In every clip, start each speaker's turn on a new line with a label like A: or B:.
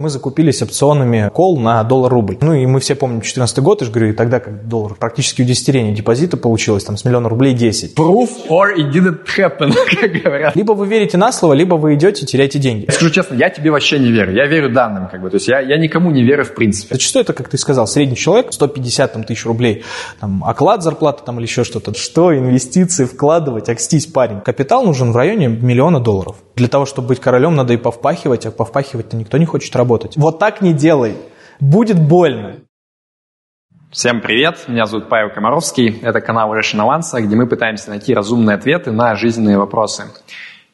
A: Мы закупились опционами кол на доллар-рубль. Ну и мы все помним 2014 год, я же говорю, и тогда как доллар практически удесятерение депозита получилось, там с миллиона рублей 10.
B: Proof or it didn't happen, как говорят.
A: Либо вы верите на слово, либо вы идете и теряете деньги.
B: Я скажу честно, я тебе вообще не верю. Я верю данным, как бы. То есть я, я никому не верю в принципе.
A: Зачастую это, как ты сказал, средний человек, 150 там, тысяч рублей, там, оклад зарплаты там или еще что-то. Что инвестиции вкладывать, акстись, парень. Капитал нужен в районе миллиона долларов. Для того, чтобы быть королем, надо и повпахивать, а повпахивать-то никто не хочет работать. Вот так не делай. Будет больно.
B: Всем привет, меня зовут Павел Комаровский, это канал Russian Avance, где мы пытаемся найти разумные ответы на жизненные вопросы.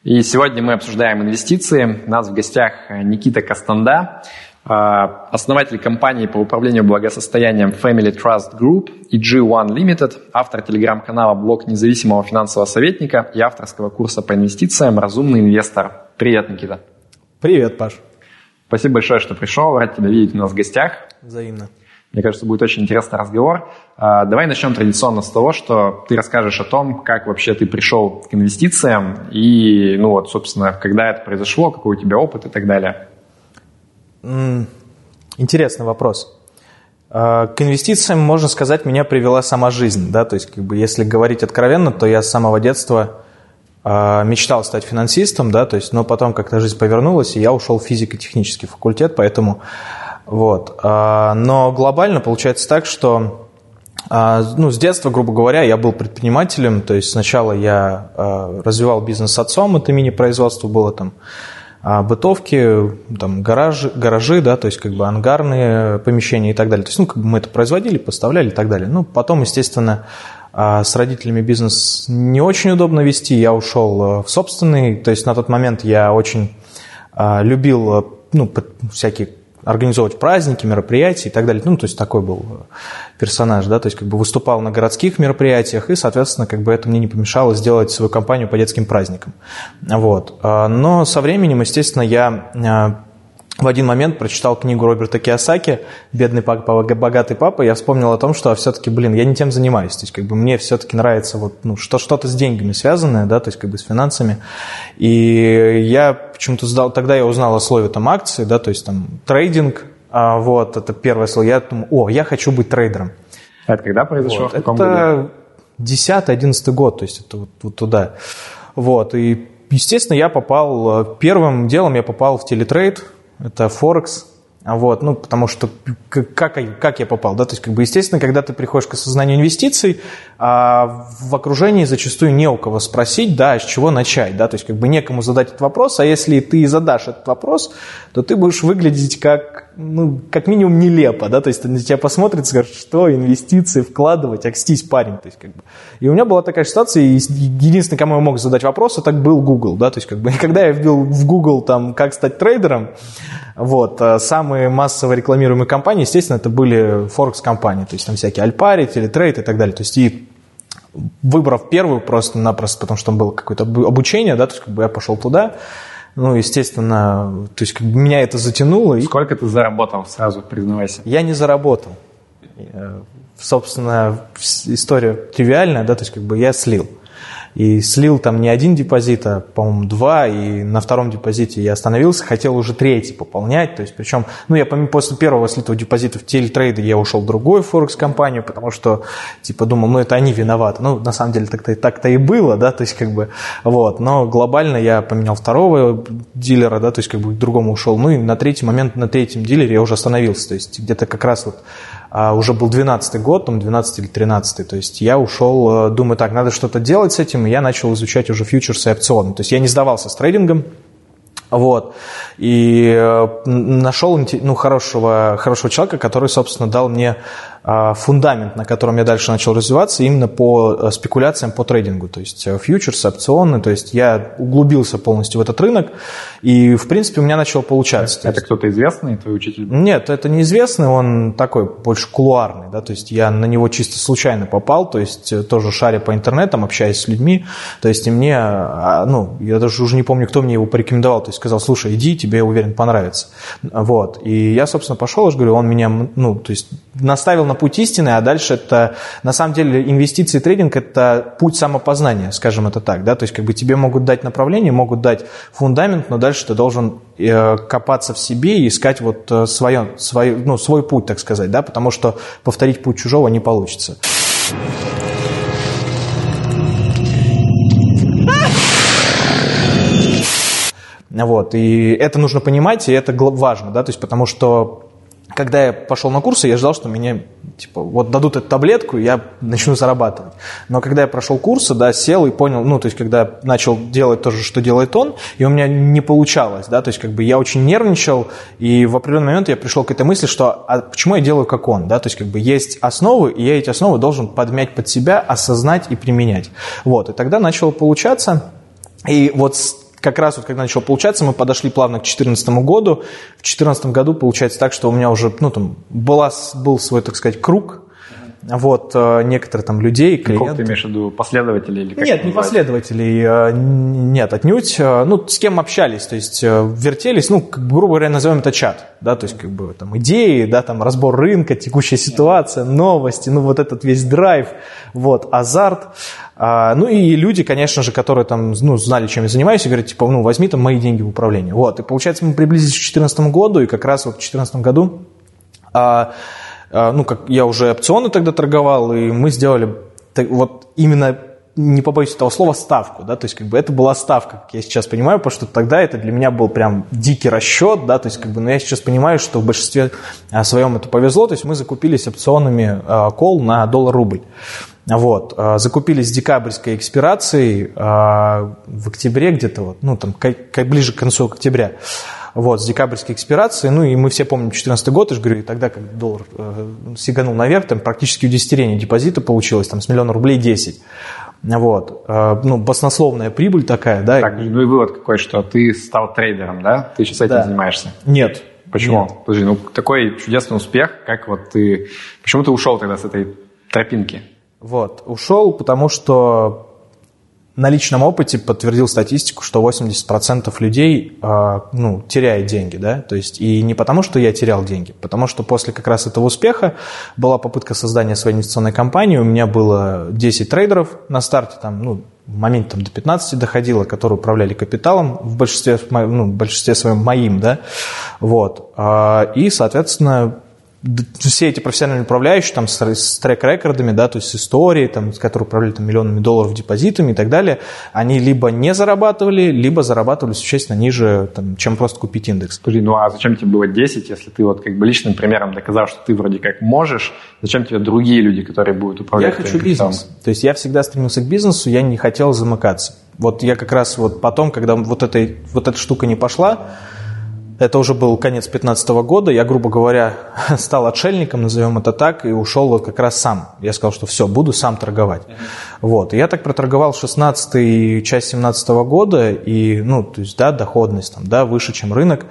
B: И сегодня мы обсуждаем инвестиции. У нас в гостях Никита Костанда, основатель компании по управлению благосостоянием Family Trust Group и G1 Limited, автор телеграм-канала «Блог независимого финансового советника» и авторского курса по инвестициям «Разумный инвестор». Привет, Никита.
A: Привет, Паш.
B: Спасибо большое, что пришел. Рад тебя видеть у нас в гостях.
A: Взаимно.
B: Мне кажется, будет очень интересный разговор. А, давай начнем традиционно с того, что ты расскажешь о том, как вообще ты пришел к инвестициям и, ну вот, собственно, когда это произошло, какой у тебя опыт и так далее.
A: Интересный вопрос. А, к инвестициям, можно сказать, меня привела сама жизнь. Да? То есть, как бы, если говорить откровенно, то я с самого детства а, мечтал стать финансистом, да, то есть, но потом как-то жизнь повернулась, и я ушел в физико-технический факультет, поэтому вот. А, но глобально получается так, что ну, с детства, грубо говоря, я был предпринимателем, то есть сначала я развивал бизнес с отцом, это мини-производство было там, бытовки, там, гаражи, гаражи, да, то есть как бы ангарные помещения и так далее. То есть, ну, как бы мы это производили, поставляли и так далее. Ну, потом, естественно, а с родителями бизнес не очень удобно вести, я ушел э, в собственный, то есть на тот момент я очень а, любил э, ну, всякие организовывать праздники, мероприятия и так далее. Ну, то есть такой был персонаж, да, то есть как бы выступал на городских мероприятиях, и, соответственно, как бы это мне не помешало сделать свою компанию по детским праздникам. Вот. А, но со временем, естественно, я в один момент прочитал книгу Роберта Киосаки «Бедный папа, богатый папа», я вспомнил о том, что все-таки, блин, я не тем занимаюсь, то есть как бы мне все-таки нравится вот, ну, что, что-то с деньгами связанное, да, то есть как бы с финансами, и я почему-то сдал, тогда я узнал о слове там акции, да, то есть там трейдинг, а, вот, это первое слово, я думаю, о, я хочу быть трейдером.
B: Это когда произошло? Вот,
A: это 10-11 год, то есть это вот, вот туда. Вот, и, естественно, я попал, э, первым делом я попал в телетрейд, это Форекс, вот, ну, потому что как, как я попал, да, то есть, как бы, естественно, когда ты приходишь к осознанию инвестиций, а в окружении зачастую не у кого спросить, да, с чего начать, да, то есть, как бы, некому задать этот вопрос, а если ты задашь этот вопрос, то ты будешь выглядеть как, ну, как минимум нелепо, да, то есть, на тебя посмотрят и скажут, что инвестиции вкладывать, акстись, парень, то есть, как бы. И у меня была такая ситуация, и единственный, кому я мог задать вопрос, это был Google, да, то есть, как бы, когда я вбил в Google, там, как стать трейдером, вот, а самые массово рекламируемые компании, естественно, это были Форекс-компании, то есть там всякие Альпари, Телетрейд и так далее. То есть и выбрав первую просто-напросто, потому что там было какое-то обучение, да, то есть как бы я пошел туда, ну, естественно, то есть как бы меня это затянуло.
B: Сколько ты заработал сразу, признавайся?
A: Я не заработал. Э, собственно, история тривиальная, да, то есть как бы я слил и слил там не один депозит, а, по-моему, два, и на втором депозите я остановился, хотел уже третий пополнять, то есть причем, ну, я помимо после первого слитого депозита в телетрейде я ушел в другую Форекс-компанию, потому что, типа, думал, ну, это они виноваты. Ну, на самом деле, так-то, так-то и было, да, то есть, как бы, вот, но глобально я поменял второго дилера, да, то есть, как бы, к другому ушел, ну, и на третий момент, на третьем дилере я уже остановился, то есть, где-то как раз вот уже был 12 год, там 12 или 13 то есть я ушел, э, думаю, так, надо что-то делать с этим, и я начал изучать уже фьючерсы и опционы, то есть я не сдавался с трейдингом, вот. И э, нашел ну, хорошего, хорошего человека, который, собственно, дал мне а, фундамент, на котором я дальше начал развиваться, именно по э, спекуляциям, по трейдингу, то есть э, фьючерсы, опционы, то есть я углубился полностью в этот рынок, и, в принципе, у меня начало получаться.
B: Это есть... кто-то известный, твой учитель?
A: Нет, это неизвестный, он такой больше кулуарный, да, то есть я на него чисто случайно попал, то есть э, тоже шаря по интернетам, общаясь с людьми, то есть и мне, а, ну, я даже уже не помню, кто мне его порекомендовал, то есть сказал, слушай, иди, тебе, уверен, понравится. Вот, и я, собственно, пошел, я же говорю, он меня, ну, то есть наставил на путь истины, а дальше это, на самом деле, инвестиции трейдинг – это путь самопознания, скажем это так, да, то есть как бы тебе могут дать направление, могут дать фундамент, но дальше ты должен э, копаться в себе и искать вот свое, э, свой, ну, свой путь, так сказать, да, потому что повторить путь чужого не получится. Вот, и это нужно понимать, и это важно, да, то есть потому что когда я пошел на курсы, я ждал, что мне, типа, вот дадут эту таблетку, и я начну зарабатывать. Но когда я прошел курсы, да, сел и понял, ну, то есть, когда начал делать то же, что делает он, и у меня не получалось, да, то есть, как бы я очень нервничал, и в определенный момент я пришел к этой мысли, что, а почему я делаю как он, да, то есть, как бы есть основы, и я эти основы должен подмять под себя, осознать и применять. Вот, и тогда начало получаться, и вот как раз вот когда начал получаться, мы подошли плавно к 2014 году. В 2014 году получается так, что у меня уже, ну, там, была, был свой, так сказать, круг, вот, э, некоторые там людей,
B: клиенты. Кого ты имеешь в виду, последователей? Или
A: как нет, не последователей, э, нет, отнюдь. Э, ну, с кем общались, то есть вертелись, ну, как, грубо говоря, назовем это чат, да, то есть как бы там идеи, да, там разбор рынка, текущая ситуация, новости, ну, вот этот весь драйв, вот, азарт. А, ну и люди, конечно же, которые там, ну, знали, чем я занимаюсь, и говорят, типа, ну, возьми там мои деньги в управление. Вот, и получается, мы приблизились к 2014 году, и как раз вот в 2014 году, а, ну, как я уже опционы тогда торговал, и мы сделали вот именно не побоюсь этого слова, ставку, да, то есть как бы это была ставка, как я сейчас понимаю, потому что тогда это для меня был прям дикий расчет, да, то есть как бы, но я сейчас понимаю, что в большинстве а, своем это повезло, то есть мы закупились опционами кол на доллар-рубль. Вот, а, закупились декабрьской экспирацией а, в октябре где-то, вот, ну, там, ближе к концу октября, вот, с декабрьской экспирацией, ну, и мы все помним 2014 год, я же говорю, и тогда, как доллар э, сиганул наверх, там практически удесятерение депозита получилось, там, с миллиона рублей 10. Вот, э, ну, баснословная прибыль такая, да.
B: Так, ну и вывод какой, что ты стал трейдером, да? Ты сейчас этим да. занимаешься?
A: Нет.
B: Почему?
A: Нет.
B: Подожди, ну, такой чудесный успех, как вот ты... Почему ты ушел тогда с этой тропинки?
A: Вот, ушел, потому что на личном опыте подтвердил статистику, что 80% людей э, ну, теряют деньги, да, то есть и не потому, что я терял деньги, потому что после как раз этого успеха была попытка создания своей инвестиционной компании, у меня было 10 трейдеров на старте, там, ну, в моменте там, до 15 доходило, которые управляли капиталом, в большинстве, ну, в большинстве своем моим, да, вот, э, и, соответственно, все эти профессиональные управляющие там, с, с трек-рекордами, да, то есть с историей, там, с которые управляли там, миллионами долларов депозитами и так далее, они либо не зарабатывали, либо зарабатывали существенно ниже, там, чем просто купить индекс.
B: Подожди, ну а зачем тебе было 10, если ты вот как бы личным примером доказал, что ты вроде как можешь, зачем тебе другие люди, которые будут управлять?
A: Я хочу бизнес. То есть я всегда стремился к бизнесу, я не хотел замыкаться. Вот я как раз вот потом, когда вот, этой, вот эта штука не пошла, это уже был конец 2015 года. Я, грубо говоря, стал отшельником, назовем это так, и ушел вот как раз сам. Я сказал, что все, буду сам торговать. Вот. И я так проторговал 16 и часть 17 года, и, ну, то есть, да, доходность там, да, выше, чем рынок.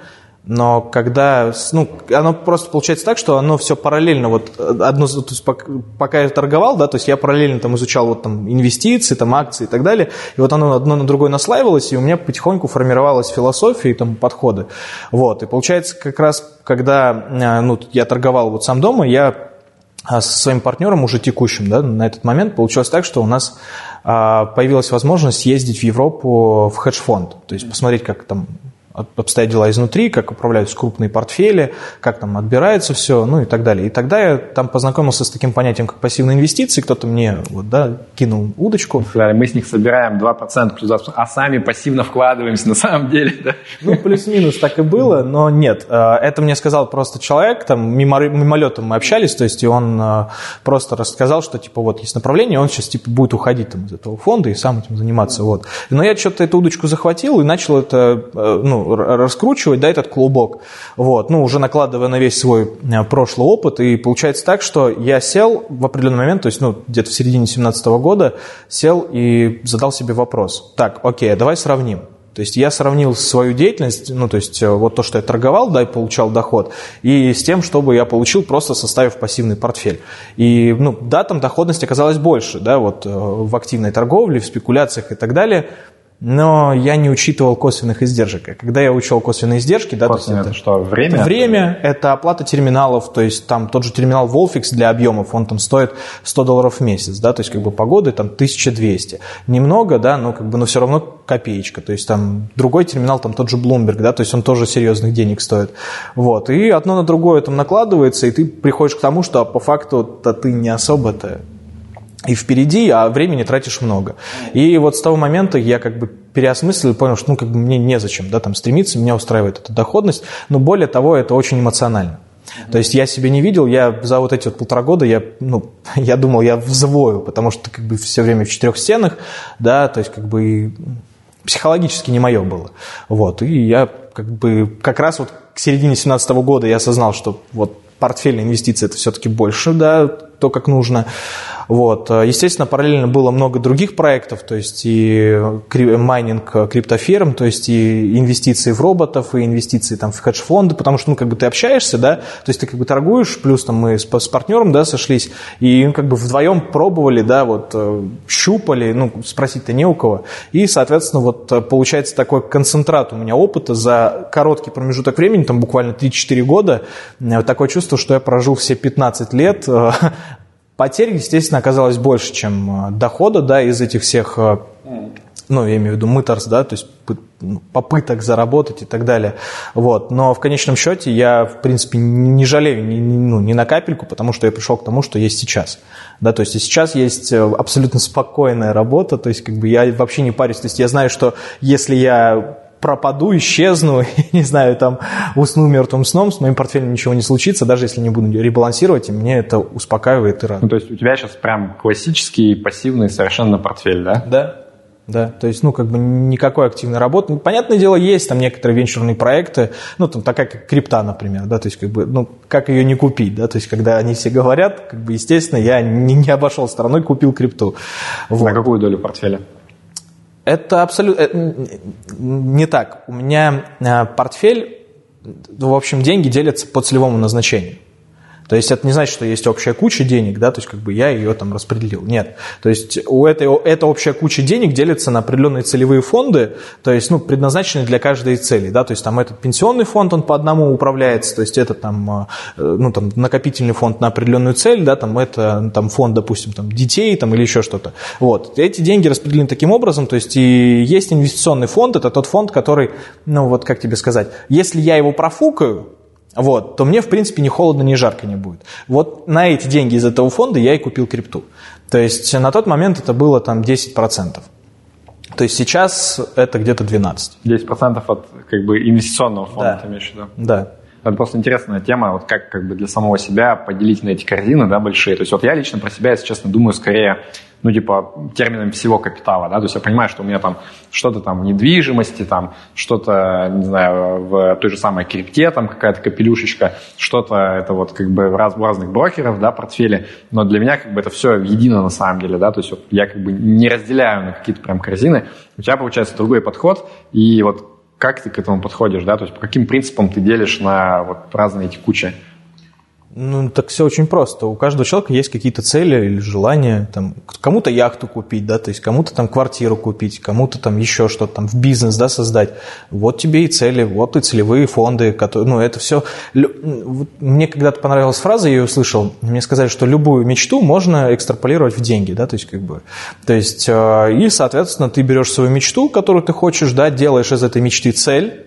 A: Но когда, ну, оно просто получается так, что оно все параллельно, вот одно, то есть пока я торговал, да, то есть я параллельно там изучал вот там инвестиции, там акции и так далее, и вот оно одно на другое наслаивалось, и у меня потихоньку формировалась философия и там подходы, вот, и получается как раз, когда, э, ну, я торговал вот сам дома, я а, со своим партнером, уже текущим, да, на этот момент получилось так, что у нас а, появилась возможность ездить в Европу в хедж-фонд, то есть посмотреть, как там обстоят дела изнутри, как управляются крупные портфели, как там отбирается все, ну и так далее. И тогда я там познакомился с таким понятием, как пассивные инвестиции. Кто-то мне вот, да, кинул удочку.
B: Мы с них собираем 2% плюс 2%, а сами пассивно вкладываемся на самом деле. Да?
A: Ну, плюс-минус так и было, но нет. Э, это мне сказал просто человек, там мимолетом мы общались, то есть и он э, просто рассказал, что типа вот есть направление, он сейчас типа будет уходить там, из этого фонда и сам этим заниматься. Вот. Но я что-то эту удочку захватил и начал это, э, раскручивать, да, этот клубок, вот, ну, уже накладывая на весь свой э, прошлый опыт, и получается так, что я сел в определенный момент, то есть, ну, где-то в середине 2017 года, сел и задал себе вопрос, так, окей, а давай сравним, то есть я сравнил свою деятельность, ну, то есть э, вот то, что я торговал, да, и получал доход, и с тем, чтобы я получил, просто составив пассивный портфель. И, ну, да, там доходность оказалась больше, да, вот э, в активной торговле, в спекуляциях и так далее – но я не учитывал косвенных издержек. А когда я учел косвенные издержки, да,
B: Косвенное
A: то
B: есть это что, время?
A: Время – это оплата терминалов, то есть там тот же терминал Volfix для объемов, он там стоит 100 долларов в месяц, да, то есть как бы погоды там 1200. Немного, да, но как бы, но все равно копеечка, то есть там другой терминал, там тот же Bloomberg, да, то есть он тоже серьезных денег стоит. Вот, и одно на другое там накладывается, и ты приходишь к тому, что по факту-то ты не особо-то и впереди, а времени тратишь много. И вот с того момента я как бы переосмыслил и понял, что ну, как бы мне незачем да, там стремиться, меня устраивает эта доходность, но более того, это очень эмоционально. То есть я себя не видел, я за вот эти вот полтора года, я, ну, я думал, я взвою, потому что как бы все время в четырех стенах, да, то есть как бы психологически не мое было. Вот, и я как бы как раз вот к середине 2017 года я осознал, что вот портфельные инвестиции это все-таки больше, да, то, как нужно. Вот. Естественно, параллельно было много других проектов, то есть и майнинг криптоферм, то есть и инвестиции в роботов, и инвестиции там, в хедж-фонды, потому что ну, как бы ты общаешься, да, то есть ты как бы торгуешь, плюс там мы с, с партнером да, сошлись, и ну, как бы вдвоем пробовали, да, вот э, щупали, ну, спросить-то не у кого. И, соответственно, вот э, получается такой концентрат у меня опыта за короткий промежуток времени, там буквально 3-4 года, э, такое чувство, что я прожил все 15 лет Потерь, естественно, оказалось больше, чем э, дохода, да, из этих всех, э, ну, я имею в виду мыторс, да, то есть ну, попыток заработать и так далее. Вот. Но в конечном счете я, в принципе, не жалею ни, ну, ни на капельку, потому что я пришел к тому, что есть сейчас. Да, то есть сейчас есть э, абсолютно спокойная работа, то есть как бы я вообще не парюсь. То есть я знаю, что если я пропаду, исчезну, не знаю, там усну мертвым сном, с моим портфелем ничего не случится, даже если не буду ребалансировать, и мне это успокаивает и радует.
B: Ну, то есть у тебя сейчас прям классический пассивный совершенно портфель, да?
A: Да. Да, то есть, ну, как бы никакой активной работы. Ну, понятное дело, есть там некоторые венчурные проекты, ну, там такая как крипта, например, да, то есть, как бы, ну, как ее не купить, да, то есть, когда они все говорят, как бы, естественно, я не, не обошел стороной, купил крипту.
B: Вот. На какую долю портфеля?
A: Это абсолютно э, не так. У меня э, портфель, в общем, деньги делятся по целевому назначению. То есть это не значит, что есть общая куча денег, да, то есть как бы я ее там распределил. Нет. То есть у этой, эта общая куча денег делится на определенные целевые фонды, то есть, ну, предназначенные для каждой цели, да, то есть там этот пенсионный фонд, он по одному управляется, то есть это там, э, ну, там накопительный фонд на определенную цель, да, там это там фонд, допустим, там детей там или еще что-то. Вот. Эти деньги распределены таким образом, то есть и есть инвестиционный фонд, это тот фонд, который, ну, вот как тебе сказать, если я его профукаю, вот, то мне, в принципе, ни холодно, ни жарко не будет. Вот на эти деньги из этого фонда я и купил крипту. То есть на тот момент это было там 10%. То есть сейчас это где-то 12%.
B: 10% от как бы инвестиционного фонда,
A: да.
B: ты имеешь в виду?
A: Да.
B: Это просто интересная тема, вот как, как бы для самого себя поделить на эти корзины, да, большие. То есть вот я лично про себя, если честно, думаю скорее, ну, типа, термином всего капитала, да, то есть я понимаю, что у меня там что-то там в недвижимости, там что-то, не знаю, в той же самой крипте, там какая-то капелюшечка, что-то это вот как бы раз, в разных брокеров, да, портфеле, но для меня как бы это все едино на самом деле, да, то есть вот я как бы не разделяю на какие-то прям корзины, у тебя получается другой подход, и вот как ты к этому подходишь, да, то есть по каким принципам ты делишь на вот разные эти кучи?
A: Ну, так все очень просто. У каждого человека есть какие-то цели или желания. Там, кому-то яхту купить, да, то есть кому-то там квартиру купить, кому-то там еще что-то там в бизнес, да, создать. Вот тебе и цели, вот и целевые фонды, которые, ну, это все... Мне когда-то понравилась фраза, я ее услышал, мне сказали, что любую мечту можно экстраполировать в деньги, да, то есть как бы... То есть, э, и, соответственно, ты берешь свою мечту, которую ты хочешь, да, делаешь из этой мечты цель,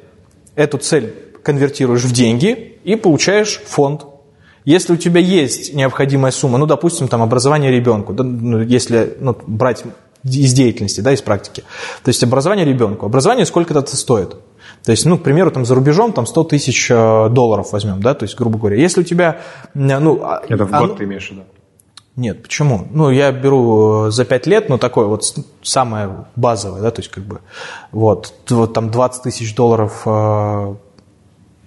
A: эту цель конвертируешь в деньги и получаешь фонд, если у тебя есть необходимая сумма, ну, допустим, там, образование ребенку, да, ну, если ну, брать из деятельности, да, из практики, то есть образование ребенку, образование сколько-то это стоит. То есть, ну, к примеру, там за рубежом там 100 тысяч э, долларов возьмем, да, то есть, грубо говоря, если у тебя, ну...
B: А, это в год а, ты имеешь в виду?
A: Нет, почему? Ну, я беру э, за 5 лет, ну, такое вот самое базовое, да, то есть, как бы, вот, вот там 20 тысяч долларов э,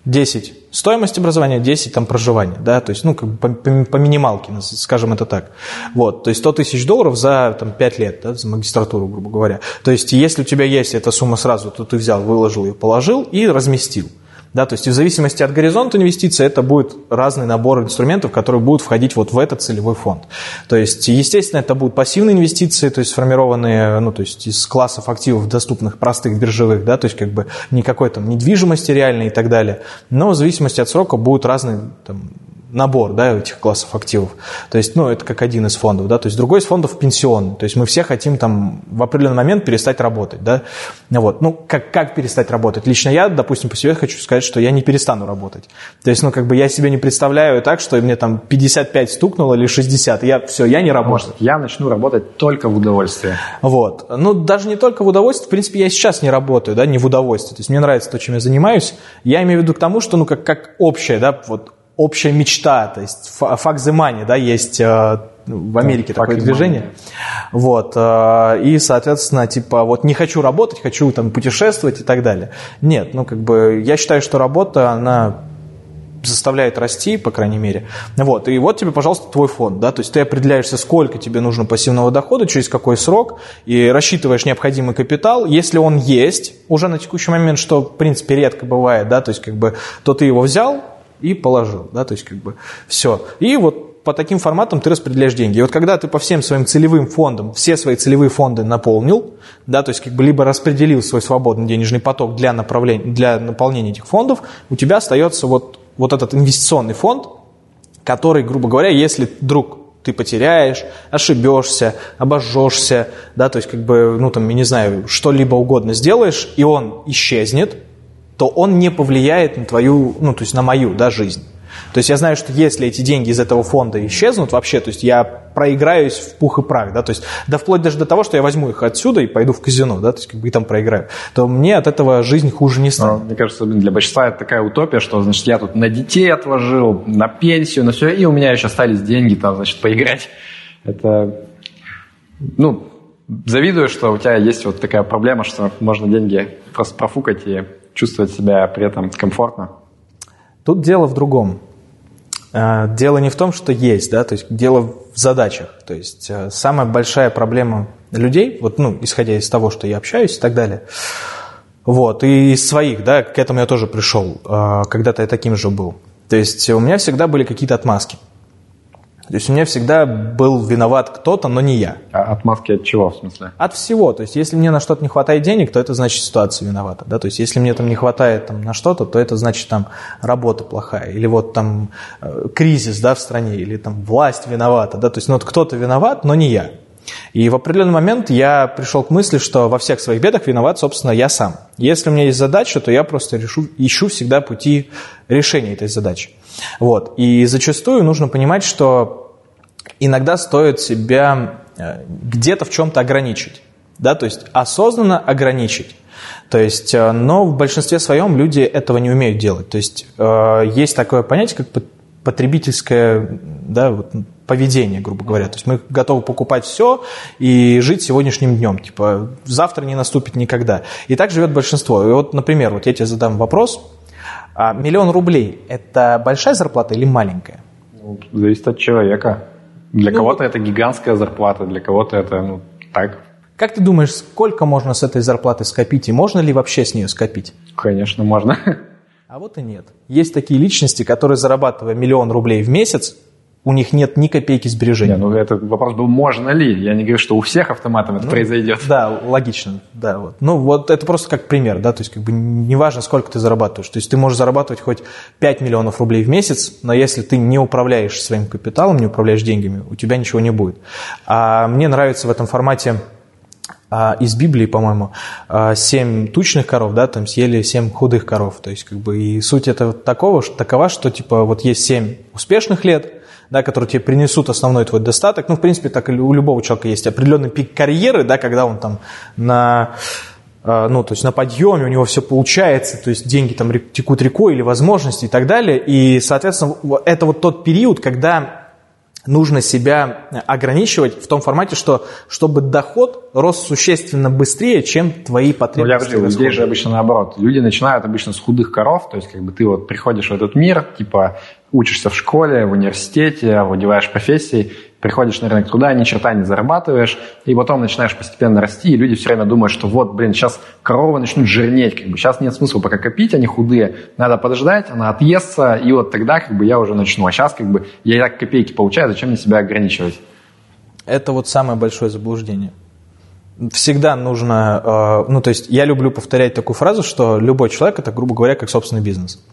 A: 10 стоимость образования, 10 там проживания, да, то есть, ну, как бы по, по, по минималке, скажем это так. Вот, то есть 100 тысяч долларов за там, 5 лет, да, за магистратуру, грубо говоря. То есть, если у тебя есть эта сумма сразу, то ты взял, выложил ее, положил и разместил. Да, то есть в зависимости от горизонта инвестиций это будет разный набор инструментов, которые будут входить вот в этот целевой фонд. То есть, естественно, это будут пассивные инвестиции, то есть сформированные ну, то есть из классов активов, доступных простых биржевых, да, то есть как бы никакой там недвижимости реальной и так далее. Но в зависимости от срока будут разные там, набор да, этих классов активов. То есть, ну, это как один из фондов, да, то есть другой из фондов пенсионный. То есть мы все хотим там в определенный момент перестать работать, да. Вот. Ну, как, как перестать работать? Лично я, допустим, по себе хочу сказать, что я не перестану работать. То есть, ну, как бы я себе не представляю так, что мне там 55 стукнуло или 60, я все, я не работаю. Может,
B: я начну работать только в удовольствие.
A: Вот. Ну, даже не только в удовольствие, в принципе, я сейчас не работаю, да, не в удовольствие. То есть мне нравится то, чем я занимаюсь. Я имею в виду к тому, что, ну, как, как общее, да, вот общая мечта, то есть fuck the money, да, есть э, в Америке да, такое движение. Money. Вот, э, и, соответственно, типа, вот не хочу работать, хочу там путешествовать и так далее. Нет, ну, как бы, я считаю, что работа, она заставляет расти, по крайней мере. Вот, и вот тебе, пожалуйста, твой фонд, да, то есть ты определяешься, сколько тебе нужно пассивного дохода, через какой срок, и рассчитываешь необходимый капитал. Если он есть уже на текущий момент, что, в принципе, редко бывает, да, то есть как бы, то ты его взял, и положил, да, то есть как бы все. И вот по таким форматам ты распределяешь деньги. И вот когда ты по всем своим целевым фондам, все свои целевые фонды наполнил, да, то есть как бы либо распределил свой свободный денежный поток для, направления, для наполнения этих фондов, у тебя остается вот, вот этот инвестиционный фонд, который, грубо говоря, если вдруг ты потеряешь, ошибешься, обожжешься, да, то есть как бы, ну там, я не знаю, что-либо угодно сделаешь, и он исчезнет, то он не повлияет на твою, ну, то есть на мою, да, жизнь. То есть я знаю, что если эти деньги из этого фонда исчезнут вообще, то есть я проиграюсь в пух и прах, да, то есть да вплоть даже до того, что я возьму их отсюда и пойду в казино, да, то есть как бы и там проиграю, то мне от этого жизнь хуже не станет.
B: Но, мне кажется, для большинства это такая утопия, что, значит, я тут на детей отложил, на пенсию, на все, и у меня еще остались деньги там, значит, поиграть. Это, ну, завидую, что у тебя есть вот такая проблема, что можно деньги просто профукать и чувствовать себя при этом комфортно?
A: Тут дело в другом. А, дело не в том, что есть, да, то есть дело в задачах. То есть а, самая большая проблема людей, вот, ну, исходя из того, что я общаюсь и так далее, вот, и из своих, да, к этому я тоже пришел, а, когда-то я таким же был. То есть у меня всегда были какие-то отмазки. То есть у меня всегда был виноват кто-то, но не я.
B: А отмазки от чего, в смысле?
A: От всего. То есть если мне на что-то не хватает денег, то это значит ситуация виновата. Да? То есть если мне там не хватает там, на что-то, то это значит там работа плохая. Или вот там э, кризис да, в стране, или там власть виновата. Да? То есть ну, вот кто-то виноват, но не я. И в определенный момент я пришел к мысли, что во всех своих бедах виноват, собственно, я сам. Если у меня есть задача, то я просто решу, ищу всегда пути решения этой задачи. Вот. И зачастую нужно понимать, что иногда стоит себя э, где-то в чем-то ограничить. Да, то есть осознанно ограничить. То есть, э, но в большинстве своем люди этого не умеют делать. То есть э, есть такое понятие, как потребительское да, вот, поведение, грубо говоря. То есть мы готовы покупать все и жить сегодняшним днем. Типа завтра не наступит никогда. И так живет большинство. И вот, например, вот я тебе задам вопрос. А миллион рублей – это большая зарплата или маленькая?
B: Ну, зависит от человека. Для ну, кого-то это гигантская зарплата, для кого-то это ну, так.
A: Как ты думаешь, сколько можно с этой зарплаты скопить и можно ли вообще с нее скопить?
B: Конечно, можно.
A: А вот и нет. Есть такие личности, которые, зарабатывая миллион рублей в месяц, у них нет ни копейки сбережений. Не,
B: ну этот вопрос был, можно ли? Я не говорю, что у всех автоматов это ну, произойдет.
A: Да, логично, да. Вот. Ну вот это просто как пример, да, то есть как бы неважно, сколько ты зарабатываешь. То есть ты можешь зарабатывать хоть 5 миллионов рублей в месяц, но если ты не управляешь своим капиталом, не управляешь деньгами, у тебя ничего не будет. А мне нравится в этом формате а, из Библии, по-моему, а, семь тучных коров, да, там съели семь худых коров. То есть, как бы, и суть это такого, такова, что, типа, вот есть семь успешных лет, да, которые тебе принесут основной твой достаток. Ну, в принципе, так и у любого человека есть определенный пик карьеры, да, когда он там на э, ну, то есть на подъеме у него все получается, то есть деньги там текут рекой или возможности и так далее. И, соответственно, это вот тот период, когда нужно себя ограничивать в том формате, что чтобы доход рос существенно быстрее, чем твои потребности.
B: Ну, я людей же обычно наоборот. Люди начинают обычно с худых коров, то есть как бы ты вот приходишь в этот мир, типа учишься в школе, в университете, владеваешь профессией, приходишь на рынок труда, ни черта не зарабатываешь, и потом начинаешь постепенно расти, и люди все время думают, что вот, блин, сейчас коровы начнут жирнеть, как бы сейчас нет смысла пока копить, они худые, надо подождать, она отъестся, и вот тогда как бы я уже начну. А сейчас как бы я и так копейки получаю, зачем мне себя ограничивать?
A: Это вот самое большое заблуждение. Всегда нужно, э, ну то есть я люблю повторять такую фразу, что любой человек это, грубо говоря, как собственный бизнес.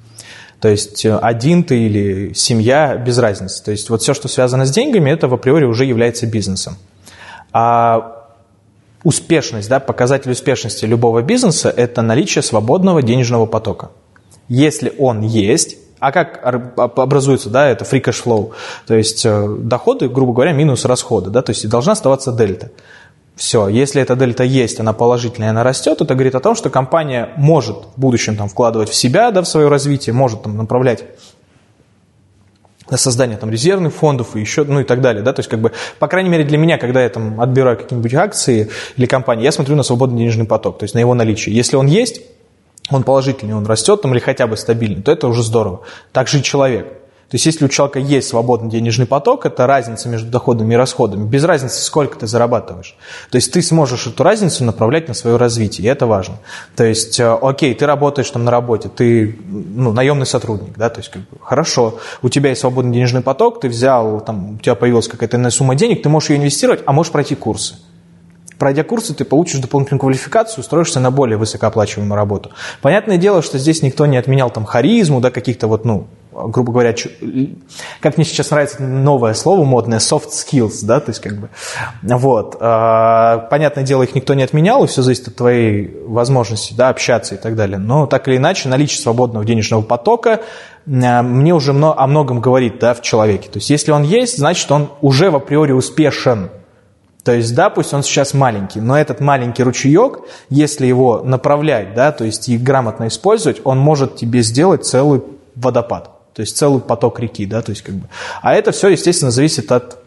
A: То есть э, один ты или семья, без разницы. То есть вот все, что связано с деньгами, это в априори уже является бизнесом. А успешность, да, показатель успешности любого бизнеса – это наличие свободного денежного потока. Если он есть, а как образуется, да, это free cash flow, то есть э, доходы, грубо говоря, минус расходы, да, то есть должна оставаться дельта. Все, если эта дельта есть, она положительная, она растет, это говорит о том, что компания может в будущем там, вкладывать в себя, да, в свое развитие, может там, направлять на создание там, резервных фондов и еще, ну и так далее. Да? То есть, как бы, по крайней мере, для меня, когда я там, отбираю какие-нибудь акции или компании, я смотрю на свободный денежный поток, то есть на его наличие. Если он есть, он положительный, он растет там, или хотя бы стабильный, то это уже здорово. Так же и человек. То есть если у человека есть свободный денежный поток, это разница между доходами и расходами. Без разницы, сколько ты зарабатываешь. То есть ты сможешь эту разницу направлять на свое развитие, и это важно. То есть, э, окей, ты работаешь там на работе, ты ну, наемный сотрудник, да, то есть как бы, хорошо, у тебя есть свободный денежный поток, ты взял, там, у тебя появилась какая-то иная сумма денег, ты можешь ее инвестировать, а можешь пройти курсы. Пройдя курсы, ты получишь дополнительную квалификацию, устроишься на более высокооплачиваемую работу. Понятное дело, что здесь никто не отменял там харизму, да, каких-то вот, ну, грубо говоря, как мне сейчас нравится новое слово модное, soft skills, да, то есть как бы, вот, а, понятное дело, их никто не отменял, и все зависит от твоей возможности, да, общаться и так далее, но так или иначе наличие свободного денежного потока а, мне уже о многом говорит, да, в человеке, то есть если он есть, значит, он уже в априори успешен, то есть, да, пусть он сейчас маленький, но этот маленький ручеек, если его направлять, да, то есть и грамотно использовать, он может тебе сделать целый водопад то есть целый поток реки, да, то есть как бы. А это все, естественно, зависит от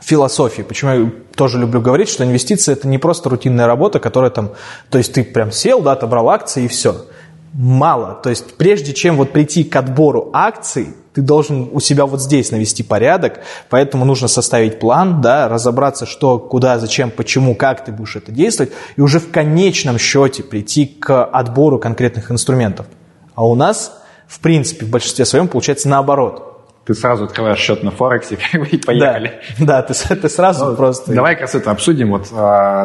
A: философии. Почему я тоже люблю говорить, что инвестиции это не просто рутинная работа, которая там, то есть ты прям сел, да, отобрал акции и все. Мало. То есть прежде чем вот прийти к отбору акций, ты должен у себя вот здесь навести порядок, поэтому нужно составить план, да, разобраться, что, куда, зачем, почему, как ты будешь это действовать, и уже в конечном счете прийти к отбору конкретных инструментов. А у нас в принципе, в большинстве своем получается наоборот.
B: Ты сразу открываешь счет на Форексе и поехали.
A: Да, да ты, ты сразу ну, просто...
B: Давай как раз это обсудим. Вот, э,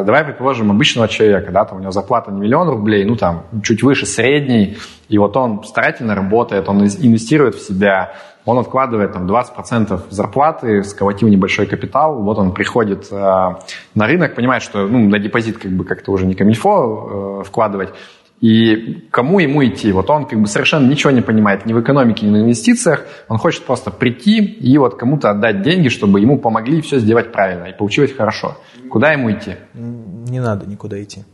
B: давай предположим обычного человека, да, там у него зарплата не миллион рублей, ну там чуть выше средней, и вот он старательно работает, он инвестирует в себя, он откладывает там 20% зарплаты, сколотил небольшой капитал, вот он приходит э, на рынок, понимает, что ну, на депозит как бы как-то уже не камильфо э, вкладывать, и кому ему идти? Вот он как бы совершенно ничего не понимает ни в экономике, ни в инвестициях. Он хочет просто прийти и вот кому-то отдать деньги, чтобы ему помогли все сделать правильно и получилось хорошо. Куда ему идти?
A: Не надо никуда идти.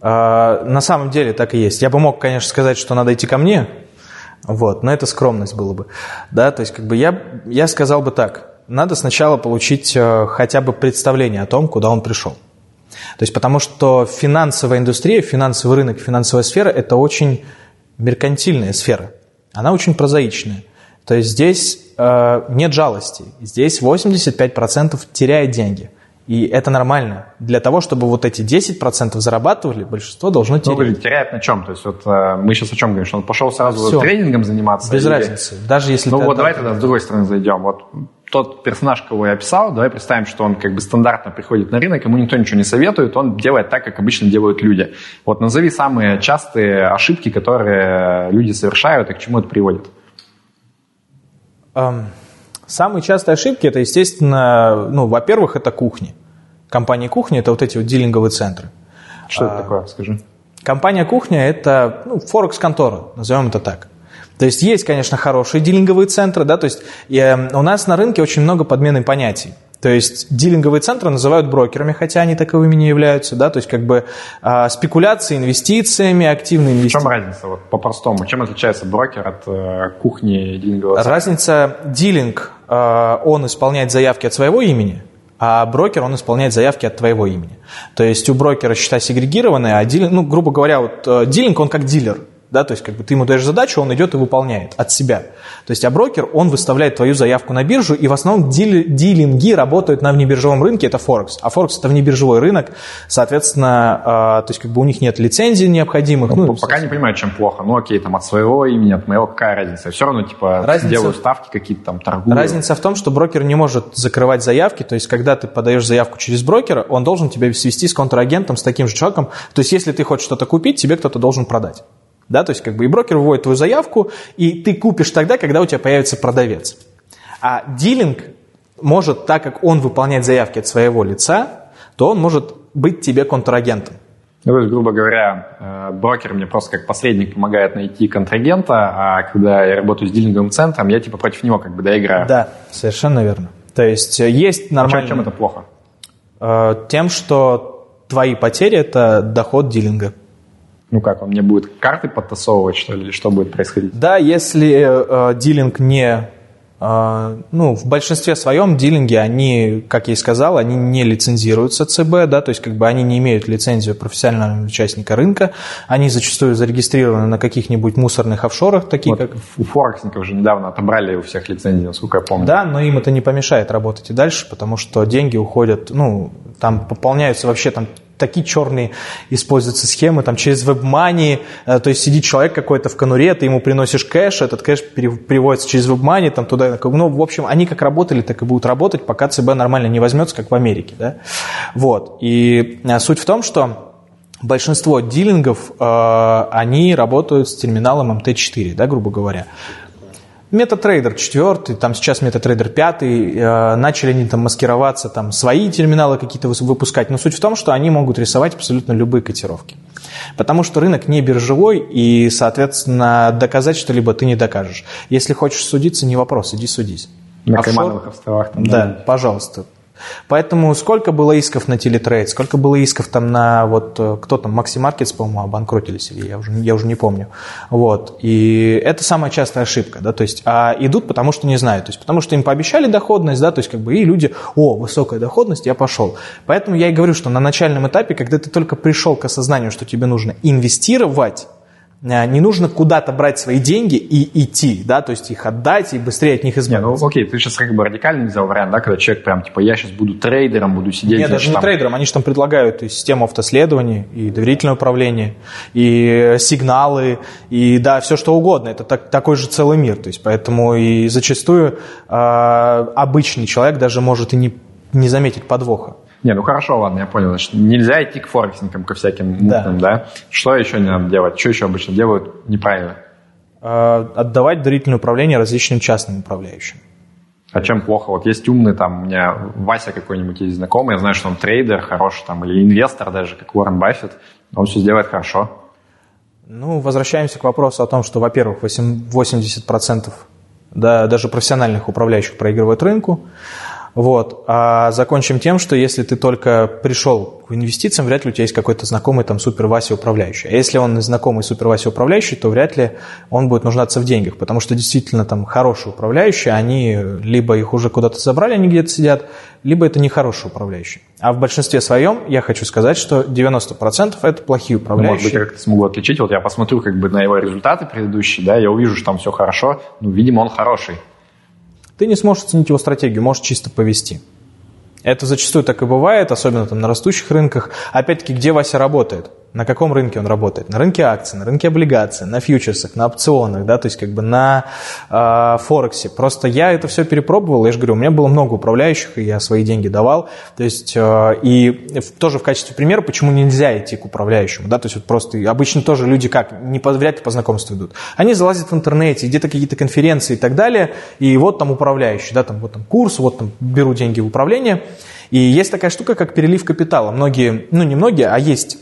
A: А, на самом деле так и есть. Я бы мог, конечно, сказать, что надо идти ко мне, вот, но это скромность было бы. Да, то есть как бы я, я сказал бы так. Надо сначала получить э, хотя бы представление о том, куда он пришел. То есть потому что финансовая индустрия, финансовый рынок, финансовая сфера – это очень меркантильная сфера. Она очень прозаичная. То есть здесь э, нет жалости. Здесь 85% теряет деньги. И это нормально. Для того, чтобы вот эти 10% зарабатывали, большинство должно терять. Ну,
B: теряет на чем? То есть вот э, мы сейчас о чем говорим? Что он пошел сразу Все. тренингом заниматься?
A: Без или... разницы. Даже если
B: Ну вот давай тогда с другой стороны зайдем. Вот тот персонаж, кого я описал, давай представим, что он как бы стандартно приходит на рынок, ему никто ничего не советует, он делает так, как обычно делают люди. Вот назови самые частые ошибки, которые люди совершают и к чему это приводит.
A: Um, самые частые ошибки, это, естественно, ну, во-первых, это кухни. Компания кухни – это вот эти вот дилинговые центры.
B: Что uh, это такое, скажи?
A: Компания кухня – это ну, форекс-контора, назовем это так. То есть есть, конечно, хорошие дилинговые центры, да, то есть э, у нас на рынке очень много подмены понятий. То есть дилинговые центры называют брокерами, хотя они таковыми не являются, да, то есть как бы э, спекуляции инвестициями, активные инвестиции.
B: В чем разница, вот по-простому, чем отличается брокер от э, кухни дилингового центра?
A: Разница, дилинг, э, он исполняет заявки от своего имени, а брокер, он исполняет заявки от твоего имени. То есть у брокера счета сегрегированные, а дилинг, ну, грубо говоря, вот э, дилинг, он как дилер, да, то есть как бы ты ему даешь задачу, он идет и выполняет от себя. То есть, а брокер, он выставляет твою заявку на биржу, и в основном дили, дилинги работают на внебиржевом рынке, это Форекс. А Форекс это внебиржевой рынок, соответственно, э, то есть как бы у них нет лицензий необходимых.
B: Ну, ну, пока не понимаю, чем плохо. Ну, окей, там от своего имени, от моего, какая разница? Все равно, типа, разница, делаю ставки какие-то там, торгую.
A: Разница в том, что брокер не может закрывать заявки, то есть когда ты подаешь заявку через брокера, он должен тебя свести с контрагентом, с таким же человеком. То есть если ты хочешь что-то купить, тебе кто-то должен продать. Да, то есть как бы и брокер выводит твою заявку, и ты купишь тогда, когда у тебя появится продавец. А дилинг может, так как он выполняет заявки от своего лица, то он может быть тебе контрагентом.
B: Ну, то есть, грубо говоря, э, брокер мне просто как посредник помогает найти контрагента, а когда я работаю с дилинговым центром, я типа против него как бы доиграю.
A: Да, совершенно верно. То есть э, есть нормально...
B: А чем это плохо?
A: Э, тем, что твои потери – это доход дилинга.
B: Ну как, он мне будет карты подтасовывать, что ли, или что будет происходить?
A: Да, если э, дилинг не а, ну, в большинстве своем дилинги, они, как я и сказал, они не лицензируются ЦБ, да, то есть как бы они не имеют лицензию профессионального участника рынка, они зачастую зарегистрированы на каких-нибудь мусорных офшорах, такие вот как...
B: У форексников же недавно отобрали у всех лицензии, насколько я помню.
A: Да, но им это не помешает работать и дальше, потому что деньги уходят, ну, там пополняются вообще там такие черные используются схемы, там через WebMoney, э, то есть сидит человек какой-то в конуре, ты ему приносишь кэш, этот кэш переводится через WebMoney, там туда, ну, в общем, они как работали, так и будут работать, пока ЦБ нормально не возьмется, как в Америке, да, вот, и э, суть в том, что большинство дилингов, э, они работают с терминалом MT4, да, грубо говоря. MetaTrader 4, там сейчас MetaTrader 5, э, начали они там маскироваться, там свои терминалы какие-то выпускать, но суть в том, что они могут рисовать абсолютно любые котировки. Потому что рынок не биржевой, и, соответственно, доказать что-либо ты не докажешь. Если хочешь судиться, не вопрос, иди судись.
B: На Офшор... Каймановых островах.
A: Там, да, да, пожалуйста. Поэтому сколько было исков на телетрейд, сколько было исков там на вот э, кто там, Maxi Markets, по-моему, обанкротились, я уже, я уже не помню. Вот. И это самая частая ошибка, да, то есть, а идут потому что не знают, то есть, потому что им пообещали доходность, да, то есть, как бы, и люди, о, высокая доходность, я пошел. Поэтому я и говорю, что на начальном этапе, когда ты только пришел к осознанию, что тебе нужно инвестировать, не нужно куда-то брать свои деньги и идти, да, то есть их отдать и быстрее от них избавиться.
B: Не, ну окей, ты сейчас как бы радикально взял вариант, да, когда человек прям типа я сейчас буду трейдером, буду сидеть.
A: Нет, даже не там... трейдером, они же там предлагают и систему автоследования, и доверительное управление, и сигналы, и да, все что угодно. Это так, такой же целый мир, то есть поэтому и зачастую э, обычный человек даже может и не, не заметить подвоха.
B: Не, ну хорошо, ладно, я понял. Значит, нельзя идти к форексникам, ко всяким мутным, да. да? Что еще не надо делать? Что еще обычно делают неправильно?
A: Э, отдавать доверительное управление различным частным управляющим.
B: А чем плохо? Вот есть умный, там, у меня Вася какой-нибудь есть знакомый, я знаю, что он трейдер хороший, там, или инвестор даже, как Уоррен Баффет, он все сделает хорошо.
A: Ну, возвращаемся к вопросу о том, что, во-первых, 80% да, даже профессиональных управляющих проигрывают рынку. Вот. А закончим тем, что если ты только пришел к инвестициям, вряд ли у тебя есть какой-то знакомый там супер Вася управляющий. А если он знакомый супер Вася управляющий, то вряд ли он будет нуждаться в деньгах, потому что действительно там хорошие управляющие, они либо их уже куда-то забрали, они где-то сидят, либо это нехорошие управляющие. А в большинстве своем я хочу сказать, что 90% это плохие управляющие.
B: может быть, я как-то смогу отличить. Вот я посмотрю как бы на его результаты предыдущие, да, я увижу, что там все хорошо, ну, видимо, он хороший
A: ты не сможешь оценить его стратегию, можешь чисто повести. Это зачастую так и бывает, особенно там на растущих рынках. Опять-таки, где Вася работает? На каком рынке он работает? На рынке акций, на рынке облигаций, на фьючерсах, на опционах, да, то есть как бы на э, Форексе. Просто я это все перепробовал, я же говорю, у меня было много управляющих, и я свои деньги давал. То есть, э, и тоже в качестве примера, почему нельзя идти к управляющему, да, то есть вот просто обычно тоже люди как, не по, вряд ли по знакомству идут. Они залазят в интернете, где-то какие-то конференции и так далее, и вот там управляющий, да, там вот там курс, вот там беру деньги в управление. И есть такая штука, как перелив капитала. Многие, ну не многие, а есть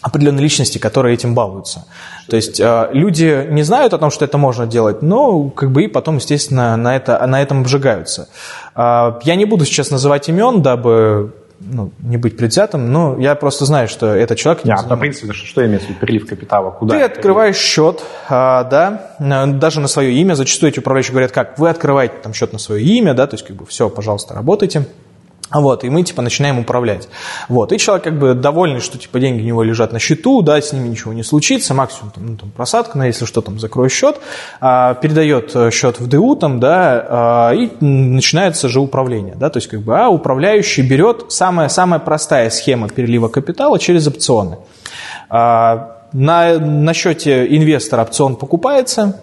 A: определенные личности, которые этим балуются. То есть э, люди не знают о том, что это можно делать, но как бы и потом, естественно, на, это, на этом обжигаются. Э, я не буду сейчас называть имен, дабы ну, не быть предвзятым, но я просто знаю, что этот человек...
B: Не, а в принципе, что, что имеется в виду перелив капитала? Куда?
A: Ты открываешь счет, а, да, даже на свое имя. Зачастую эти управляющие говорят, как, вы открываете там счет на свое имя, да, то есть как бы все, пожалуйста, работайте. Вот, и мы, типа, начинаем управлять. Вот, и человек, как бы, довольный, что, типа, деньги у него лежат на счету, да, с ними ничего не случится, максимум, там, ну, там, просадка, на, если что, там, закрою счет, а, передает э, счет в ДУ, там, да, а, и начинается же управление, да, то есть, как бы, а управляющий берет самая, самая простая схема перелива капитала через опционы. А, на, на счете инвестора опцион покупается,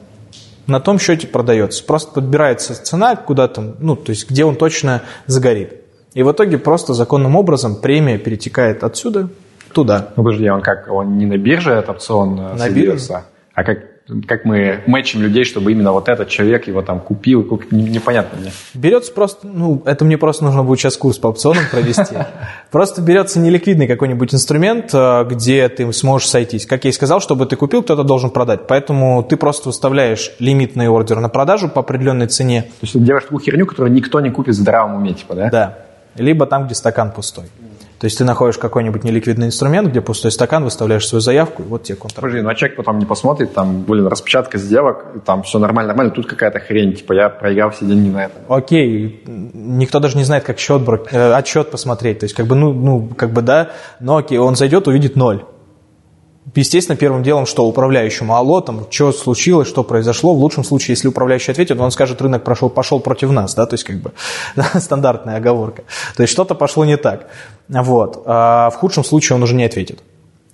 A: на том счете продается. Просто подбирается цена куда-то, ну, то есть, где он точно загорит. И в итоге просто законным образом премия перетекает отсюда туда.
B: Ну, подожди, он как, он не на бирже этот опцион э,
A: на бирже.
B: а как, как мы мэчим людей, чтобы именно вот этот человек его там купил, непонятно мне.
A: Берется просто, ну, это мне просто нужно будет сейчас курс по опционам провести. Просто берется неликвидный какой-нибудь инструмент, э, где ты сможешь сойтись. Как я и сказал, чтобы ты купил, кто-то должен продать. Поэтому ты просто выставляешь лимитный ордер на продажу по определенной цене. То
B: есть ты делаешь такую херню, которую никто не купит в здравом уме, типа, да?
A: Да либо там, где стакан пустой. То есть ты находишь какой-нибудь неликвидный инструмент, где пустой стакан, выставляешь свою заявку, и вот тебе контракт.
B: Подожди, ну а человек потом не посмотрит, там, блин, распечатка сделок, там все нормально, нормально, тут какая-то хрень, типа я проиграл все деньги на это.
A: Окей, никто даже не знает, как счет, э, отчет посмотреть, то есть как бы, ну, ну, как бы да, но окей, он зайдет, увидит ноль естественно, первым делом, что управляющему, алло, там, что случилось, что произошло. В лучшем случае, если управляющий ответит, он скажет, рынок прошел, пошел против нас, да, то есть как бы стандартная оговорка. То есть что-то пошло не так. Вот. А в худшем случае он уже не ответит.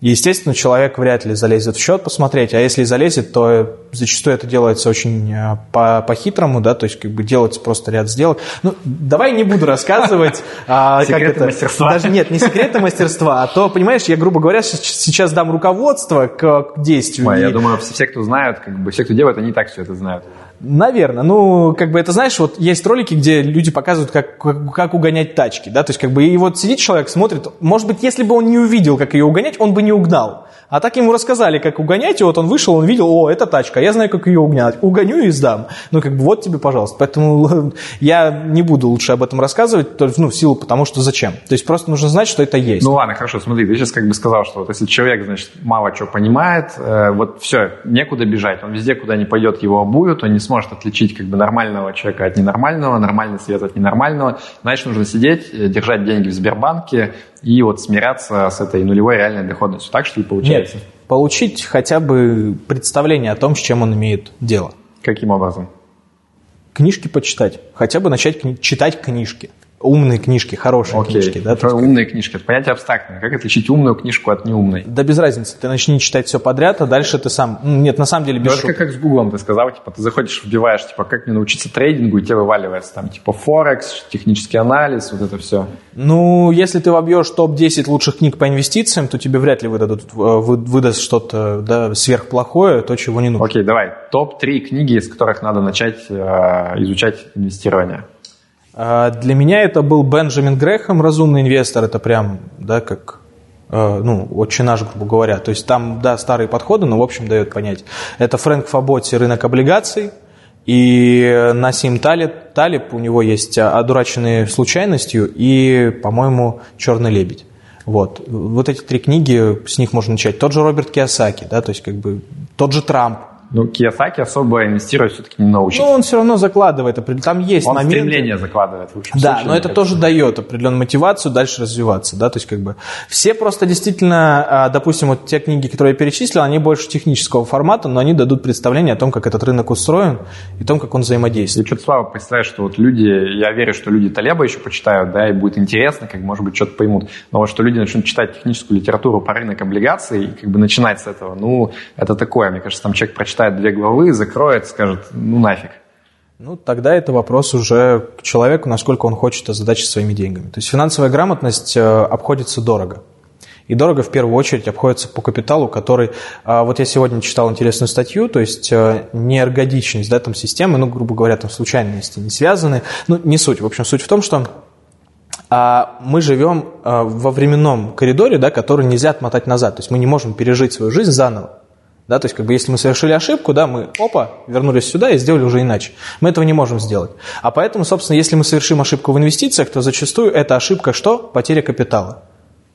A: Естественно, человек вряд ли залезет в счет посмотреть, а если залезет, то зачастую это делается очень э, по- по-хитрому, да, то есть как бы делается просто ряд сделок. Ну, давай не буду рассказывать.
B: А, секреты мастерства.
A: Даже нет, не секреты мастерства, а то, понимаешь, я, грубо говоря, сейчас дам руководство к, к действию.
B: Я думаю, все, кто знают, как бы, все, кто делает, они и так все это знают.
A: Наверное. Ну, как бы это, знаешь, вот есть ролики, где люди показывают, как, как, как угонять тачки, да, то есть как бы и вот сидит человек, смотрит, может быть, если бы он не увидел, как ее угонять, он бы не угнал. А так ему рассказали, как угонять, и вот он вышел, он видел, о, это тачка, я знаю, как ее угнать. Угоню и сдам. Ну, как бы вот тебе, пожалуйста. Поэтому я не буду лучше об этом рассказывать, ну, в силу, потому что зачем. То есть просто нужно знать, что это есть.
B: Ну, ладно, хорошо, смотри, ты сейчас как бы сказал, что вот если человек, значит, мало чего понимает, э, вот все, некуда бежать, он везде, куда не пойдет, его обуют, он не сможет отличить как бы нормального человека от ненормального, нормальный свет от ненормального. Значит, нужно сидеть, э, держать деньги в Сбербанке, и вот смиряться с этой нулевой реальной доходностью. Так что ли получается?
A: Нет, получить хотя бы представление о том, с чем он имеет дело.
B: Каким образом?
A: Книжки почитать. Хотя бы начать кни- читать книжки умные книжки, хорошие
B: Окей.
A: книжки. Да,
B: есть, умные книжки. Это понятие абстрактное. Как отличить умную книжку от неумной?
A: Да без разницы. Ты начни читать все подряд, а дальше ты сам... Нет, на самом деле без
B: ну, Это как, как с Гуглом ты сказал, типа, ты заходишь, вбиваешь, типа, как мне научиться трейдингу, и тебе вываливается там, типа, Форекс, технический анализ, вот это все.
A: Ну, если ты вобьешь топ-10 лучших книг по инвестициям, то тебе вряд ли выдадут, э, выдаст что-то да, сверхплохое, то, чего не нужно.
B: Окей, давай. Топ-3 книги, из которых надо начать э, изучать инвестирование.
A: А, для меня это был Бенджамин Грэхэм, разумный инвестор, это прям, да, как, э, ну, очень наш, грубо говоря. То есть там, да, старые подходы, но, в общем, дает понять. Это Фрэнк Фаботти «Рынок облигаций», и Насим Талиб, Талиб, у него есть «Одураченные случайностью» и, по-моему, «Черный лебедь». Вот. вот эти три книги, с них можно начать. Тот же Роберт Киосаки, да, то есть как бы тот же Трамп,
B: ну, Кiyosaki особо инвестировать все-таки не научится.
A: Ну, он все равно закладывает, там есть
B: он
A: моменты.
B: стремление закладывает.
A: В да, случае, но это тоже дает определенную мотивацию дальше развиваться, да, то есть как бы все просто действительно, а, допустим, вот те книги, которые я перечислил, они больше технического формата, но они дадут представление о том, как этот рынок устроен и о том, как он взаимодействует.
B: Я что-то представляю, что вот люди, я верю, что люди Талеба еще почитают, да, и будет интересно, как может быть что-то поймут, но вот что люди начнут читать техническую литературу по рынок облигаций и как бы начинать с этого, ну, это такое, мне кажется, там человек прочитает прочитает две главы, закроет, скажет, ну нафиг.
A: Ну, тогда это вопрос уже к человеку, насколько он хочет озадачить своими деньгами. То есть финансовая грамотность э, обходится дорого. И дорого в первую очередь обходится по капиталу, который... А, вот я сегодня читал интересную статью, то есть э, неэргодичность да, там, системы, ну, грубо говоря, там случайности не связаны. Ну, не суть. В общем, суть в том, что а, мы живем э, во временном коридоре, да, который нельзя отмотать назад. То есть мы не можем пережить свою жизнь заново. Да, то есть, как бы, если мы совершили ошибку, да, мы, опа, вернулись сюда и сделали уже иначе. Мы этого не можем сделать. А поэтому, собственно, если мы совершим ошибку в инвестициях, то зачастую эта ошибка что? Потеря капитала.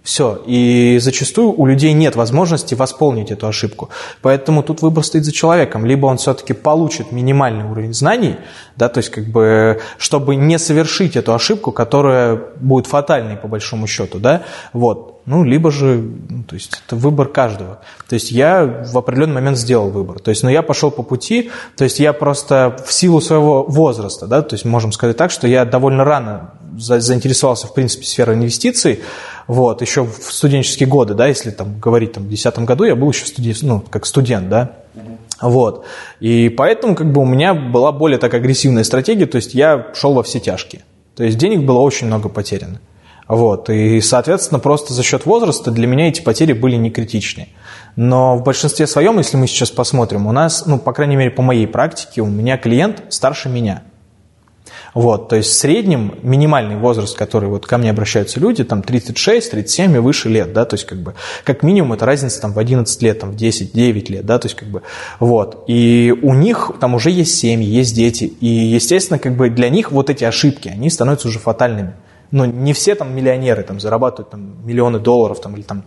A: Все. И зачастую у людей нет возможности восполнить эту ошибку. Поэтому тут выбор стоит за человеком. Либо он все-таки получит минимальный уровень знаний, да, то есть как бы, чтобы не совершить эту ошибку, которая будет фатальной по большому счету, да, вот. Ну, либо же, ну, то есть это выбор каждого. То есть я в определенный момент сделал выбор. То есть, но ну, я пошел по пути, то есть я просто в силу своего возраста, да, то есть можем сказать так, что я довольно рано заинтересовался, в принципе, сферой инвестиций, вот, еще в студенческие годы, да, если там говорить там, в 2010 году, я был еще студент, ну, как студент, да, вот. И поэтому как бы у меня была более так агрессивная стратегия, то есть я шел во все тяжкие. То есть денег было очень много потеряно. Вот. И, соответственно, просто за счет возраста для меня эти потери были не критичны. Но в большинстве своем, если мы сейчас посмотрим, у нас, ну, по крайней мере, по моей практике, у меня клиент старше меня – вот, то есть в среднем минимальный возраст, который вот ко мне обращаются люди, там 36, 37 и выше лет, да, то есть как бы как минимум это разница там в 11 лет, там в 10, 9 лет, да, то есть как бы вот. И у них там уже есть семьи, есть дети, и естественно как бы для них вот эти ошибки, они становятся уже фатальными. Но не все там миллионеры там зарабатывают там миллионы долларов там или там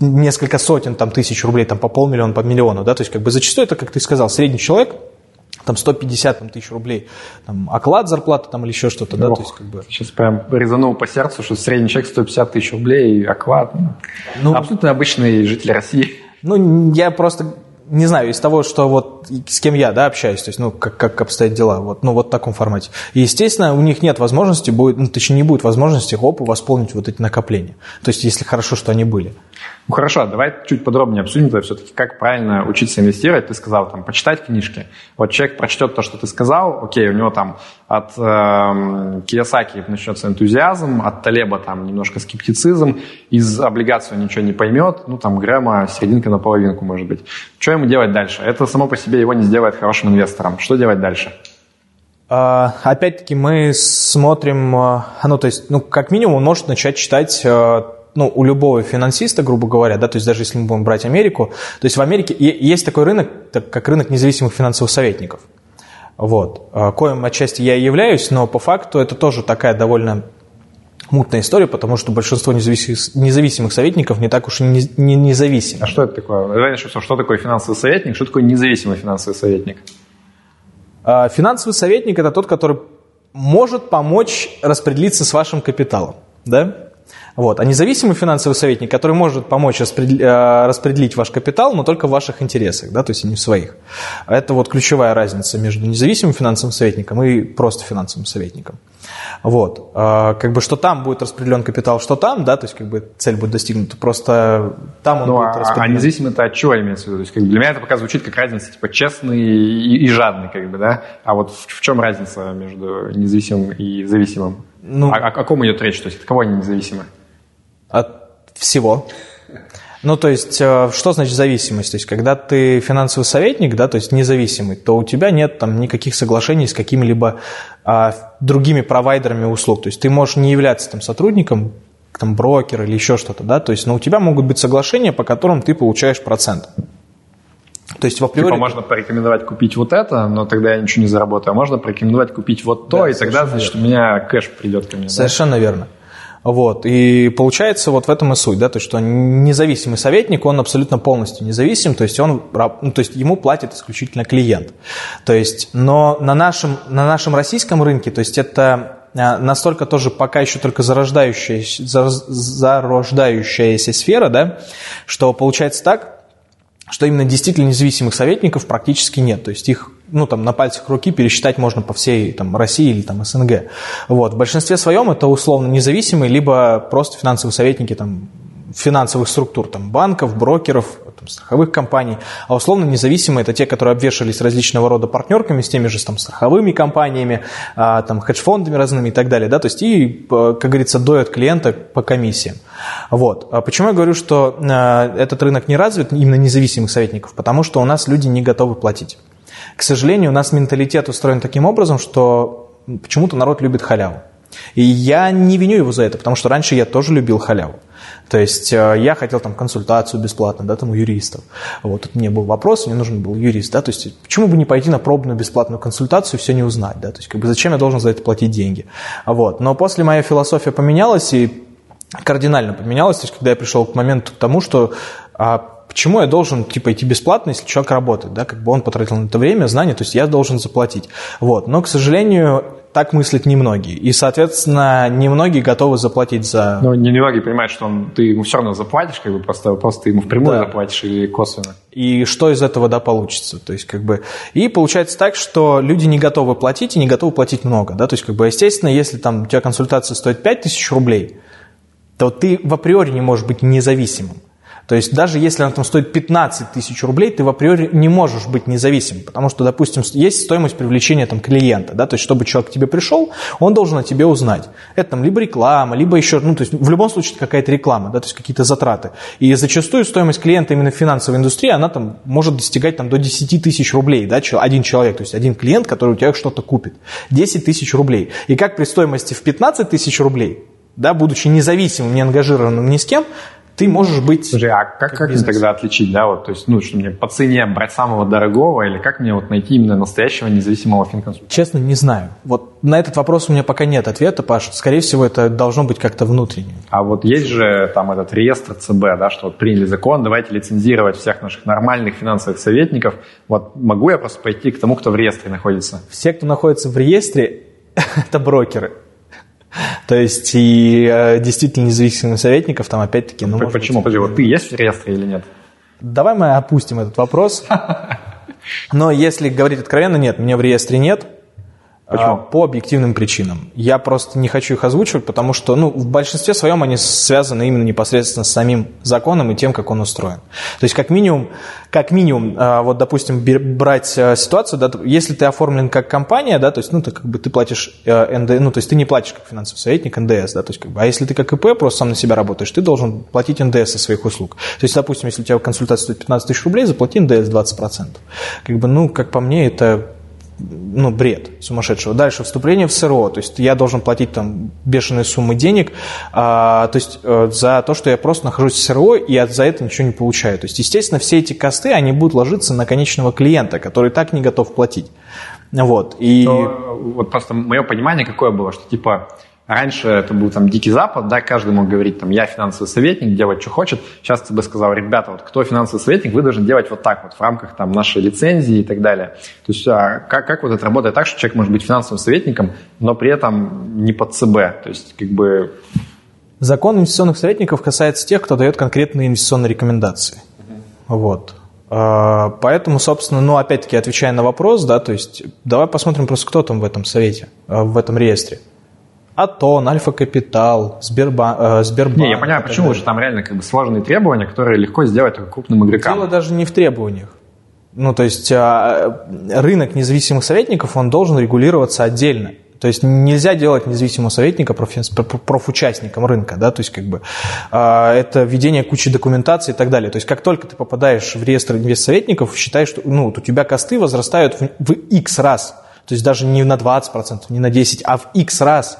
A: несколько сотен там тысяч рублей там по полмиллиона, по миллиону, да, то есть как бы зачастую это, как ты сказал, средний человек – там 150 там, тысяч рублей, там, оклад зарплата там, или еще что-то, да,
B: Ох, то есть как бы... Сейчас прям резанул по сердцу, что средний человек 150 тысяч рублей, оклад, ну, абсолютно обычный житель России.
A: Ну, я просто не знаю, из того, что вот с кем я, да, общаюсь, то есть, ну, как, как обстоят дела, вот, ну, вот в таком формате. И, естественно, у них нет возможности, будет, ну, точнее, не будет возможности, хоп, восполнить вот эти накопления. То есть, если хорошо, что они были.
B: Ну хорошо, давай чуть подробнее обсудим тогда все-таки, как правильно учиться инвестировать. Ты сказал, там, почитать книжки. Вот человек прочтет то, что ты сказал, окей, у него там от э, Киясаки начнется энтузиазм, от Талеба там немножко скептицизм, из облигаций он ничего не поймет, ну там Грэма серединка на половинку может быть. Что ему делать дальше? Это само по себе его не сделает хорошим инвестором. Что делать дальше?
A: А, опять-таки мы смотрим, а, ну то есть, ну как минимум он может начать читать а, ну, у любого финансиста, грубо говоря, да, то есть даже если мы будем брать Америку, то есть в Америке есть такой рынок, как рынок независимых финансовых советников. Вот. А, коим отчасти я и являюсь, но по факту это тоже такая довольно мутная история, потому что большинство независимых, независимых советников не так уж и не, не независимы.
B: А что это такое? Начнем, что такое финансовый советник, что такое независимый финансовый советник?
A: А, финансовый советник – это тот, который может помочь распределиться с вашим капиталом. Да? Вот. А независимый финансовый советник, который может помочь э, распределить ваш капитал, но только в ваших интересах, да, то есть не в своих. Это вот ключевая разница между независимым финансовым советником и просто финансовым советником. Вот. А, как бы что там будет распределен капитал, что там, да, то есть как бы цель будет достигнута, просто там он ну, будет
B: а, распределен. А независимо это от чего имеется в виду? То есть как бы для меня это пока звучит как разница типа честный и, и жадный, как бы, да? А вот в, в чем разница между независимым и зависимым? Ну, о, о ком идет речь? То есть от кого они независимы?
A: От всего. Ну, то есть, э, что значит зависимость? То есть, когда ты финансовый советник, да, то есть независимый, то у тебя нет там никаких соглашений с какими-либо а, другими провайдерами услуг. То есть, ты можешь не являться там сотрудником, там, брокер или еще что-то, да, то есть, но у тебя могут быть соглашения, по которым ты получаешь процент.
B: То есть в априори... Типа можно порекомендовать купить вот это, но тогда я ничего не заработаю. А можно порекомендовать купить вот то, да, и тогда, значит, верно. у меня кэш придет ко мне.
A: Совершенно да? верно. Вот. И получается вот в этом и суть, да, то есть что независимый советник, он абсолютно полностью независим, то есть, он, ну, то есть ему платит исключительно клиент. То есть, но на нашем, на нашем российском рынке, то есть это а, настолько тоже пока еще только зарождающаяся, зарождающаяся сфера, да, что получается так, что именно действительно независимых советников практически нет. То есть их ну, там, на пальцах руки пересчитать можно по всей там, России или там, СНГ. Вот. В большинстве своем это условно независимые, либо просто финансовые советники там, финансовых структур, там, банков, брокеров, там, страховых компаний, а условно независимые это те, которые обвешались различного рода партнерками с теми же там, страховыми компаниями, а, там, хедж-фондами разными и так далее, да, то есть и, как говорится, доят клиента по комиссиям. Вот. А почему я говорю, что а, этот рынок не развит, именно независимых советников? Потому что у нас люди не готовы платить. К сожалению, у нас менталитет устроен таким образом, что почему-то народ любит халяву. И я не виню его за это, потому что раньше я тоже любил халяву. То есть э, я хотел там консультацию бесплатно, да, там у юристов. Вот тут мне был вопрос, мне нужен был юрист, да, то есть почему бы не пойти на пробную бесплатную консультацию и все не узнать, да, то есть как бы зачем я должен за это платить деньги. Вот. Но после моя философия поменялась, и кардинально поменялось, то есть когда я пришел к моменту тому, что а почему я должен типа идти бесплатно, если человек работает, да, как бы он потратил на это время, знания, то есть я должен заплатить. Вот. Но, к сожалению, так мыслят немногие. И, соответственно, немногие готовы заплатить за...
B: Не немногие понимают, что он, ты ему все равно заплатишь, как бы просто, просто ты ему впрямую да. заплатишь или косвенно.
A: И что из этого, да, получится. То есть, как бы... И получается так, что люди не готовы платить и не готовы платить много, да, то есть, как бы, естественно, если там у тебя консультация стоит 5000 рублей, то ты в априори не можешь быть независимым. То есть даже если она там стоит 15 тысяч рублей, ты в априори не можешь быть независимым, потому что, допустим, есть стоимость привлечения там, клиента, да, то есть чтобы человек к тебе пришел, он должен о тебе узнать. Это там либо реклама, либо еще, ну, то есть в любом случае какая-то реклама, да, то есть какие-то затраты. И зачастую стоимость клиента именно в финансовой индустрии, она там может достигать там до 10 тысяч рублей, да, один человек, то есть один клиент, который у тебя что-то купит. 10 тысяч рублей. И как при стоимости в 15 тысяч рублей, да, будучи независимым, не ангажированным ни с кем, ты можешь быть...
B: Слушай, а как, как, мне тогда отличить, да, вот, то есть, ну, что мне по цене брать самого дорогого, или как мне вот найти именно настоящего независимого финконсультанта?
A: Честно, не знаю. Вот на этот вопрос у меня пока нет ответа, Паш. Скорее всего, это должно быть как-то внутренне.
B: А вот есть же там этот реестр ЦБ, да, что вот приняли закон, давайте лицензировать всех наших нормальных финансовых советников. Вот могу я просто пойти к тому, кто в реестре находится?
A: Все, кто находится в реестре, это брокеры. То есть и э, действительно независимых советников там опять-таки...
B: Ну, Почему? Быть, вот ты есть в реестре или нет?
A: Давай мы опустим этот вопрос. Но если говорить откровенно, нет, меня в реестре нет.
B: Почему? А,
A: по объективным причинам. Я просто не хочу их озвучивать, потому что ну, в большинстве своем они связаны именно непосредственно с самим законом и тем, как он устроен. То есть, как минимум, как минимум а, вот, допустим, брать а, ситуацию, да, если ты оформлен как компания, да, то есть, ну, ты как бы ты платишь НД, ну, то есть, ты не платишь как финансовый советник НДС, да, то есть, как бы, а если ты как ИП просто сам на себя работаешь, ты должен платить НДС со своих услуг. То есть, допустим, если у тебя консультация стоит 15 тысяч рублей, заплати НДС 20%. Как бы, ну, как по мне, это ну, бред сумасшедшего. Дальше вступление в СРО, то есть я должен платить там бешеные суммы денег, а, то есть а, за то, что я просто нахожусь в СРО и от, за это ничего не получаю. То есть, естественно, все эти косты, они будут ложиться на конечного клиента, который так не готов платить. Вот, и...
B: То, вот просто мое понимание какое было, что типа Раньше это был там дикий запад, да, каждый мог говорить, там, я финансовый советник, делать, что хочет. Сейчас ты бы сказал, ребята, вот кто финансовый советник, вы должны делать вот так вот в рамках там нашей лицензии и так далее. То есть а как, как вот это работает так, что человек может быть финансовым советником, но при этом не под ЦБ? То есть как бы...
A: Закон инвестиционных советников касается тех, кто дает конкретные инвестиционные рекомендации. Вот. А, поэтому, собственно, ну, опять-таки, отвечая на вопрос, да, то есть давай посмотрим просто, кто там в этом совете, а, в этом реестре. Атон, Альфа-Капитал, Сбербанк, э, Сбербанк.
B: Не, я понимаю, почему далее. же там реально как бы сложные требования, которые легко сделать только крупным игрокам.
A: Дело даже не в требованиях. Ну, то есть а, рынок независимых советников, он должен регулироваться отдельно. То есть нельзя делать независимого советника профучастником рынка, да, то есть как бы а, это введение кучи документации и так далее. То есть как только ты попадаешь в реестр инвестсоветников, считай, что ну, вот у тебя косты возрастают в, в X раз. То есть даже не на 20%, не на 10%, а в X раз.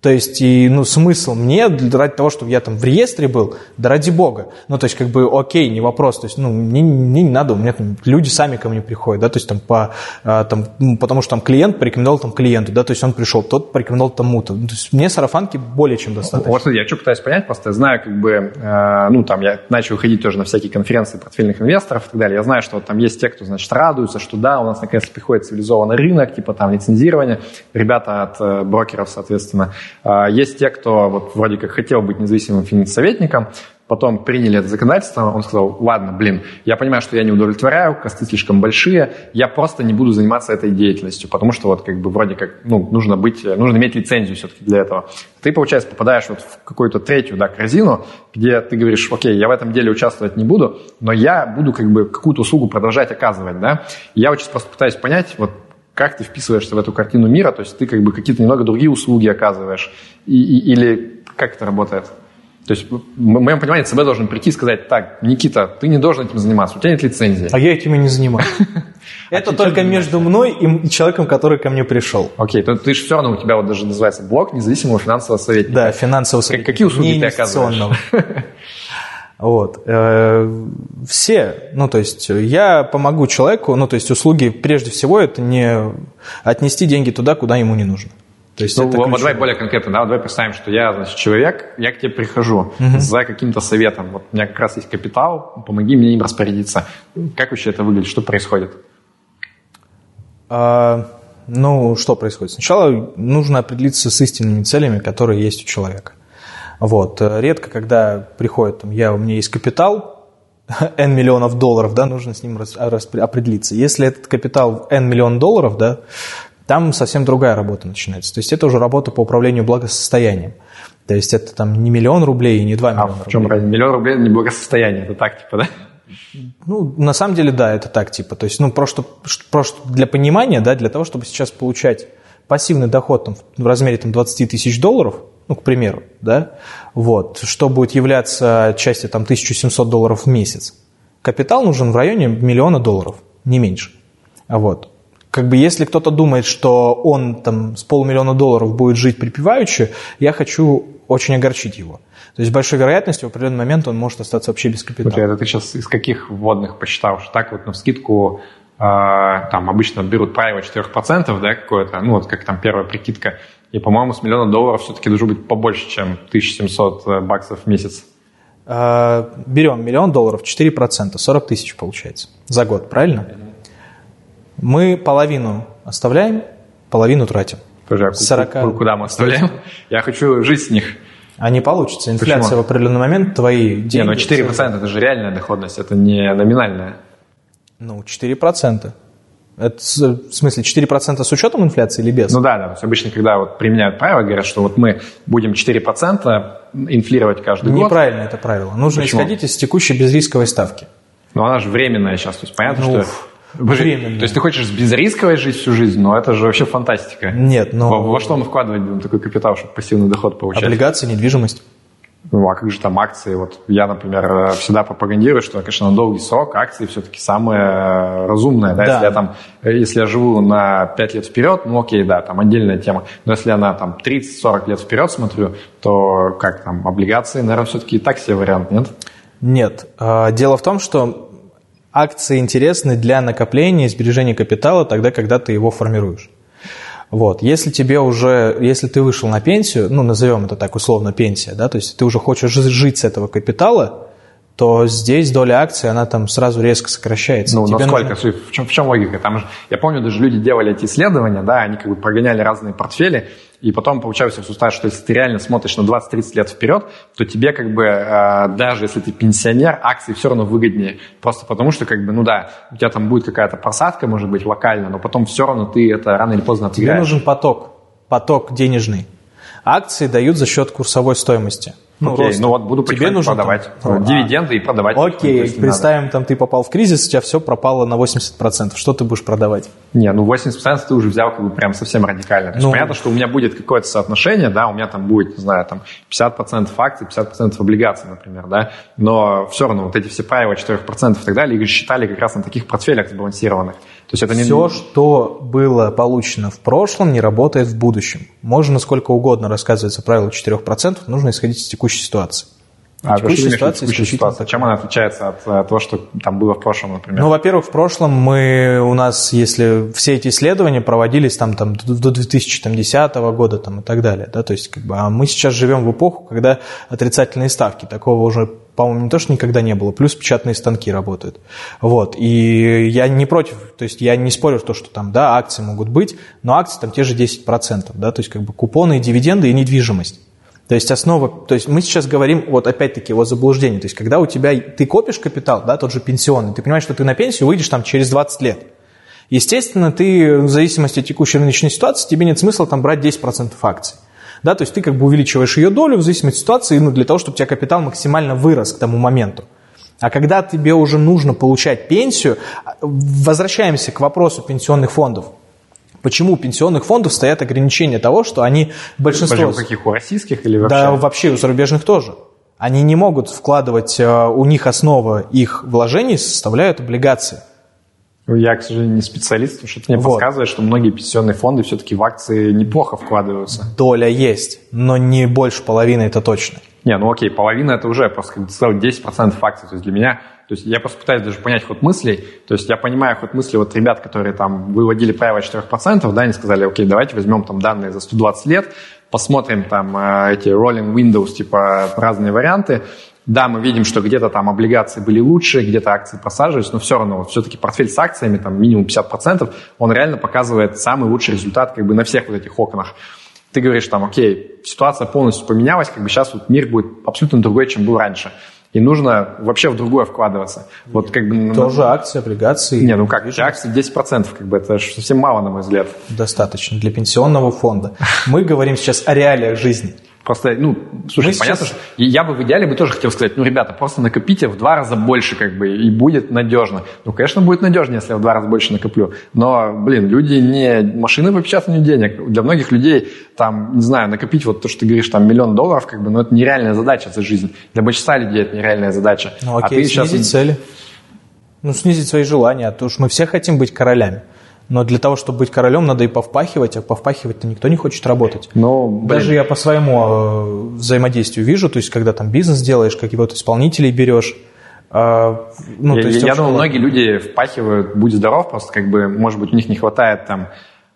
A: То есть, и, ну, смысл мне, ради того, чтобы я там в реестре был, да ради бога. Ну, то есть, как бы, окей, не вопрос. То есть, ну, мне, мне не надо, у меня там люди сами ко мне приходят, да, то есть, там, по, а, там, ну, потому что там клиент порекомендовал там клиенту, да, то есть, он пришел, тот порекомендовал тому-то. Ну, то есть, мне сарафанки более чем достаточно.
B: Вот, я что пытаюсь понять, просто я знаю, как бы, э, ну, там, я начал ходить тоже на всякие конференции портфельных инвесторов и так далее. Я знаю, что вот там есть те, кто, значит, радуются, что да, у нас наконец-то приходит цивилизованный рынок, типа там лицензирование, ребята от э, брокеров, соответственно, есть те, кто вот вроде как хотел быть независимым финансоветником, потом приняли это законодательство, он сказал, ладно, блин, я понимаю, что я не удовлетворяю, косты слишком большие, я просто не буду заниматься этой деятельностью, потому что вот как бы вроде как, ну, нужно быть, нужно иметь лицензию все-таки для этого. Ты, получается, попадаешь вот в какую-то третью, да, корзину, где ты говоришь, окей, я в этом деле участвовать не буду, но я буду как бы какую-то услугу продолжать оказывать, да. я вот сейчас просто пытаюсь понять, вот как ты вписываешься в эту картину мира, то есть ты как бы какие-то немного другие услуги оказываешь, и, и, или как это работает? То есть, в моем понимании, ЦБ должен прийти и сказать, так, Никита, ты не должен этим заниматься, у тебя нет лицензии.
A: А я этим и не занимаюсь. Это только между мной и человеком, который ко мне пришел.
B: Окей, то ты же все равно, у тебя вот даже называется блок независимого финансового советника.
A: Да, финансового советника.
B: Какие услуги ты оказываешь?
A: Вот. Э, все, ну, то есть я помогу человеку, ну, то есть услуги, прежде всего, это не отнести деньги туда, куда ему не нужно.
B: То есть ну, это вот давай более конкретно, да, давай представим, что я, значит, человек, я к тебе прихожу угу. за каким-то советом. Вот у меня как раз есть капитал, помоги мне им распорядиться. Как вообще это выглядит? Что происходит?
A: А, ну, что происходит? Сначала нужно определиться с истинными целями, которые есть у человека. Вот. Редко, когда приходит, там, я, у меня есть капитал, N миллионов долларов, да, нужно с ним рас, рас, определиться. Если этот капитал N миллион долларов, да, там совсем другая работа начинается. То есть это уже работа по управлению благосостоянием. То есть это там не миллион рублей и не два миллиона
B: а в чем рублей. разница? Миллион рублей – не благосостояние, это так типа, да?
A: Ну, на самом деле, да, это так типа. То есть, ну, просто, просто для понимания, да, для того, чтобы сейчас получать пассивный доход там, в размере там, 20 тысяч долларов, ну, к примеру, да, вот, что будет являться частью там 1700 долларов в месяц. Капитал нужен в районе миллиона долларов, не меньше. Вот как бы если кто-то думает, что он там с полумиллиона долларов будет жить припеваючи, я хочу очень огорчить его. То есть большой вероятностью в определенный момент он может остаться вообще без капитала.
B: Смотри, это ты сейчас из каких вводных посчитал? Что так вот на скидку э, там обычно берут правило 4%, да, какое-то, ну вот как там первая прикидка, и, по-моему, с миллиона долларов все-таки должно быть побольше, чем 1700 э, баксов в месяц.
A: Э, берем миллион долларов, 4%, 40 тысяч получается за год, правильно? Мы половину оставляем, половину тратим.
B: Тоже, а 40... куда мы оставляем? Я хочу жить с них.
A: А не получится. Инфляция Почему? в определенный момент, твои деньги... Не,
B: но 4% все... это же реальная доходность, это не номинальная.
A: Ну, 4%. Это, в смысле, 4% с учетом инфляции или без?
B: Ну да, да. То есть обычно, когда вот применяют правила, говорят, что вот мы будем 4% инфлировать каждый
A: Неправильно год. Неправильно это правило. Нужно Почему? исходить из текущей безрисковой ставки.
B: Но она же временная сейчас. То есть понятно, ну, что Временно. То есть ты хочешь безрисковой жить всю жизнь, но это же вообще фантастика.
A: Нет, но...
B: Во, во что мы вкладывать будем такой капитал, чтобы пассивный доход получать?
A: Облигации, недвижимость.
B: Ну, а как же там акции? Вот я, например, всегда пропагандирую, что, конечно, на долгий срок акции все-таки самое разумное. Да? Да. Если, я там, если я живу на 5 лет вперед, ну окей, да, там отдельная тема. Но если я на там, 30-40 лет вперед смотрю, то как там, облигации, наверное, все-таки и так себе вариант, нет?
A: Нет. А, дело в том, что акции интересны для накопления и сбережения капитала тогда, когда ты его формируешь. Вот. Если тебе уже, если ты вышел на пенсию, ну, назовем это так условно пенсия, да, то есть ты уже хочешь жить с этого капитала, то здесь доля акций, она там сразу резко сокращается.
B: Ну, Тебе насколько? Нужно... В, чем, в чем логика? Там же, я помню, даже люди делали эти исследования, да, они как бы прогоняли разные портфели, и потом получается результат, что если ты реально смотришь на 20-30 лет вперед, то тебе как бы, э, даже если ты пенсионер, акции все равно выгоднее. Просто потому что, как бы, ну да, у тебя там будет какая-то просадка, может быть, локально, но потом все равно ты это рано или поздно
A: отыграешь. Тебе нужен поток, поток денежный. Акции дают за счет курсовой стоимости.
B: Ну, Окей, рост. ну вот буду Тебе нужно продавать там, ну, дивиденды и продавать.
A: Окей, есть, представим, надо. там ты попал в кризис, у тебя все пропало на 80%. Что ты будешь продавать?
B: Не, ну 80% ты уже взял как бы прям совсем радикально. То есть ну, понятно, что у меня будет какое-то соотношение, да, у меня там будет, не знаю, там 50% акций, 50% облигаций, например, да, но все равно вот эти все правила 4% и так далее, их считали как раз на таких портфелях сбалансированных.
A: То есть это не... Все, что было получено в прошлом, не работает в будущем. Можно сколько угодно рассказывать о правилах 4%, нужно исходить из текущей ситуации.
B: А текущая ситуация текущая ситуация. Чем она отличается от, от того, что там было в прошлом, например?
A: Ну, во-первых, в прошлом мы у нас, если все эти исследования проводились там, там до 2010 года там, и так далее, да, то есть как бы, а мы сейчас живем в эпоху, когда отрицательные ставки, такого уже по-моему, не то, что никогда не было, плюс печатные станки работают. Вот, и я не против, то есть я не спорю то, что там, да, акции могут быть, но акции там те же 10%, да, то есть как бы купоны, дивиденды и недвижимость. То есть основа, то есть мы сейчас говорим вот опять-таки о заблуждении, то есть когда у тебя, ты копишь капитал, да, тот же пенсионный, ты понимаешь, что ты на пенсию выйдешь там через 20 лет. Естественно, ты в зависимости от текущей рыночной ситуации, тебе нет смысла там брать 10% акций да, то есть ты как бы увеличиваешь ее долю в зависимости от ситуации, ну, для того, чтобы у тебя капитал максимально вырос к тому моменту. А когда тебе уже нужно получать пенсию, возвращаемся к вопросу пенсионных фондов. Почему у пенсионных фондов стоят ограничения того, что они большинство... Большинство
B: каких, у российских или вообще?
A: Да, вообще у зарубежных тоже. Они не могут вкладывать, э, у них основа их вложений составляют облигации.
B: Ну, я, к сожалению, не специалист, потому что это мне вот. подсказывает, что многие пенсионные фонды все-таки в акции неплохо вкладываются.
A: Доля есть, но не больше половины, это точно.
B: Не, ну окей, половина это уже просто, сказал, 10% акций. То есть для меня То есть я просто пытаюсь даже понять ход мыслей. То есть я понимаю ход мысли вот ребят, которые там выводили правило 4%, да, они сказали, окей, давайте возьмем там данные за 120 лет, посмотрим там э, эти rolling windows, типа разные варианты. Да, мы видим, что где-то там облигации были лучше, где-то акции просаживались, но все равно вот все-таки портфель с акциями, там минимум 50%, он реально показывает самый лучший результат как бы на всех вот этих окнах. Ты говоришь там, окей, ситуация полностью поменялась, как бы сейчас вот мир будет абсолютно другой, чем был раньше и нужно вообще в другое вкладываться. Вот как бы...
A: Тоже акции, облигации.
B: Не, ну как, акции 10%, как бы это совсем мало, на мой взгляд.
A: Достаточно для пенсионного фонда. Мы говорим сейчас о реалиях жизни.
B: Просто, ну, слушай, Мы понятно, сейчас... что я бы в идеале бы тоже хотел сказать, ну, ребята, просто накопите в два раза больше, как бы, и будет надежно. Ну, конечно, будет надежнее, если я в два раза больше накоплю. Но, блин, люди не машины по печатанию денег. Для многих людей, там, не знаю, накопить вот то, что ты говоришь, там, миллион долларов, как бы, ну, это нереальная задача за жизнь. Для большинства людей это нереальная задача.
A: Ну, окей, а ты снизить сейчас... цели. Ну, снизить свои желания, а то уж мы все хотим быть королями. Но для того, чтобы быть королем, надо и повпахивать, а повпахивать-то никто не хочет работать. Но, блин. Даже я по своему э, взаимодействию вижу, то есть когда там бизнес делаешь, как вот исполнителей берешь,
B: э, ну, я, то есть, я думаю, многие люди впахивают «Будь здоров», просто как бы, может быть, у них не хватает там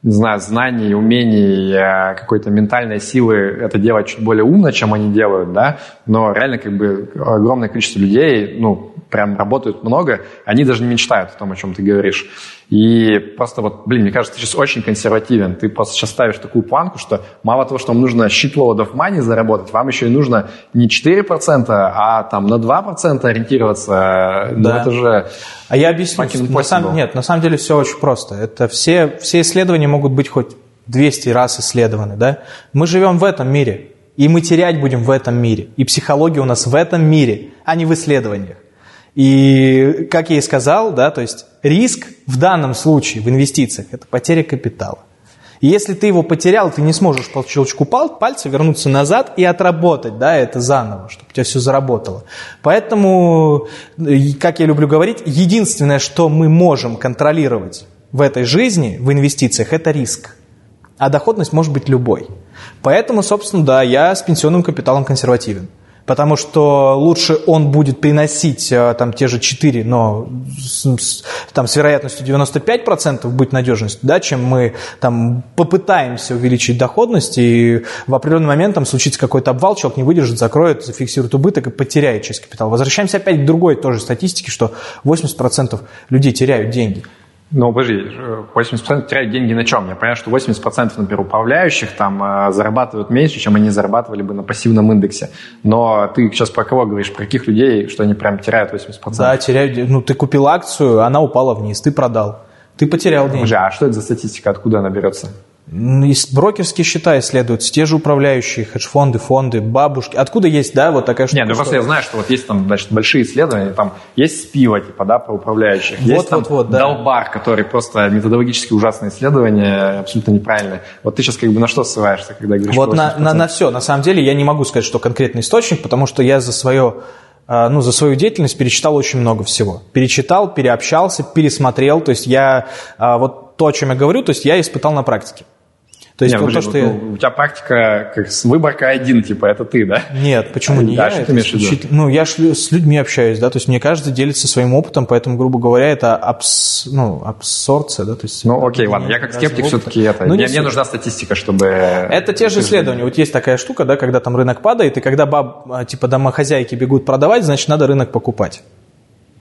B: не знаю, знаний, умений, э, какой-то ментальной силы это делать чуть более умно, чем они делают, да, но реально как бы огромное количество людей, ну, прям работают много, они даже не мечтают о том, о чем ты говоришь. И просто вот, блин, мне кажется, ты сейчас очень консервативен. Ты просто сейчас ставишь такую планку, что мало того, что вам нужно щитлоудов money заработать, вам еще и нужно не 4%, а там на 2% ориентироваться. Ну, да. Ну, это же...
A: А я объясню. На самом, нет, на самом деле все очень просто. Это все, все исследования могут быть хоть 200 раз исследованы. Да? Мы живем в этом мире. И мы терять будем в этом мире. И психология у нас в этом мире, а не в исследованиях. И, как я и сказал, да, то есть риск в данном случае в инвестициях – это потеря капитала. И если ты его потерял, ты не сможешь по щелчку пальца вернуться назад и отработать да, это заново, чтобы у тебя все заработало. Поэтому, как я люблю говорить, единственное, что мы можем контролировать в этой жизни, в инвестициях, это риск. А доходность может быть любой. Поэтому, собственно, да, я с пенсионным капиталом консервативен потому что лучше он будет приносить э, там те же 4, но с, там, с вероятностью 95% быть надежностью, да, чем мы там попытаемся увеличить доходность, и в определенный момент там случится какой-то обвал, человек не выдержит, закроет, зафиксирует убыток и потеряет часть капитала. Возвращаемся опять к другой тоже статистике, что 80% людей теряют деньги.
B: Ну, подожди, 80% теряют деньги на чем? Я понимаю, что 80%, например, управляющих там э, зарабатывают меньше, чем они зарабатывали бы на пассивном индексе. Но ты сейчас про кого говоришь? Про каких людей, что они прям теряют 80%?
A: Да, теряют. Ну, ты купил акцию, она упала вниз, ты продал. Ты потерял деньги.
B: Подожди, а что это за статистика? Откуда она берется?
A: Брокерские счета исследуются, те же управляющие, хедж-фонды, фонды, бабушки. Откуда есть, да, вот такая штука?
B: Нет, ну просто я знаю, что вот есть там, значит, большие исследования, там есть спива, типа, да, про управляющих. Вот, есть вот, там вот, да. долбар, который просто методологически ужасное исследование, абсолютно неправильное. Вот ты сейчас как бы на что ссылаешься, когда говоришь
A: Вот на, на, на все. На самом деле я не могу сказать, что конкретный источник, потому что я за свое а, ну, за свою деятельность перечитал очень много всего. Перечитал, переобщался, пересмотрел. То есть я а, вот то, о чем я говорю, то есть я испытал на практике.
B: То есть Нет, вот то, что ну, я... у тебя практика как с выборка один, типа, это ты, да?
A: Нет, почему а, не да, я? В виду? Ну, я с людьми общаюсь, да, то есть мне каждый делится своим опытом, поэтому, грубо говоря, это абс... ну, абсорбция, да, то есть...
B: Ну, окей, ладно, я как скептик все-таки это... Ну, мне, мне нужна статистика, чтобы...
A: Это те же исследования. Вот есть такая штука, да, когда там рынок падает, и когда баб, а, типа домохозяйки бегут продавать, значит, надо рынок покупать.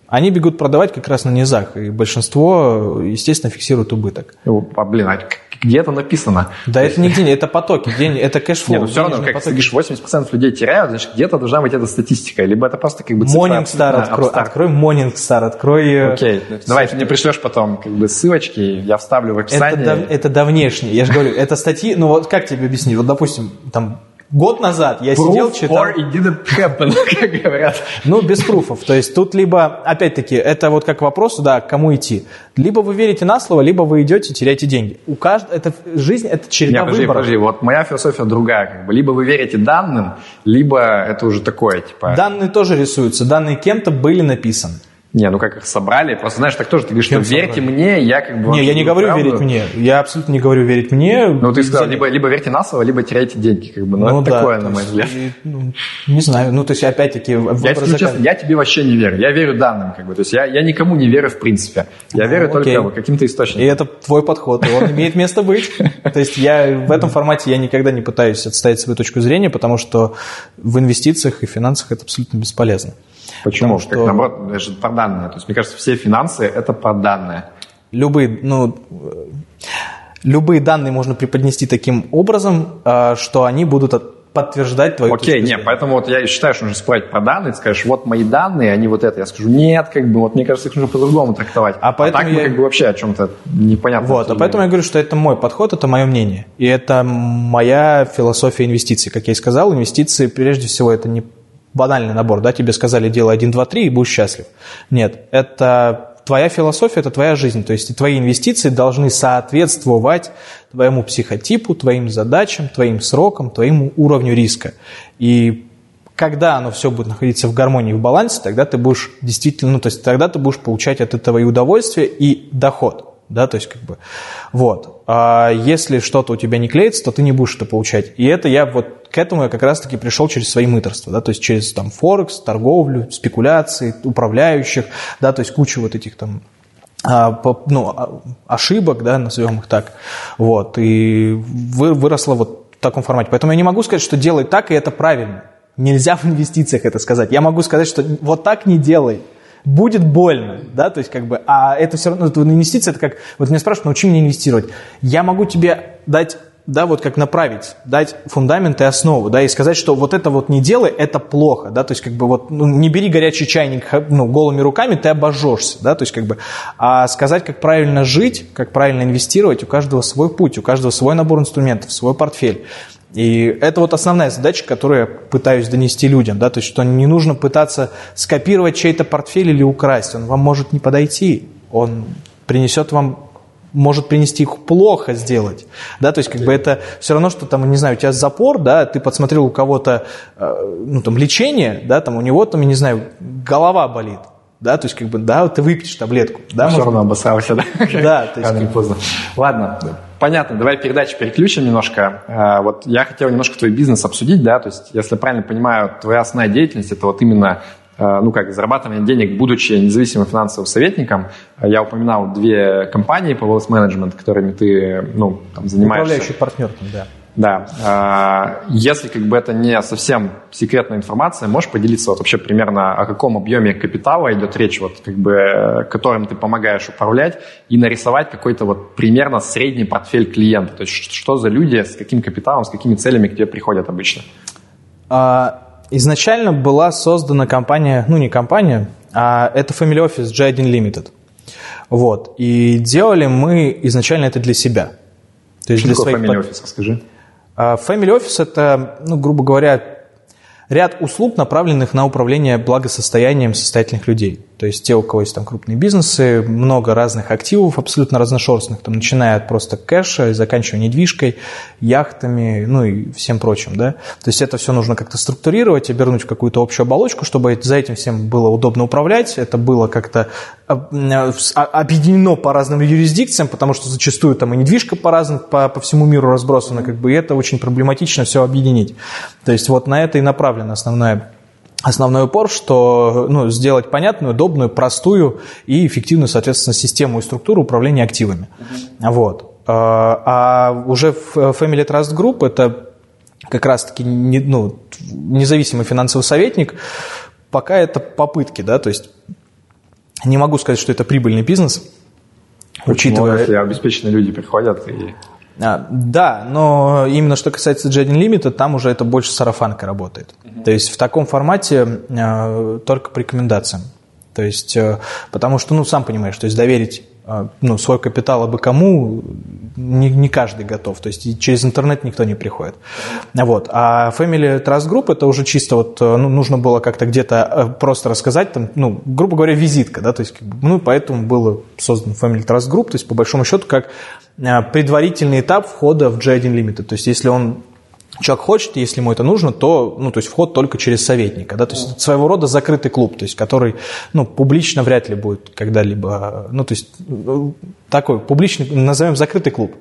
A: Они бегут продавать как раз на низах, и большинство, естественно, фиксирует убыток.
B: Ну, а, блин, а где это написано.
A: Да, это не, это потоки, день, это cash flow.
B: Нет, ну все равно, как потоки. ты говоришь, 80% людей теряют, значит, где-то должна быть эта статистика, либо это просто как бы
A: цифра. Morningstar открой, открой Morningstar, открой...
B: Э, Окей, okay. давай, ты мне пришлешь потом как бы ссылочки, я вставлю в описание.
A: Это, дав, это давнешнее, я же говорю, это статьи, ну вот как тебе объяснить, вот допустим, там Год назад я Proof сидел, читал...
B: or it didn't happen, как говорят.
A: Ну, без пруфов. То есть тут либо, опять-таки, это вот как вопрос, да, к кому идти. Либо вы верите на слово, либо вы идете, теряете деньги. У каждого, это, жизнь – это череда Нет, подожди, выборов.
B: подожди, вот моя философия другая. Как бы. Либо вы верите данным, либо это уже такое, типа...
A: Данные тоже рисуются, данные кем-то были написаны.
B: Не, ну как их собрали? Просто знаешь, так тоже ты говоришь, Кем что верьте собрали? мне, я как бы...
A: Не, я не говорю правду. верить мне. Я абсолютно не говорю верить мне.
B: Ну, ты сказал, либо, либо верьте на слово, либо теряйте деньги, как бы. Ну, ну это да, такое, на мой взгляд.
A: ну, не знаю. Ну, то есть, опять-таки...
B: Я скажу честно, я тебе вообще не верю. Я верю данным, как бы. То есть, я, я никому не верю в принципе. Я ну, верю окей. только каким-то источникам.
A: И это твой подход, и он имеет место быть. То есть, я в этом формате я никогда не пытаюсь отставить свою точку зрения, потому что в инвестициях и финансах это абсолютно бесполезно.
B: Почему? Потому, как наоборот, это же про данные. То есть, мне кажется, все финансы – это про данные.
A: Любые, ну, любые данные можно преподнести таким образом, а, что они будут подтверждать твою
B: Окей, okay, нет, поэтому вот я и считаю, что нужно спорить про данные, ты скажешь, вот мои данные, они вот это. Я скажу, нет, как бы, вот мне кажется, их нужно по-другому трактовать. А, поэтому а так я... мы как бы вообще о чем-то непонятном.
A: Вот, а поэтому я говорю, что это мой подход, это мое мнение. И это моя философия инвестиций. Как я и сказал, инвестиции, прежде всего, это не банальный набор, да, тебе сказали, делай 1, 2, 3 и будешь счастлив. Нет, это твоя философия, это твоя жизнь. То есть твои инвестиции должны соответствовать твоему психотипу, твоим задачам, твоим срокам, твоему уровню риска. И когда оно все будет находиться в гармонии, в балансе, тогда ты будешь действительно, ну, то есть тогда ты будешь получать от этого и удовольствие, и доход да, то есть как бы, вот. А если что-то у тебя не клеится, то ты не будешь это получать. И это я вот к этому я как раз-таки пришел через свои мыторства, да, то есть через там Форекс, торговлю, спекуляции, управляющих, да, то есть кучу вот этих там а, ну, а, ошибок, да, назовем их так, вот, и выросло вот в таком формате. Поэтому я не могу сказать, что делай так, и это правильно. Нельзя в инвестициях это сказать. Я могу сказать, что вот так не делай будет больно, да, то есть как бы, а это все равно, это инвестиция, это как, вот меня спрашивают, научи меня инвестировать. Я могу тебе дать да, вот как направить, дать фундамент и основу, да, и сказать, что вот это вот не делай, это плохо, да, то есть как бы вот ну, не бери горячий чайник ну, голыми руками, ты обожжешься, да, то есть как бы, а сказать, как правильно жить, как правильно инвестировать, у каждого свой путь, у каждого свой набор инструментов, свой портфель. И это вот основная задача, которую я пытаюсь донести людям, да, то есть что не нужно пытаться скопировать чей-то портфель или украсть, он вам может не подойти, он принесет вам может принести их плохо сделать, да, то есть как бы это все равно, что там, не знаю, у тебя запор, да, ты подсмотрел у кого-то, э, ну, там, лечение, да, там, у него там, я не знаю, голова болит, да, то есть как бы, да, ты выпьешь таблетку, да.
B: Все равно обоссался, да?
A: Да, то есть. Рано
B: поздно. Ладно, понятно, давай передачу переключим немножко. А, вот я хотел немножко твой бизнес обсудить, да, то есть, если я правильно понимаю, твоя основная деятельность это вот именно а, ну, как зарабатывание денег, будучи независимым финансовым советником. Я упоминал две компании по wealth management, которыми ты, ну, там, занимаешься.
A: Управляющий партнер, да.
B: Да. А, если как бы это не совсем секретная информация, можешь поделиться вот вообще примерно о каком объеме капитала идет речь, вот как бы которым ты помогаешь управлять, и нарисовать какой-то вот примерно средний портфель клиента. То есть что за люди, с каким капиталом, с какими целями к тебе приходят обычно?
A: А, изначально была создана компания, ну не компания, а это Family Office J1 Limited. Вот. И делали мы изначально это для себя.
B: То есть Что для такое своих... Family Office, скажи?
A: А Family Office – это, ну, грубо говоря, ряд услуг, направленных на управление благосостоянием состоятельных людей. То есть те, у кого есть там крупные бизнесы, много разных активов, абсолютно разношерстных, там, начиная от просто кэша и заканчивая недвижкой, яхтами, ну и всем прочим. Да? То есть это все нужно как-то структурировать, обернуть в какую-то общую оболочку, чтобы за этим всем было удобно управлять, это было как-то а, а, объединено по разным юрисдикциям, потому что зачастую там и недвижка по разным, по, по всему миру разбросана, как бы, и это очень проблематично все объединить. То есть вот на это и направлена основная основной упор, что ну, сделать понятную, удобную, простую и эффективную, соответственно, систему и структуру управления активами. Uh-huh. Вот. А, а уже Family Trust Group это как раз-таки не, ну, независимый финансовый советник, пока это попытки, да, то есть не могу сказать, что это прибыльный бизнес,
B: Почему? учитывая... Если обеспеченные люди приходят и
A: а, да, но именно что касается J1 Limited, там уже это больше сарафанка работает. Uh-huh. То есть в таком формате э, только по рекомендациям. То есть, э, потому что, ну, сам понимаешь, то есть доверить ну, свой капитал абы кому не, не каждый готов. То есть через интернет никто не приходит. Вот. А Family Trust Group это уже чисто вот ну, нужно было как-то где-то просто рассказать, там, ну, грубо говоря, визитка, да, то есть, ну, поэтому было создан Family Trust Group, то есть, по большому счету, как предварительный этап входа в J1 Limited. То есть, если он человек хочет, если ему это нужно, то, ну, то есть вход только через советника, да, то есть своего рода закрытый клуб, то есть который, ну, публично вряд ли будет когда-либо, ну, то есть такой публичный, назовем закрытый клуб,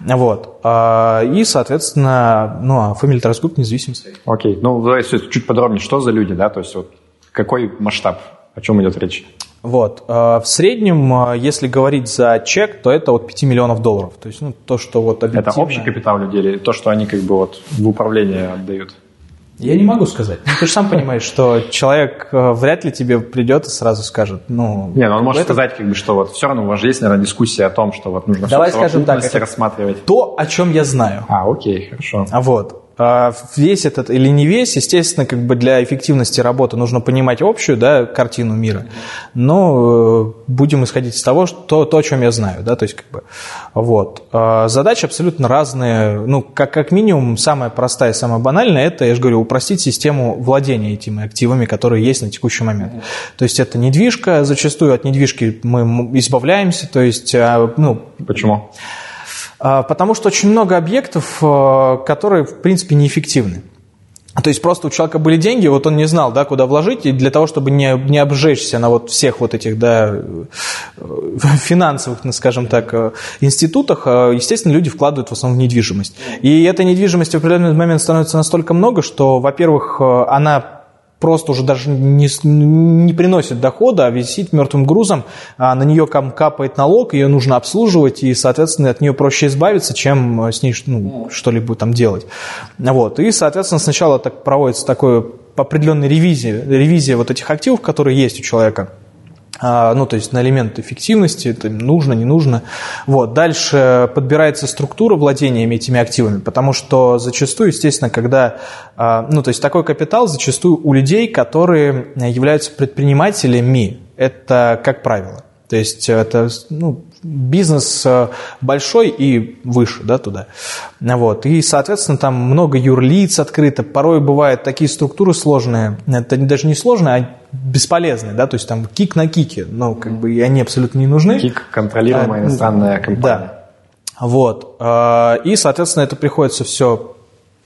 A: вот, а, и, соответственно, ну, а Family Trust Group независимый
B: Окей, ну, давай чуть подробнее, что за люди, да, то есть вот какой масштаб, о чем идет речь?
A: Вот. А, в среднем, а, если говорить за чек, то это от 5 миллионов долларов. То есть, ну, то, что вот
B: объективно... Это общий капитал людей или то, что они как бы вот в управление отдают?
A: Я не могу сказать. Ну, ты же сам понимаешь, что человек а, вряд ли тебе придет и сразу скажет, ну...
B: Не, ну он может это... сказать, как бы, что вот все равно у вас же есть, наверное, дискуссия о том, что вот нужно
A: Давай все скажем так, это
B: рассматривать.
A: То, о чем я знаю.
B: А, окей, хорошо.
A: А вот. А, весь этот или не весь, естественно, как бы для эффективности работы нужно понимать общую да, картину мира, но э, будем исходить из того, что то, о чем я знаю, да, то есть как бы вот. А, задачи абсолютно разные, ну, как, как минимум, самая простая, самая банальная, это, я же говорю, упростить систему владения этими активами, которые есть на текущий момент. То есть это недвижка, зачастую от недвижки мы избавляемся, то есть, а, ну...
B: Почему?
A: А, потому что очень много объектов, э, которые, в принципе, неэффективны. То есть просто у человека были деньги, вот он не знал, да, куда вложить, и для того, чтобы не, не обжечься на вот всех вот этих, да, э, финансовых, ну, скажем так, э, институтах, естественно, люди вкладывают в основном в недвижимость. И эта недвижимость в определенный момент становится настолько много, что, во-первых, она просто уже даже не, не приносит дохода, а висит мертвым грузом, а на нее капает налог, ее нужно обслуживать, и, соответственно, от нее проще избавиться, чем с ней ну, что-либо там делать. Вот. И, соответственно, сначала так проводится такое определенная ревизия, ревизия вот этих активов, которые есть у человека – ну, то есть на элемент эффективности, это нужно, не нужно. Вот. Дальше подбирается структура владения этими активами, потому что зачастую, естественно, когда, а, ну, то есть такой капитал зачастую у людей, которые являются предпринимателями, это как правило. То есть это, ну, бизнес э, большой и выше, да, туда. Вот. И, соответственно, там много юрлиц открыто. Порой бывают такие структуры сложные. Это даже не сложные, а бесполезные, да, то есть там кик на кике, но как бы и они абсолютно не нужны.
B: Кик – контролируемая а, иностранная компания.
A: Да. Вот. Э, и, соответственно, это приходится все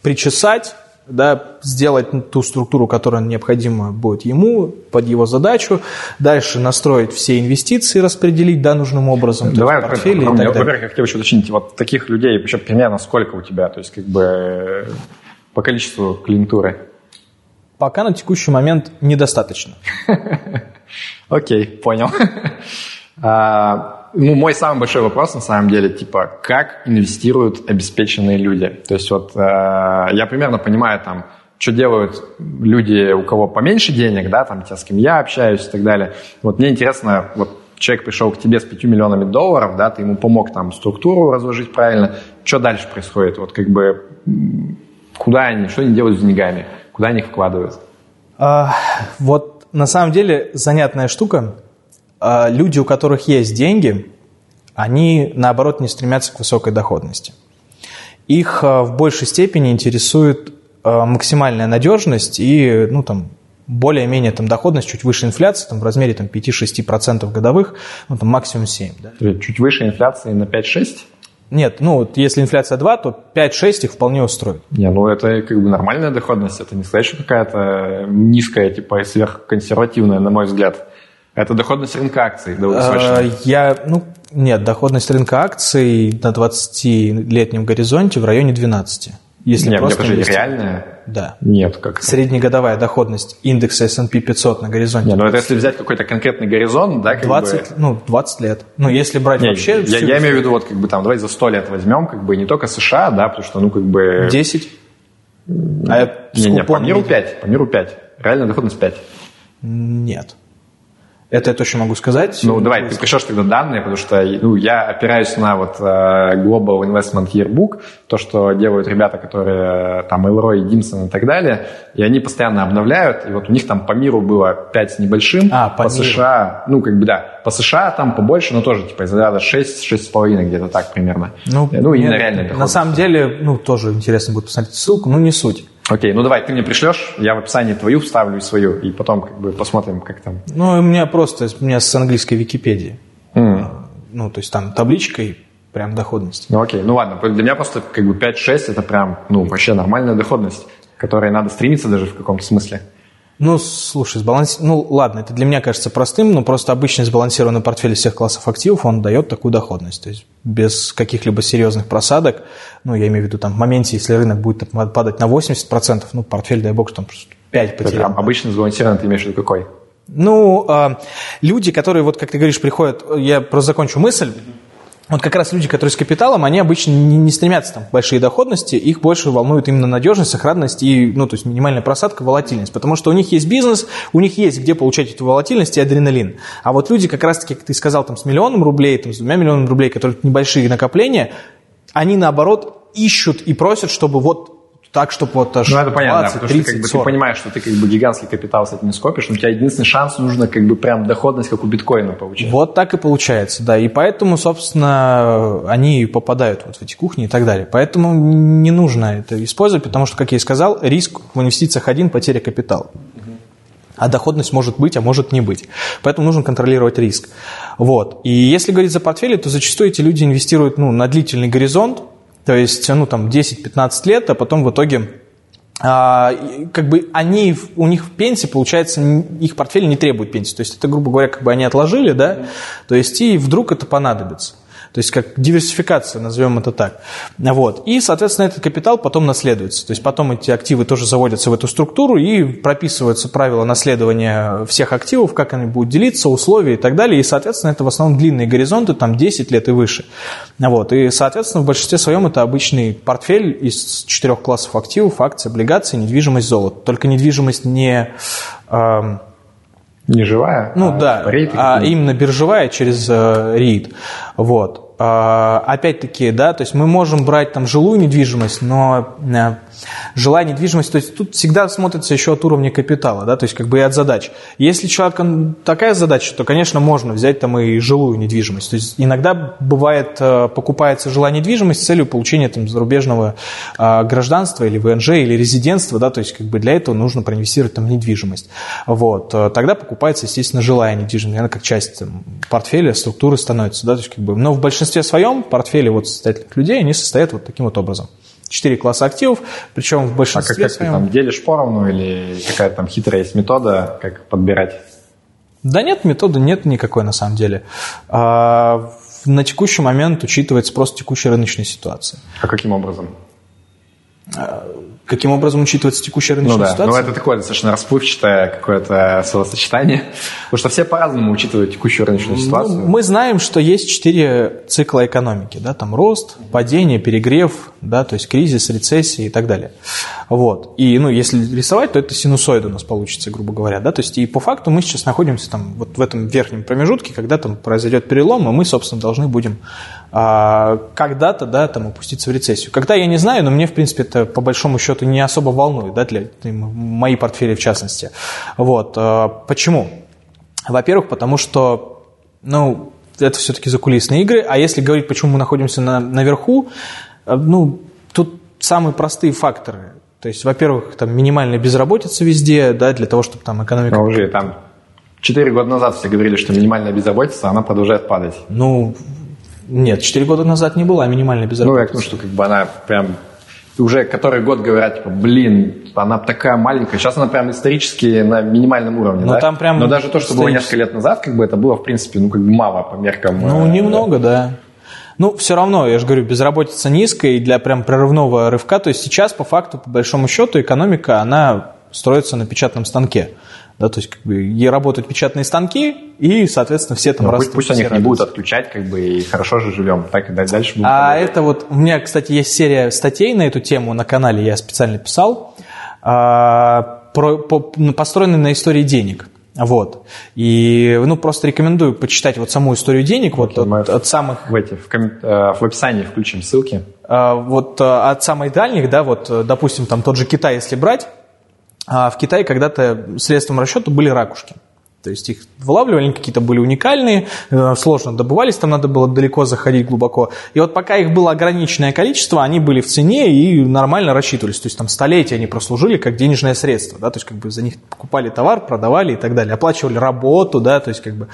A: причесать, да, сделать ту структуру, которая необходима будет ему, под его задачу, дальше настроить все инвестиции, распределить да, нужным образом,
B: Давай, то есть портфели и так Во-первых, я хотел еще уточнить, вот таких людей еще примерно сколько у тебя, то есть как бы по количеству клиентуры?
A: Пока на текущий момент недостаточно.
B: Окей, понял. Ну, мой самый большой вопрос, на самом деле, типа, как инвестируют обеспеченные люди? То есть вот э, я примерно понимаю, там, что делают люди, у кого поменьше денег, да, там, те, с кем я общаюсь и так далее. Вот мне интересно, вот человек пришел к тебе с 5 миллионами долларов, да, ты ему помог там структуру разложить правильно, что дальше происходит? Вот как бы куда они, что они делают с деньгами, куда они их вкладывают?
A: А, вот на самом деле занятная штука. А, люди, у которых есть деньги, они, наоборот, не стремятся к высокой доходности. Их а, в большей степени интересует а, максимальная надежность и, ну, там, более-менее там доходность чуть выше инфляции, там в размере там, 5-6% годовых, ну, там максимум 7. Да.
B: Чуть выше инфляции на 5-6?
A: Нет, ну вот если инфляция 2, то 5-6 их вполне устроит.
B: Не, ну это как бы нормальная доходность, это не сказать, что какая-то низкая, типа сверхконсервативная, на мой взгляд. Это доходность рынка акций
A: долгосрочная? Я, ну, нет, доходность рынка акций на 20-летнем горизонте в районе 12.
B: Если Нет, просто подожди, реальная?
A: Да.
B: Нет, как
A: Среднегодовая доходность индекса S&P 500 на горизонте.
B: Нет, ну это если взять какой-то конкретный горизонт, да?
A: Как 20, бы... ну, 20 лет. Ну, если брать Нет, вообще...
B: Я, всю... я имею в виду, вот как бы там, давай за 100 лет возьмем, как бы не только США, да, потому что, ну, как бы...
A: 10?
B: А не, не, по миру 5, по миру 5. Реальная доходность 5.
A: Нет. Это я точно могу сказать.
B: Ну, давай, ты пришлешь тогда данные, потому что ну, я опираюсь на вот э, Global Investment Yearbook, то, что делают ребята, которые там Элрой, Димсон и так далее, и они постоянно обновляют, и вот у них там по миру было 5 с небольшим,
A: а, по,
B: по США, ну, как бы, да, по США там побольше, но тоже, типа, из ряда 6, 6,5 где-то так примерно.
A: Ну, ну именно реально. На самом деле, ну, тоже интересно будет посмотреть ссылку, ну, не суть.
B: Окей, ну давай, ты мне пришлешь, я в описании твою вставлю и свою, и потом как бы посмотрим, как там.
A: Ну, у меня просто, у меня с английской Википедии. Mm. Ну, то есть там табличкой прям доходности.
B: Ну окей, ну ладно, для меня просто как бы 5-6 это прям, ну, вообще нормальная доходность, к которой надо стремиться даже в каком-то смысле.
A: Ну, слушай, сбаланс... ну ладно, это для меня кажется простым, но просто обычный сбалансированный портфель всех классов активов, он дает такую доходность. То есть без каких-либо серьезных просадок, ну, я имею в виду там в моменте, если рынок будет падать на 80%, ну, портфель, дай бог, что там 5 потерял.
B: Это, обычно сбалансированный ты имеешь в виду какой?
A: Ну, э, люди, которые, вот как ты говоришь, приходят, я просто закончу мысль, вот как раз люди, которые с капиталом, они обычно не, стремятся там, к большие доходности, их больше волнует именно надежность, сохранность и, ну, то есть минимальная просадка, волатильность, потому что у них есть бизнес, у них есть где получать эту волатильность и адреналин. А вот люди, как раз-таки, как ты сказал, там, с миллионом рублей, там, с двумя миллионами рублей, которые небольшие накопления, они, наоборот, ищут и просят, чтобы вот так, чтобы вот аж
B: Ну, это понятно, 20, да, потому 30, что как бы, 40. ты понимаешь, что ты как бы гигантский капитал с этим не скопишь, но у тебя единственный шанс нужно как бы прям доходность, как у биткоина получить.
A: Вот так и получается, да, и поэтому, собственно, они попадают вот в эти кухни и так далее. Поэтому не нужно это использовать, потому что, как я и сказал, риск в инвестициях один – потеря капитала. А доходность может быть, а может не быть. Поэтому нужно контролировать риск. Вот. И если говорить за портфели, то зачастую эти люди инвестируют ну, на длительный горизонт, то есть, ну, там, 10-15 лет, а потом в итоге а, как бы они, у них в пенсии, получается, их портфель не требует пенсии. То есть это, грубо говоря, как бы они отложили, да, то есть и вдруг это понадобится. То есть как диверсификация, назовем это так. Вот. И, соответственно, этот капитал потом наследуется. То есть потом эти активы тоже заводятся в эту структуру и прописываются правила наследования всех активов, как они будут делиться, условия и так далее. И, соответственно, это в основном длинные горизонты, там 10 лет и выше. Вот. И, соответственно, в большинстве своем это обычный портфель из четырех классов активов, акции, облигации, недвижимость, золото. Только недвижимость не... Э,
B: не живая?
A: Ну а да, а именно биржевая через э, REIT. Вот. А, опять-таки, да, то есть мы можем брать там жилую недвижимость, но э, жилая недвижимость, то есть тут всегда смотрится еще от уровня капитала, да, то есть как бы и от задач. Если человека такая задача, то, конечно, можно взять там и жилую недвижимость. То есть иногда бывает, э, покупается жилая недвижимость с целью получения там зарубежного а, гражданства или ВНЖ, или резидентства, да, то есть как бы для этого нужно проинвестировать там недвижимость. Вот. Э, тогда покупается, естественно, жилая недвижимость, она как часть там, портфеля, структуры становится, да, то есть как бы, но в большинстве большинстве своем портфели вот состоятельных людей, они состоят вот таким вот образом. Четыре класса активов, причем в большинстве
B: а как, как своем... ты там делишь поровну или какая-то там хитрая есть метода, как подбирать?
A: Да нет, методы нет никакой на самом деле. А, на текущий момент учитывается просто текущая рыночная ситуация.
B: А каким образом?
A: Каким образом учитывается текущая рыночная ну, да. ситуация?
B: Ну, это такое достаточно расплывчатое какое-то словосочетание, потому что все по-разному учитывают текущую рыночную ну, ситуацию.
A: Ну, мы знаем, что есть четыре цикла экономики, да, там рост, падение, перегрев, да, то есть кризис, рецессия и так далее. Вот. И, ну, если рисовать, то это синусоид у нас получится, грубо говоря, да, то есть и по факту мы сейчас находимся там вот в этом верхнем промежутке, когда там произойдет перелом, и мы, собственно, должны будем когда-то, да, там опуститься в рецессию. Когда, я не знаю, но мне, в принципе, это по большому счету не особо волнует, да, для мои портфели в частности. Вот. Э, почему? Во-первых, потому что, ну, это все-таки закулисные игры, а если говорить, почему мы находимся на, наверху, э, ну, тут самые простые факторы. То есть, во-первых, там минимальная безработица везде, да, для того, чтобы там экономика...
B: Но уже там четыре года назад все говорили, что минимальная безработица, она продолжает падать.
A: Ну, нет, четыре года назад не была минимальная безработица.
B: Ну, я к тому, что как бы она прям уже который год говорят, типа, блин, она такая маленькая. Сейчас она прям исторически на минимальном уровне,
A: Но
B: да?
A: Там прям
B: Но даже то, что было несколько лет назад, как бы это было, в принципе, ну, как бы мало по меркам.
A: Ну, э, немного, да. Ну, все равно, я же говорю, безработица низкая, и для прям прорывного рывка, то есть сейчас, по факту, по большому счету, экономика, она строится на печатном станке. Да, то есть как бы и работают печатные станки, и, соответственно, все там
B: ну, растут. Пусть, пусть они их не будут отключать, как бы, и хорошо же живем. Так и дальше
A: будем. А работать. это вот, у меня, кстати, есть серия статей на эту тему на канале, я специально писал, а, про, по, построенные на истории денег. Вот. И, ну, просто рекомендую почитать вот саму историю денег, вот от, от самых...
B: В, эти, в, ком... Э, в описании включим ссылки.
A: А, вот э, от самых дальних, да, вот, допустим, там тот же Китай, если брать, а в Китае когда-то средством расчета были ракушки. То есть их вылавливали, они какие-то были уникальные, э, сложно добывались, там надо было далеко заходить глубоко. И вот пока их было ограниченное количество, они были в цене и нормально рассчитывались. То есть там столетия они прослужили как денежное средство, да, то есть как бы за них покупали товар, продавали и так далее, оплачивали работу, да, то есть как бы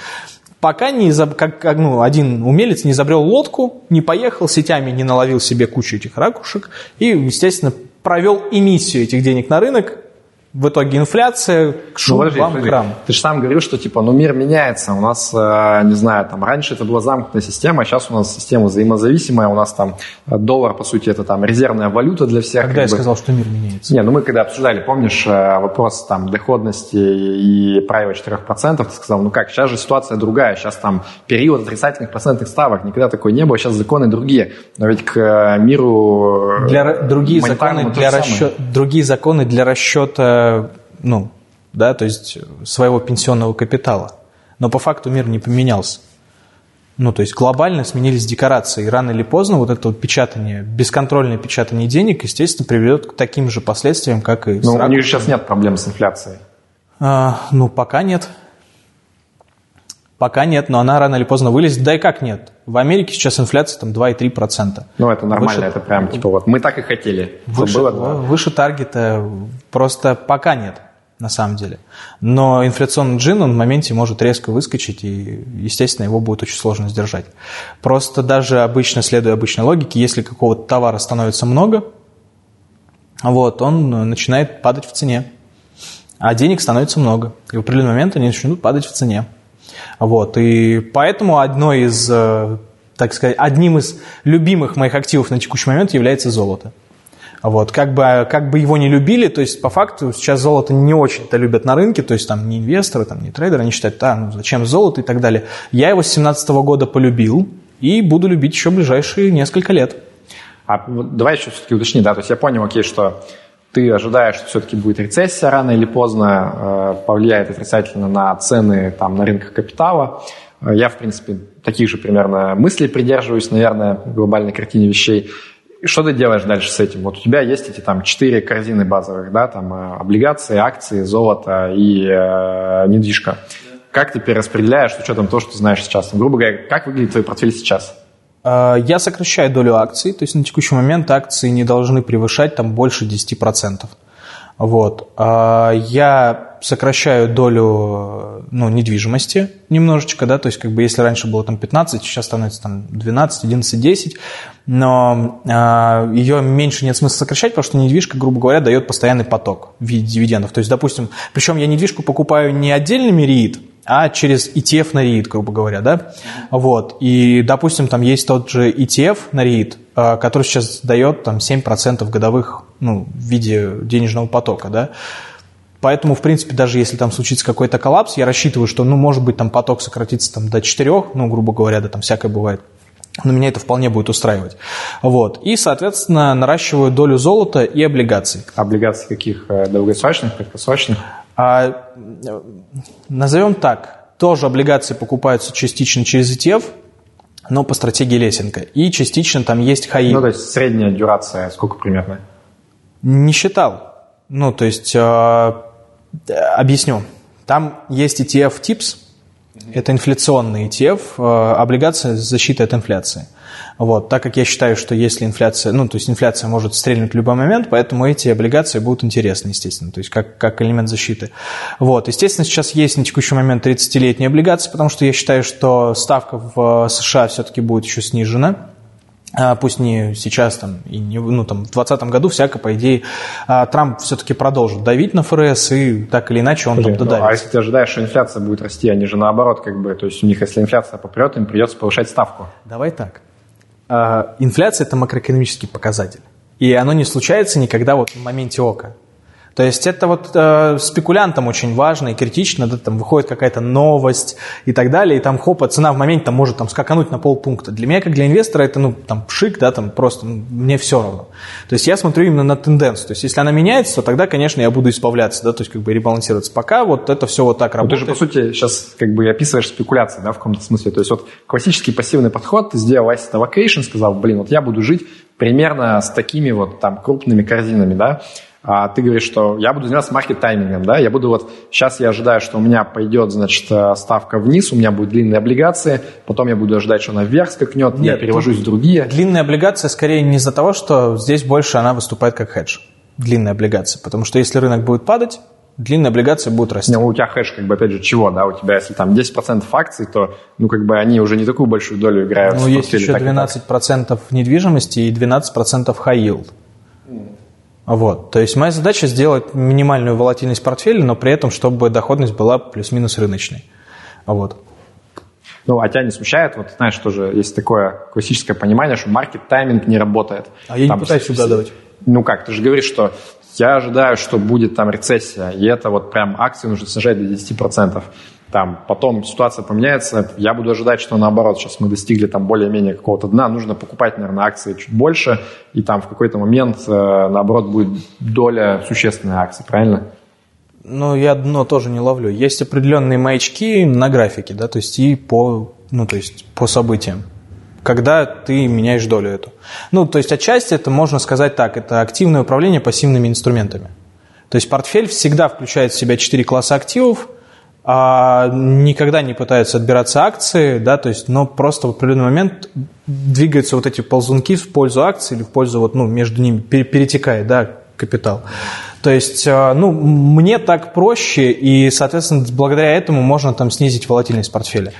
A: пока не изоб... как, как, ну, один умелец не изобрел лодку, не поехал сетями, не наловил себе кучу этих ракушек и, естественно, провел эмиссию этих денег на рынок, в итоге инфляция, шум, ну, подожди,
B: вам, подожди. крам. Ты же сам говорил, что типа, ну мир меняется. У нас, э, не знаю, там раньше это была замкнутая система, а сейчас у нас система взаимозависимая. У нас там э, доллар, по сути, это там резервная валюта для всех.
A: Когда я бы. сказал, что мир меняется?
B: Не, ну мы когда обсуждали, помнишь, э, вопрос там доходности и правила 4%, ты сказал, ну как, сейчас же ситуация другая. Сейчас там период отрицательных процентных ставок. Никогда такой не было, сейчас законы другие. Но ведь к миру...
A: Для, другие, законы для расчет, другие законы для расчета ну, да, то есть своего пенсионного капитала. Но по факту мир не поменялся. Ну, то есть глобально сменились декорации. И рано или поздно вот это вот печатание, бесконтрольное печатание денег, естественно, приведет к таким же последствиям, как и
B: Но у них сейчас нет проблем с инфляцией.
A: А, ну, пока нет. Пока нет, но она рано или поздно вылезет. Да и как нет? В Америке сейчас инфляция там 2,3%.
B: Ну, это нормально, выше, это прям типа вот мы так и хотели.
A: Выше, было выше таргета просто пока нет, на самом деле. Но инфляционный джин, он в моменте может резко выскочить, и, естественно, его будет очень сложно сдержать. Просто даже обычно, следуя обычной логике, если какого-то товара становится много, вот, он начинает падать в цене. А денег становится много. И в определенный момент они начнут падать в цене. Вот, и поэтому одной из, э, так сказать, одним из любимых моих активов на текущий момент является золото. Вот, как бы, как бы его не любили, то есть по факту сейчас золото не очень-то любят на рынке, то есть там не инвесторы, там не трейдеры, они считают, да, ну зачем золото и так далее. Я его с 2017 года полюбил и буду любить еще ближайшие несколько лет.
B: А давай еще все-таки уточни, да, то есть я понял, окей, что ты ожидаешь, что все-таки будет рецессия рано или поздно, э, повлияет отрицательно на цены там, на рынках капитала. Э, я, в принципе, таких же примерно мыслей придерживаюсь, наверное, в глобальной картине вещей. И что ты делаешь дальше с этим? Вот у тебя есть эти там четыре корзины базовых, да, там э, облигации, акции, золото и э, недвижка. Как ты перераспределяешь с учетом того, что ты знаешь сейчас? Грубо говоря, как выглядит твой портфель сейчас?
A: А, я сокращаю долю акций, то есть на текущий момент акции не должны превышать там больше 10%. Вот. А, я сокращаю долю ну, недвижимости немножечко, да, то есть как бы если раньше было там 15, сейчас становится там 12, 11, 10, но э, ее меньше нет смысла сокращать, потому что недвижка, грубо говоря, дает постоянный поток в виде дивидендов. То есть, допустим, причем я недвижку покупаю не отдельными REIT, а через ETF на REIT, грубо говоря, да, вот, и, допустим, там есть тот же ETF на REIT, а, который сейчас дает там 7% годовых, ну, в виде денежного потока, да, Поэтому, в принципе, даже если там случится какой-то коллапс, я рассчитываю, что, ну, может быть, там поток сократится там до 4, ну, грубо говоря, да, там всякое бывает. Но меня это вполне будет устраивать. Вот. И, соответственно, наращиваю долю золота и облигаций.
B: Облигаций каких? Э, долгосрочных, краткосрочных?
A: А, назовем так, тоже облигации покупаются частично через ETF, но по стратегии Лесенко. И частично там есть хаи.
B: Ну, то есть средняя дюрация сколько примерно?
A: Не считал. Ну, то есть, э, объясню. Там есть ETF TIPS, это инфляционный ETF, э, облигация защиты от инфляции. Вот, так как я считаю, что если инфляция, ну, то есть инфляция может стрельнуть в любой момент, поэтому эти облигации будут интересны, естественно, то есть как, как элемент защиты. Вот, естественно, сейчас есть на текущий момент 30-летние облигации, потому что я считаю, что ставка в США все-таки будет еще снижена. А, пусть не сейчас там, и не, ну, там, в 2020 году всяко, по идее, а, Трамп все-таки продолжит давить на ФРС, и так или иначе он Блин, там додавит.
B: Ну, а если ты ожидаешь, что инфляция будет расти, они же наоборот, как бы, то есть у них, если инфляция попрет, им придется повышать ставку.
A: Давай так. А, инфляция – это макроэкономический показатель. И оно не случается никогда вот в моменте ока. То есть это вот э, спекулянтам очень важно и критично, да, там выходит какая-то новость и так далее, и там хопа, цена в моменте там может там скакануть на полпункта. Для меня, как для инвестора, это ну там пшик, да, там просто ну, мне все равно. То есть я смотрю именно на тенденцию. То есть если она меняется, то тогда, конечно, я буду избавляться, да, то есть как бы ребалансироваться. Пока вот это все вот так работает.
B: Ну, ты же, по сути, сейчас как бы описываешь спекуляции, да, в каком-то смысле. То есть вот классический пассивный подход, ты сделал asset allocation, сказал, блин, вот я буду жить примерно с такими вот там крупными корзинами, да, а ты говоришь, что я буду заниматься маркет-таймингом, да, я буду вот, сейчас я ожидаю, что у меня пойдет, значит, э, ставка вниз, у меня будут длинные облигации, потом я буду ожидать, что она вверх скакнет, Нет, я перевожусь в другие.
A: Длинные облигации скорее не из-за того, что здесь больше она выступает как хедж, длинная облигация, потому что если рынок будет падать, длинные облигации будут расти.
B: Ну, у тебя хэш, как бы, опять же, чего, да? У тебя, если там 10% акций, то, ну, как бы, они уже не такую большую долю играют.
A: Ну, есть еще 12% недвижимости и 12% high yield. Вот. То есть моя задача сделать минимальную волатильность портфеля, но при этом, чтобы доходность была плюс-минус рыночной. Вот.
B: Ну, а тебя не смущает, вот знаешь, тоже есть такое классическое понимание, что маркет-тайминг не работает.
A: А я там, не пытаюсь угадывать.
B: Ну как, ты же говоришь, что я ожидаю, что будет там рецессия, и это вот прям акции нужно снижать до 10%. Там, потом ситуация поменяется, я буду ожидать, что наоборот, сейчас мы достигли там более-менее какого-то дна, нужно покупать, наверное, акции чуть больше, и там в какой-то момент, э, наоборот, будет доля существенной акций, правильно?
A: Ну, я дно тоже не ловлю. Есть определенные маячки на графике, да, то есть и по, ну, то есть по событиям когда ты меняешь долю эту. Ну, то есть отчасти это можно сказать так, это активное управление пассивными инструментами. То есть портфель всегда включает в себя четыре класса активов, а никогда не пытаются отбираться акции, да, то есть, но просто в определенный момент двигаются вот эти ползунки в пользу акций или в пользу, вот, ну, между ними перетекает, да, капитал. То есть, а, ну, мне так проще, и, соответственно, благодаря этому можно там снизить волатильность портфеля.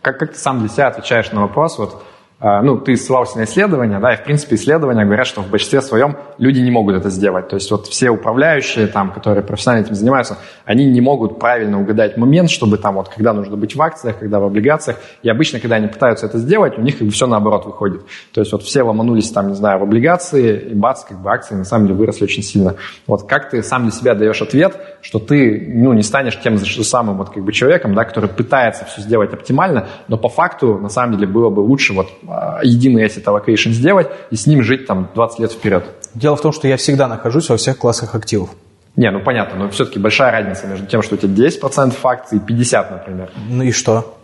B: Как, как ты сам для себя отвечаешь на вопрос, вот ну, ты ссылался на исследования, да, и, в принципе, исследования говорят, что в большинстве своем люди не могут это сделать. То есть вот все управляющие, там, которые профессионально этим занимаются, они не могут правильно угадать момент, чтобы там вот, когда нужно быть в акциях, когда в облигациях. И обычно, когда они пытаются это сделать, у них как бы все наоборот выходит. То есть вот все ломанулись там, не знаю, в облигации, и бац, как бы акции на самом деле выросли очень сильно. Вот как ты сам для себя даешь ответ, что ты, ну, не станешь тем же самым вот как бы человеком, да, который пытается все сделать оптимально, но по факту, на самом деле, было бы лучше вот а, единый asset allocation сделать и с ним жить там 20 лет вперед.
A: Дело в том, что я всегда нахожусь во всех классах активов.
B: Не, ну понятно, но все-таки большая разница между тем, что у тебя 10% акций и 50, например.
A: Ну и что?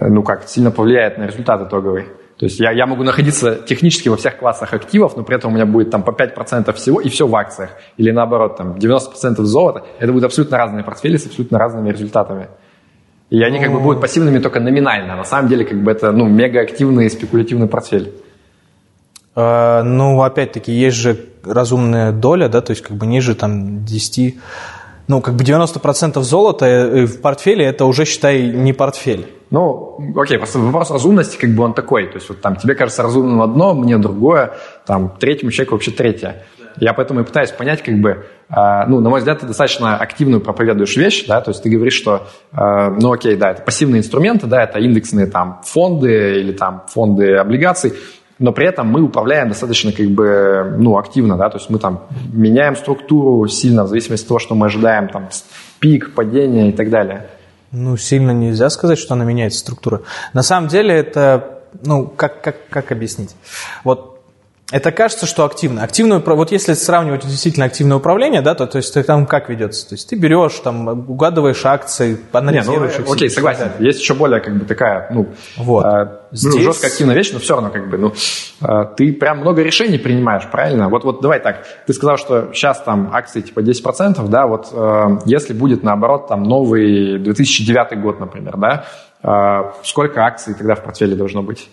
B: Ну как, сильно повлияет на результат итоговый. То есть я, я могу находиться технически во всех классах активов, но при этом у меня будет там по 5% всего и все в акциях. Или наоборот, там 90% золота. Это будут абсолютно разные портфели с абсолютно разными результатами. И они как бы будут пассивными только номинально. На самом деле, как бы это ну, мегаактивный спекулятивный портфель.
A: А, ну, опять-таки, есть же разумная доля, да, то есть как бы ниже там 10, ну, как бы 90% золота э, в портфеле, это уже, считай, не портфель.
B: Ну, окей, просто вопрос разумности, как бы он такой. То есть вот там тебе кажется разумным одно, мне другое, там третьему человеку вообще третье. Я поэтому и пытаюсь понять, как бы, э, ну, на мой взгляд, ты достаточно активную проповедуешь вещь, да, то есть ты говоришь, что, э, ну, окей, да, это пассивные инструменты, да, это индексные там фонды или там фонды облигаций, но при этом мы управляем достаточно как бы, ну, активно, да, то есть мы там меняем структуру сильно в зависимости от того, что мы ожидаем, там, пик, падение и так далее.
A: Ну, сильно нельзя сказать, что она меняется структура. На самом деле это, ну, как, как, как объяснить? Вот это кажется, что активно. Активное, вот если сравнивать действительно активное управление, да, то, то есть там как ведется? То есть ты берешь, там, угадываешь акции, анализируешь
B: Не, ну, их. Окей, согласен. Есть еще более как бы такая, ну,
A: вот.
B: э, Здесь... ну жестко активная вещь, но все равно как бы, ну, э, ты прям много решений принимаешь, правильно? Вот, вот давай так, ты сказал, что сейчас там акции типа 10%, да, вот э, если будет наоборот там новый 2009 год, например, да, э, сколько акций тогда в портфеле должно быть?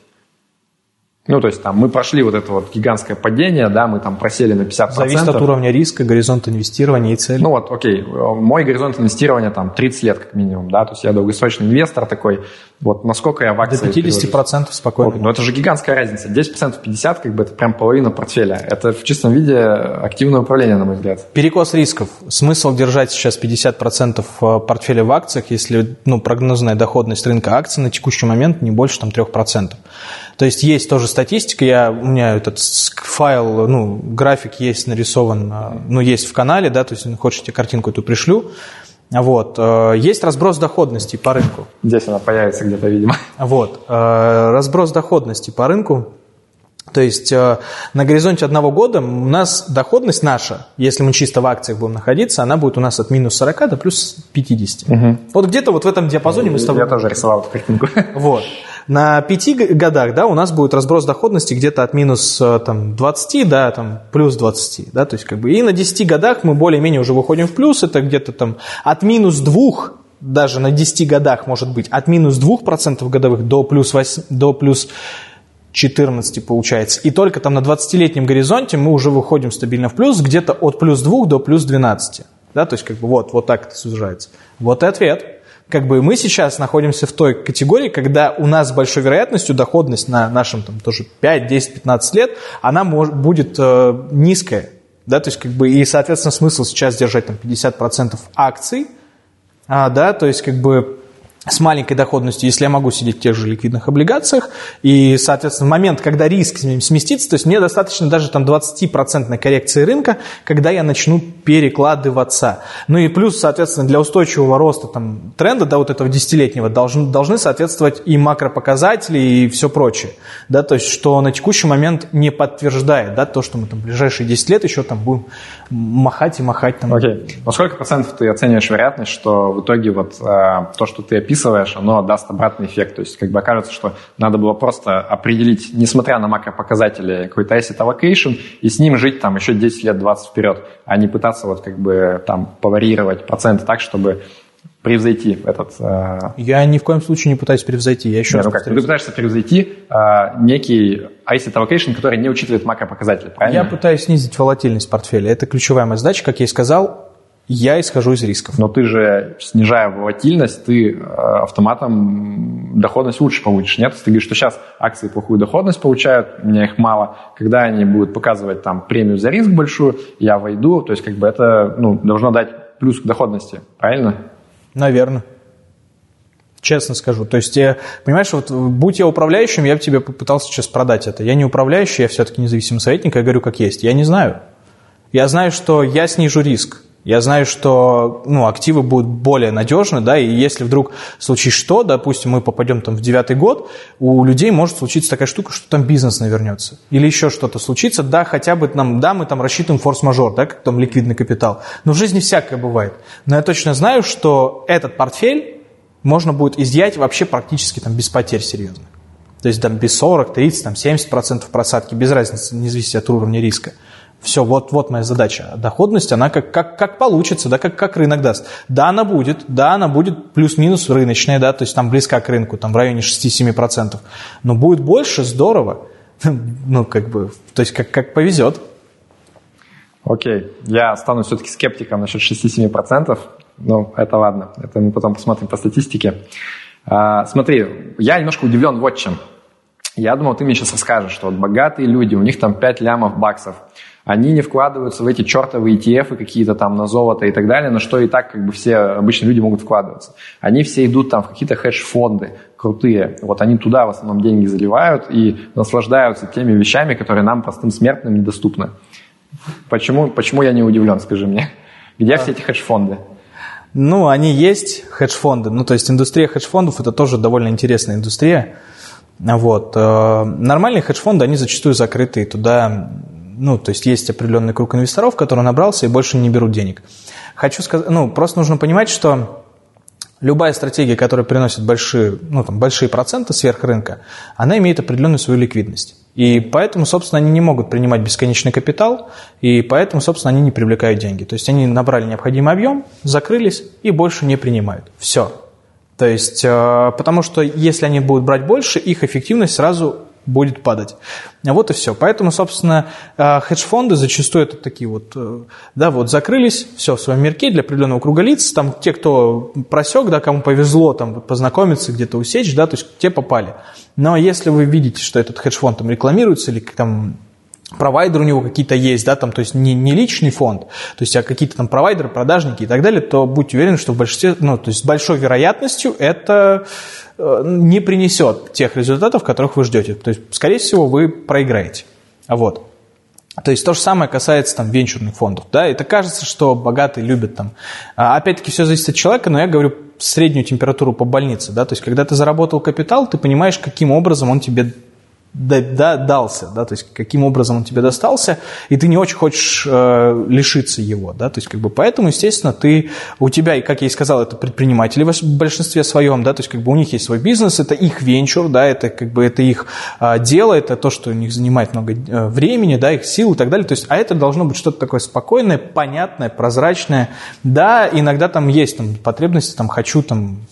B: Ну, то есть там мы прошли вот это вот гигантское падение, да, мы там просели на 50%.
A: Зависит от уровня риска, горизонт инвестирования и цели.
B: Ну вот, окей, мой горизонт инвестирования там 30 лет как минимум, да, то есть я долгосрочный инвестор такой, вот насколько я в акции...
A: До 50% перевожусь. спокойно.
B: Вот, ну это же гигантская разница, 10% 50, как бы это прям половина портфеля. Это в чистом виде активное управление, на мой взгляд.
A: Перекос рисков. Смысл держать сейчас 50% э, портфеля в акциях, если ну, прогнозная доходность рынка акций на текущий момент не больше там 3%. То есть есть тоже статистика, я, у меня этот файл, ну, график есть нарисован, а, ну, есть в канале, да, то есть хочешь, я картинку эту пришлю. Вот. Э, есть разброс доходности по рынку.
B: Здесь она появится где-то, видимо.
A: Вот. Э, разброс доходности по рынку. То есть э, на горизонте одного года у нас доходность наша, если мы чисто в акциях будем находиться, она будет у нас от минус 40 до плюс 50. Угу. Вот где-то вот в этом диапазоне мы с тобой...
B: Я тоже рисовал эту картинку.
A: Вот. На пяти годах, да, у нас будет разброс доходности где-то от минус э, там, 20 до там, плюс 20, да, то есть как бы и на 10 годах мы более-менее уже выходим в плюс, это где-то там от минус 2 даже на 10 годах может быть от минус 2% годовых до плюс, 8, до плюс 14 получается. И только там на 20-летнем горизонте мы уже выходим стабильно в плюс, где-то от плюс 2 до плюс 12. Да, то есть как бы вот, вот так это сужается. Вот и ответ. Как бы мы сейчас находимся в той категории, когда у нас с большой вероятностью доходность на нашем там тоже 5, 10, 15 лет, она может, будет э, низкая. Да, то есть как бы и, соответственно, смысл сейчас держать там 50% акций, а, да, то есть как бы с маленькой доходностью, если я могу сидеть в тех же ликвидных облигациях, и, соответственно, в момент, когда риск сместится, то есть мне достаточно даже там 20% коррекции рынка, когда я начну перекладываться. Ну и плюс, соответственно, для устойчивого роста там, тренда, да, вот этого десятилетнего, должны, должны соответствовать и макропоказатели, и все прочее. Да, то есть, что на текущий момент не подтверждает, да, то, что мы там в ближайшие 10 лет еще там будем махать и махать. Там.
B: Окей. Okay. На сколько процентов ты оцениваешь вероятность, что в итоге вот э, то, что ты описываешь, описываешь, оно даст обратный эффект. То есть как бы окажется, что надо было просто определить, несмотря на макропоказатели, какой-то asset allocation, и с ним жить там еще 10 лет, 20 вперед, а не пытаться вот как бы там поварьировать проценты так, чтобы превзойти этот... Э...
A: Я ни в коем случае не пытаюсь превзойти, я еще
B: Нет, раз ну как, Ты пытаешься превзойти э, некий asset allocation, который не учитывает макропоказатели, правильно?
A: Я пытаюсь снизить волатильность портфеля. Это ключевая моя задача, как я и сказал, я исхожу из рисков.
B: Но ты же, снижая волатильность, ты э, автоматом доходность лучше получишь, нет? Ты говоришь, что сейчас акции плохую доходность получают, у меня их мало. Когда они будут показывать там премию за риск большую, я войду, то есть как бы это ну, должно дать плюс к доходности, правильно?
A: Наверное. Честно скажу. То есть, понимаешь, вот будь я управляющим, я бы тебе попытался сейчас продать это. Я не управляющий, я все-таки независимый советник, я говорю как есть. Я не знаю. Я знаю, что я снижу риск. Я знаю, что ну, активы будут более надежны, да, и если вдруг случится что, допустим, мы попадем там в девятый год, у людей может случиться такая штука, что там бизнес навернется. Или еще что-то случится, да, хотя бы нам, да, мы там рассчитываем форс-мажор, да, как там ликвидный капитал. Но в жизни всякое бывает. Но я точно знаю, что этот портфель можно будет изъять вообще практически там без потерь серьезных. То есть там без 40, 30, там 70% просадки, без разницы, не зависит от уровня риска. Все, вот, вот моя задача. Доходность, она как, как, как получится, да, как, как рынок даст. Да, она будет, да, она будет плюс-минус рыночная, да, то есть там близка к рынку, там в районе 6-7%. Но будет больше, здорово. Ну, как бы, то есть как, как повезет.
B: Окей, я стану все-таки скептиком насчет 6-7%, но это ладно, это мы потом посмотрим по статистике. А, смотри, я немножко удивлен вот чем. Я думал, ты мне сейчас расскажешь, что вот богатые люди, у них там 5 лямов баксов, они не вкладываются в эти чертовые ETF какие-то там на золото и так далее, на что и так как бы все обычные люди могут вкладываться. Они все идут там в какие-то хедж-фонды крутые. Вот они туда в основном деньги заливают и наслаждаются теми вещами, которые нам, простым смертным, недоступны. Почему, почему я не удивлен, скажи мне? Где а. все эти хедж-фонды?
A: Ну, они есть, хедж-фонды. Ну, то есть индустрия хедж-фондов – это тоже довольно интересная индустрия. Вот. Э, нормальные хедж-фонды, они зачастую закрыты, и туда ну, то есть есть определенный круг инвесторов, который набрался и больше не берут денег. Хочу сказать, ну, просто нужно понимать, что любая стратегия, которая приносит большие, ну, там, большие проценты сверх рынка, она имеет определенную свою ликвидность. И поэтому, собственно, они не могут принимать бесконечный капитал, и поэтому, собственно, они не привлекают деньги. То есть они набрали необходимый объем, закрылись и больше не принимают. Все. То есть, э, потому что если они будут брать больше, их эффективность сразу будет падать. Вот и все. Поэтому, собственно, э, хедж-фонды зачастую это такие вот, э, да, вот закрылись, все, в своем мирке для определенного круга лиц, там те, кто просек, да, кому повезло там познакомиться, где-то усечь, да, то есть те попали. Но если вы видите, что этот хедж-фонд там рекламируется или там провайдер у него какие-то есть, да, там, то есть не, не личный фонд, то есть а какие-то там провайдеры, продажники и так далее, то будьте уверены, что в большинстве, ну, то есть с большой вероятностью это э, не принесет тех результатов, которых вы ждете. То есть, скорее всего, вы проиграете. Вот. То есть то же самое касается там венчурных фондов. Да? Это кажется, что богатые любят там. А, опять-таки все зависит от человека, но я говорю среднюю температуру по больнице. Да? То есть когда ты заработал капитал, ты понимаешь, каким образом он тебе да, да, дался, да, то есть каким образом он тебе достался, и ты не очень хочешь э, лишиться его, да, то есть как бы поэтому, естественно, ты, у тебя, как я и сказал, это предприниматели в большинстве своем, да, то есть как бы у них есть свой бизнес, это их венчур, да, это как бы это их э, дело, это то, что у них занимает много э, времени, да, их сил и так далее, то есть, а это должно быть что-то такое спокойное, понятное, прозрачное, да, иногда там есть там потребности, там хочу там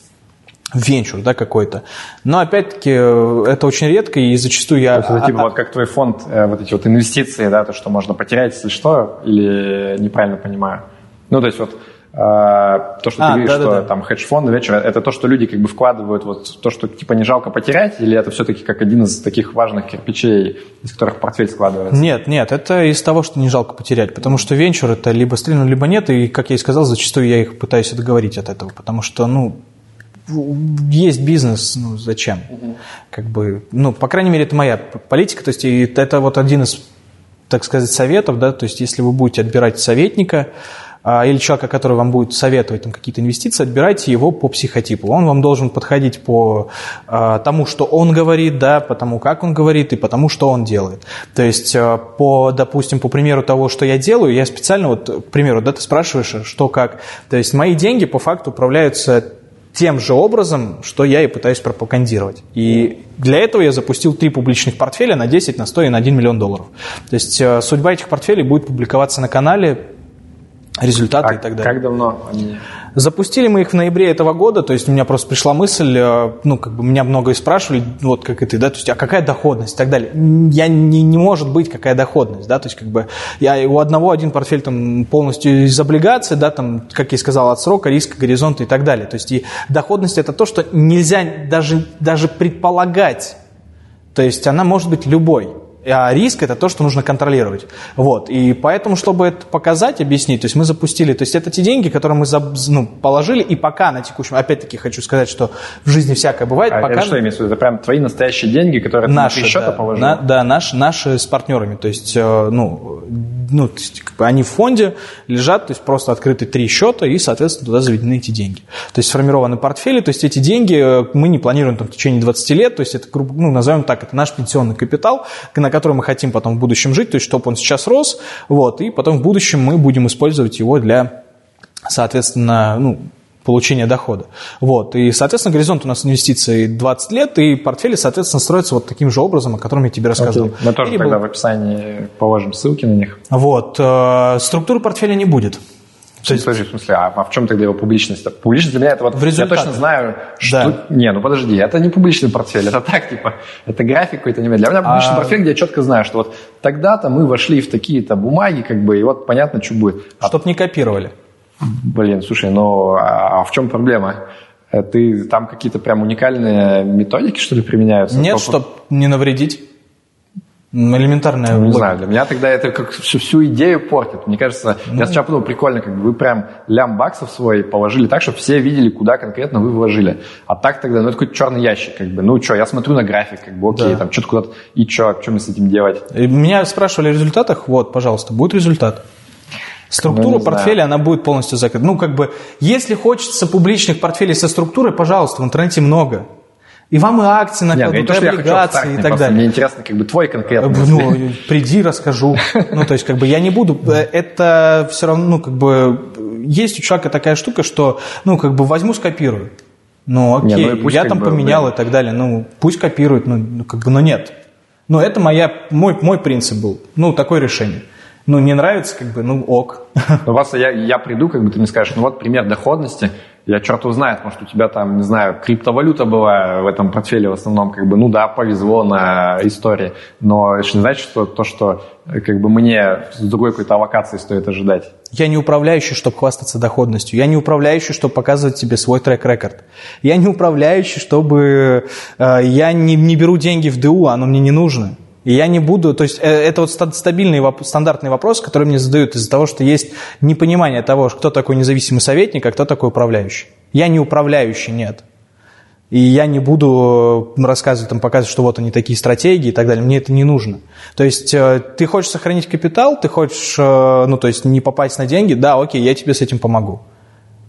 A: венчур, да, какой-то. Но, опять-таки, э, это очень редко, и зачастую я...
B: То есть, это, типа, вот как твой фонд, э, вот эти вот инвестиции, да, то, что можно потерять, если что, или неправильно понимаю? Ну, то есть, вот то, что а, ты говоришь, да, что да, да. там хедж-фонды вечер, это то, что люди как бы вкладывают вот то, что типа не жалко потерять, или это все-таки как один из таких важных кирпичей, из которых портфель складывается?
A: Нет, нет, это из того, что не жалко потерять, потому что венчур это либо стрельну, либо нет, и, как я и сказал, зачастую я их пытаюсь отговорить от этого, потому что, ну, есть бизнес, ну зачем? Угу. Как бы, ну, по крайней мере, это моя политика, то есть это вот один из, так сказать, советов, да, то есть если вы будете отбирать советника, а, или человека, который вам будет советовать там, какие-то инвестиции, отбирайте его по психотипу. Он вам должен подходить по а, тому, что он говорит, да, по тому, как он говорит, и по тому, что он делает. То есть, а, по, допустим, по примеру того, что я делаю, я специально, вот, к примеру, да, ты спрашиваешь, что как. То есть, мои деньги по факту управляются тем же образом, что я и пытаюсь пропагандировать. И для этого я запустил три публичных портфеля на 10, на 100 и на 1 миллион долларов. То есть судьба этих портфелей будет публиковаться на канале результаты
B: а
A: и так далее.
B: Как давно они?
A: Запустили мы их в ноябре этого года, то есть у меня просто пришла мысль, э, ну, как бы меня многое спрашивали, вот как и ты, да, то есть, а какая доходность и так далее. Я не, не может быть какая доходность, да, то есть, как бы, я у одного один портфель там полностью из облигаций, да, там, как я и сказал, от срока, риска, горизонта и так далее. То есть, и доходность это то, что нельзя даже, даже предполагать. То есть, она может быть любой. А риск – это то, что нужно контролировать. Вот. И поэтому, чтобы это показать, объяснить, то есть мы запустили, то есть это те деньги, которые мы ну, положили, и пока на текущем, опять-таки хочу сказать, что в жизни всякое бывает.
B: А
A: пока...
B: это что имеется в виду? Это прям твои настоящие деньги, которые
A: наши,
B: ты на счета
A: да,
B: положил?
A: На, да, наши, наши с партнерами. То есть, э, ну, ну, то есть, как бы они в фонде лежат, то есть просто открыты три счета, и, соответственно, туда заведены эти деньги. То есть сформированы портфели, то есть эти деньги э, мы не планируем там, в течение 20 лет, то есть это, ну, назовем так, это наш пенсионный капитал, на который мы хотим потом в будущем жить, то есть чтобы он сейчас рос, вот, и потом в будущем мы будем использовать его для, соответственно, ну, получения дохода. Вот. И, соответственно, горизонт у нас инвестиций 20 лет, и портфели, соответственно, строятся вот таким же образом, о котором я тебе рассказывал.
B: Okay. Мы тоже Или тогда был... в описании положим ссылки на них.
A: Вот. Э, структуры портфеля не будет.
B: То есть, подожди, в смысле, а, а в чем тогда его публичность? Публичность для меня это вот, в я точно знаю, что... Да. Не, ну подожди, это не публичный портфель, это так, типа, это график какой-то. Для меня публичный а... портфель, где я четко знаю, что вот тогда-то мы вошли в такие-то бумаги, как бы, и вот понятно, что будет.
A: А... Чтоб не копировали.
B: Блин, слушай, ну а, а в чем проблема? Ты там какие-то прям уникальные методики, что ли, применяются?
A: Нет, чтобы не навредить. Элементарная
B: Не знаю, для меня тогда это как всю, всю идею портит. Мне кажется, ну, я сначала подумал, прикольно, как бы вы прям лям баксов свой положили так, чтобы все видели, куда конкретно вы вложили. А так тогда, ну, это какой-то черный ящик, как бы. Ну, что, я смотрю на график, как бы, окей, да. там, что-то куда-то, и что, что мне с этим делать?
A: И меня спрашивали о результатах, вот, пожалуйста, будет результат. Структура ну, портфеля, она будет полностью закрыта. Ну, как бы, если хочется публичных портфелей со структурой, пожалуйста, в интернете много. И вам и акции накладут, и облигации и так далее.
B: Мне интересно, как бы твой конкретный.
A: Ну, приди, расскажу. Ну, то есть, как бы я не буду. Это все равно, ну, как бы, есть у человека такая штука, что, ну, как бы возьму, скопирую. Ну, окей, не, ну, я там бы, поменял и так далее. Ну, пусть копирует, ну, ну, как бы, но нет. Но это моя, мой, мой принцип был. Ну, такое решение ну, не нравится, как бы, ну, ок.
B: Ну, просто я, я приду, как бы ты мне скажешь, ну, вот пример доходности, я черт узнает, может, у тебя там, не знаю, криптовалюта была в этом портфеле в основном, как бы, ну да, повезло на истории, но это не значит, что то, что как бы мне с другой какой-то аллокацией стоит ожидать.
A: Я не управляющий, чтобы хвастаться доходностью. Я не управляющий, чтобы показывать тебе свой трек-рекорд. Я не управляющий, чтобы... Э, я не, не беру деньги в ДУ, оно мне не нужно. И я не буду, то есть э, это вот стабильный, стандартный вопрос, который мне задают из-за того, что есть непонимание того, кто такой независимый советник, а кто такой управляющий. Я не управляющий, нет. И я не буду э, рассказывать, там, показывать, что вот они такие стратегии и так далее. Мне это не нужно. То есть э, ты хочешь сохранить капитал, ты хочешь, ну, то есть не попасть на деньги, да, окей, я тебе с этим помогу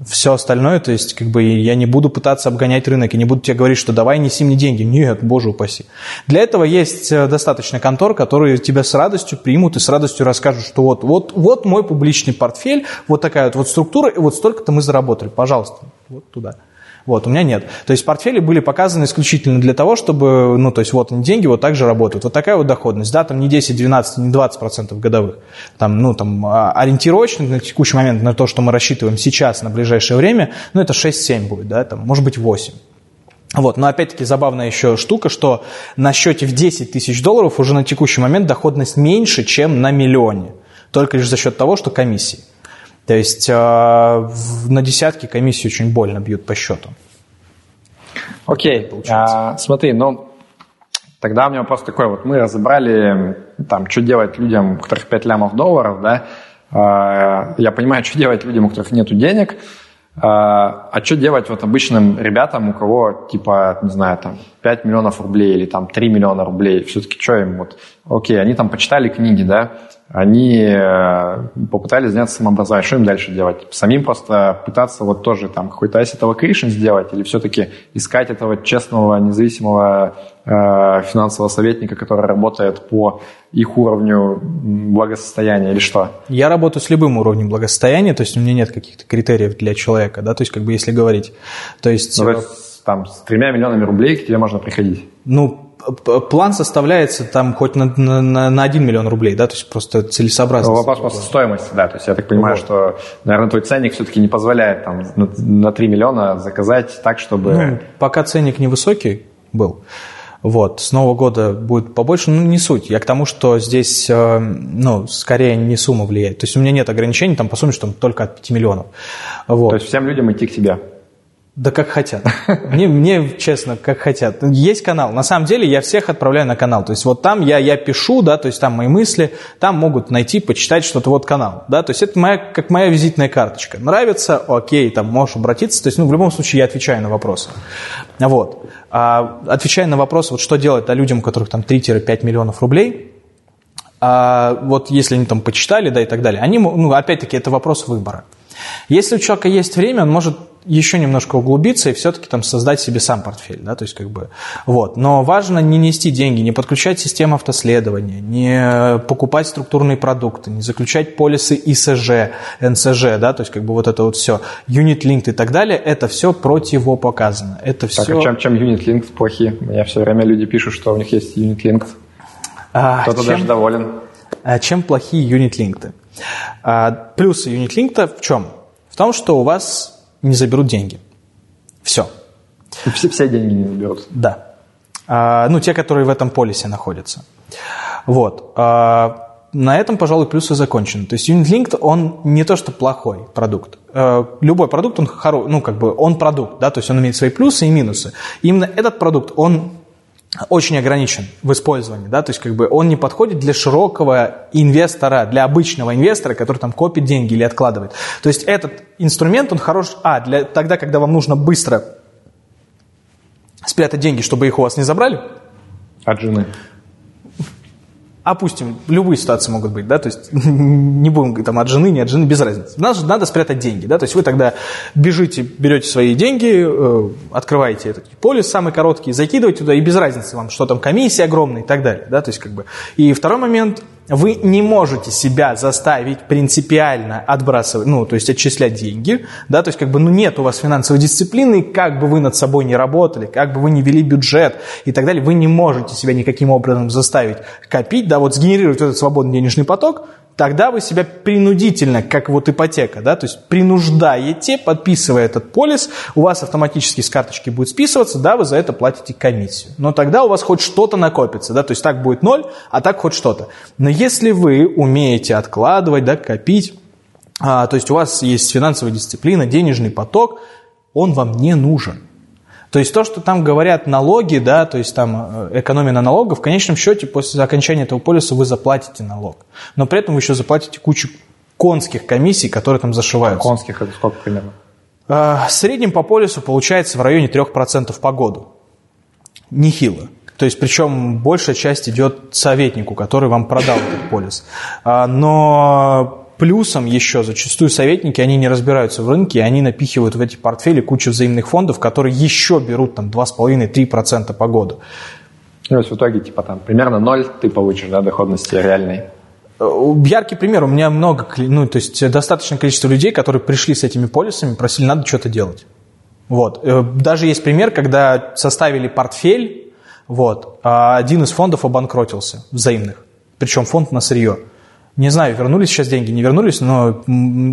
A: все остальное, то есть как бы я не буду пытаться обгонять рынок, и не буду тебе говорить, что давай неси мне деньги. Нет, боже упаси. Для этого есть э, достаточно контор, которые тебя с радостью примут и с радостью расскажут, что вот, вот, вот мой публичный портфель, вот такая вот, вот структура, и вот столько-то мы заработали. Пожалуйста, вот туда. Вот, у меня нет. То есть портфели были показаны исключительно для того, чтобы, ну, то есть вот они деньги вот так же работают. Вот такая вот доходность, да, там не 10, 12, не 20 процентов годовых. Там, ну, там а, ориентировочно на текущий момент на то, что мы рассчитываем сейчас, на ближайшее время, ну, это 6-7 будет, да, там, может быть, 8. Вот, но опять-таки забавная еще штука, что на счете в 10 тысяч долларов уже на текущий момент доходность меньше, чем на миллионе. Только лишь за счет того, что комиссии. То есть э, на десятки комиссии очень больно бьют по счету.
B: Окей, а, смотри, ну тогда у меня вопрос такой, вот. Мы разобрали, там, что делать людям, у которых 5 лямов долларов, да, а, я понимаю, что делать людям, у которых нет денег, а, а что делать вот обычным ребятам, у кого, типа, не знаю, там, 5 миллионов рублей или там 3 миллиона рублей? Все-таки что им вот... Окей, они там почитали книги, да, они э, попытались заняться самообразованием. Что им дальше делать? Самим просто пытаться вот тоже там какой-то asset allocation сделать или все-таки искать этого честного, независимого э, финансового советника, который работает по их уровню благосостояния или что?
A: Я работаю с любым уровнем благосостояния, то есть у меня нет каких-то критериев для человека, да, то есть как бы если говорить, то есть...
B: Ну, то есть там с тремя миллионами рублей к тебе можно приходить?
A: Ну, план составляется там хоть на, на, на 1 миллион рублей, да, то есть просто целесообразно.
B: Ну, вопрос просто стоимости, да, то есть я так понимаю, вот. что, наверное, твой ценник все-таки не позволяет там на, на 3 миллиона заказать так, чтобы... Ну,
A: пока ценник невысокий был, вот, с Нового года будет побольше, ну, не суть. Я к тому, что здесь, э, ну, скорее не сумма влияет. То есть у меня нет ограничений там по сумме, что там только от 5 миллионов.
B: Вот. То есть всем людям идти к тебе?
A: Да как хотят. Мне, мне, честно, как хотят. Есть канал. На самом деле я всех отправляю на канал. То есть вот там я, я пишу, да, то есть там мои мысли, там могут найти, почитать что-то, вот канал. Да, то есть это моя, как моя визитная карточка. Нравится, окей, там можешь обратиться. То есть, ну, в любом случае я отвечаю на вопросы. Вот. А, отвечая на вопрос, вот что делать да, людям, у которых там 3-5 миллионов рублей, а, вот если они там почитали, да, и так далее, они, ну, опять-таки, это вопрос выбора. Если у человека есть время, он может еще немножко углубиться и все-таки там создать себе сам портфель, да, то есть как бы, вот. Но важно не нести деньги, не подключать систему автоследования, не покупать структурные продукты, не заключать полисы ИСЖ, НСЖ, да, то есть как бы вот это вот все, Linked и так далее, это все противопоказано. Это все...
B: Так, а чем, чем Linked плохие? Мне все время люди пишут, что у них есть Linked. А, Кто-то чем, даже доволен.
A: А чем плохие Linked? А, плюсы Linked в чем? В том, что у вас не заберут деньги. Все.
B: Все, все деньги не заберут.
A: Да. А, ну, те, которые в этом полисе находятся. Вот. А, на этом, пожалуй, плюсы закончены. То есть UnitLinked, он не то, что плохой продукт. А, любой продукт, он хороший, ну, как бы, он продукт, да, то есть он имеет свои плюсы и минусы. И именно этот продукт, он очень ограничен в использовании, да, то есть как бы он не подходит для широкого инвестора, для обычного инвестора, который там копит деньги или откладывает. То есть этот инструмент, он хорош, а, для тогда, когда вам нужно быстро спрятать деньги, чтобы их у вас не забрали.
B: От жены
A: опустим, любые ситуации могут быть, да, то есть не будем там от жены, не от жены, без разницы. Надо, надо спрятать деньги, да, то есть вы тогда бежите, берете свои деньги, э, открываете этот полис самый короткий, закидываете туда, и без разницы вам, что там комиссия огромная и так далее, да, то есть как бы. И второй момент, вы не можете себя заставить принципиально отбрасывать, ну, то есть отчислять деньги, да, то есть как бы, ну, нет у вас финансовой дисциплины, как бы вы над собой не работали, как бы вы не вели бюджет и так далее, вы не можете себя никаким образом заставить копить, да, вот сгенерировать этот свободный денежный поток, тогда вы себя принудительно, как вот ипотека, да, то есть принуждаете, подписывая этот полис, у вас автоматически с карточки будет списываться, да, вы за это платите комиссию. Но тогда у вас хоть что-то накопится, да, то есть так будет ноль, а так хоть что-то. Но если вы умеете откладывать, да, копить, а, то есть у вас есть финансовая дисциплина, денежный поток, он вам не нужен. То есть то, что там говорят налоги, да, то есть там э, экономия на налогах, в конечном счете после окончания этого полиса вы заплатите налог. Но при этом вы еще заплатите кучу конских комиссий, которые там зашиваются.
B: Конских это сколько примерно?
A: В среднем по полису получается в районе 3% по году. Нехило. То есть, причем большая часть идет советнику, который вам продал этот полис. А, но Плюсом еще зачастую советники, они не разбираются в рынке, они напихивают в эти портфели кучу взаимных фондов, которые еще берут там 2,5-3% по году.
B: Ну, то есть в итоге типа там примерно ноль ты получишь, да, доходности реальной.
A: Э, яркий пример. У меня много, ну, то есть достаточное количество людей, которые пришли с этими полисами, просили, надо что-то делать. Вот. Э, даже есть пример, когда составили портфель, вот, а один из фондов обанкротился, взаимных. Причем фонд на сырье. Не знаю, вернулись сейчас деньги, не вернулись, но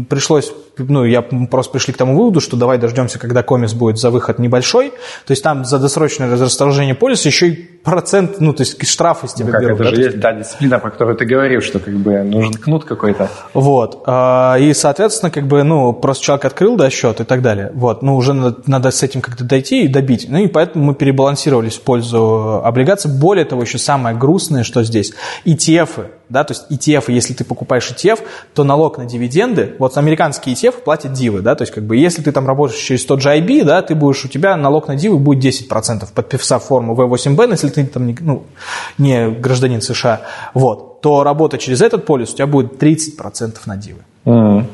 A: пришлось, ну, я просто пришли к тому выводу, что давай дождемся, когда комис будет за выход небольшой. То есть там за досрочное расторжение полиса еще и процент, ну, то есть штрафы с тебя
B: ну, как,
A: берут.
B: Это да, же есть, да, дисциплина, про которую ты говорил, что как бы нужен кнут какой-то.
A: Вот. А, и, соответственно, как бы, ну, просто человек открыл, да, счет и так далее. Вот. Ну, уже надо, надо с этим как-то дойти и добить. Ну, и поэтому мы перебалансировались в пользу облигаций. Более того, еще самое грустное, что здесь, ETF, да, то есть ETF, если ты покупаешь ETF, то налог на дивиденды, вот американские ETF платят дивы, да, то есть как бы если ты там работаешь через тот же IB, да, ты будешь, у тебя налог на дивы будет 10%, подписав форму V8B, если ты там не, ну, не гражданин США, вот, то работа через этот полис у тебя будет 30% на дивы.
B: Mm-hmm.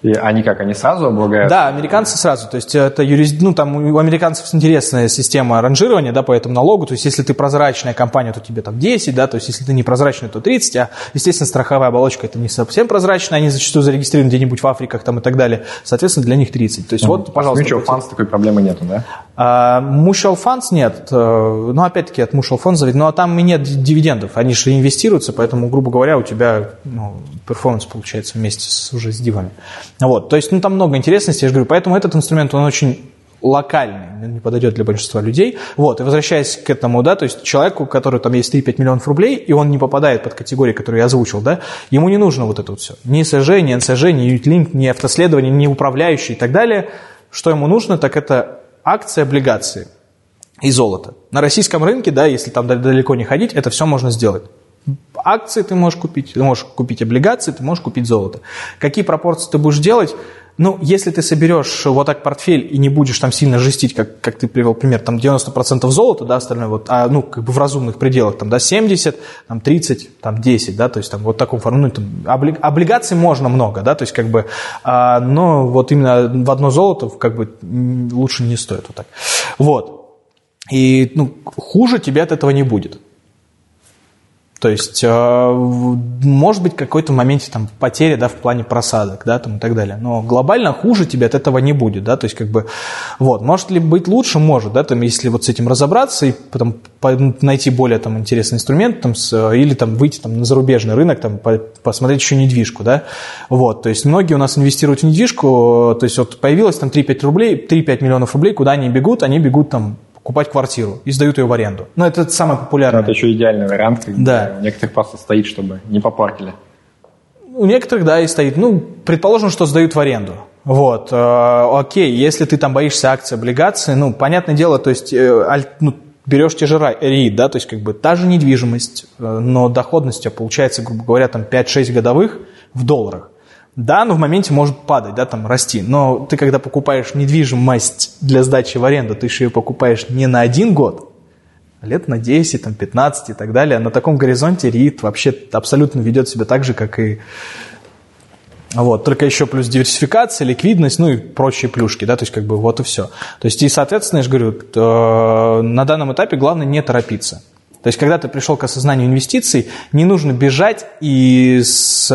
B: И они как, они сразу облагают?
A: Да, американцы сразу. То есть это юрис... ну, там у американцев интересная система ранжирования да, по этому налогу. То есть если ты прозрачная компания, то тебе там 10, да, то есть если ты не прозрачная, то 30, а, естественно, страховая оболочка это не совсем прозрачная, они зачастую зарегистрированы где-нибудь в Африках там и так далее. Соответственно, для них 30. То есть mm. вот, пожалуйста.
B: А с mutual такой проблемы нету, да?
A: А, mutual funds нет. Э, ну, опять-таки, от mutual funds зависит. Ну, а там и нет дивидендов. Они же инвестируются, поэтому, грубо говоря, у тебя ну, перформанс получается вместе с, уже с дивами. Вот, то есть, ну, там много интересностей, я же говорю, поэтому этот инструмент, он очень локальный, не подойдет для большинства людей. Вот, и возвращаясь к этому, да, то есть человеку, у которого там есть 3-5 миллионов рублей, и он не попадает под категории, которые я озвучил, да, ему не нужно вот это вот все. Ни СЖ, ни НСЖ, ни ютлинк, ни автоследование, ни управляющий и так далее. Что ему нужно, так это акции, облигации и золото. На российском рынке, да, если там далеко не ходить, это все можно сделать. Акции ты можешь купить, ты можешь купить облигации, ты можешь купить золото. Какие пропорции ты будешь делать? Ну, если ты соберешь вот так портфель и не будешь там сильно жестить, как, как ты привел пример, там 90% золота, да, остальное, вот, а, ну, как бы в разумных пределах, там, да, 70, там, 30, там, 10, да, то есть там вот таком форме, ну, там, облигаций можно много, да, то есть как бы, а, но вот именно в одно золото как бы лучше не стоит вот так. Вот. И, ну, хуже тебе от этого не будет. То есть, э, может быть, какой-то моменте там потеря, да, в плане просадок, да, там и так далее. Но глобально хуже тебе от этого не будет, да, то есть, как бы, вот, может ли быть лучше? Может, да, там, если вот с этим разобраться и потом найти более там интересный инструмент, там, с, или там выйти там на зарубежный рынок, там, по, посмотреть еще недвижку, да, вот, то есть, многие у нас инвестируют в недвижку, то есть, вот появилось там 3-5 рублей, 3-5 миллионов рублей, куда они бегут? Они бегут там покупать квартиру и сдают ее в аренду. Ну, это самый популярный.
B: Это еще идеальный вариант, когда да. у некоторых просто стоит, чтобы не попортили.
A: У некоторых, да, и стоит. Ну, предположим, что сдают в аренду. Вот, э, окей, если ты там боишься акций, облигаций, ну, понятное дело, то есть, э, аль, ну, берешь те же REIT, да, то есть, как бы, та же недвижимость, э, но доходность у тебя получается, грубо говоря, там 5-6 годовых в долларах. Да, но в моменте может падать, да, там расти. Но ты, когда покупаешь недвижимость для сдачи в аренду, ты еще ее покупаешь не на один год, а лет на 10, там, 15 и так далее. На таком горизонте РИИТ вообще абсолютно ведет себя так же, как и вот, только еще плюс диверсификация, ликвидность, ну и прочие плюшки, да, то есть как бы вот и все. То есть и, соответственно, я же говорю, то, на данном этапе главное не торопиться. То есть, когда ты пришел к осознанию инвестиций, не нужно бежать и с,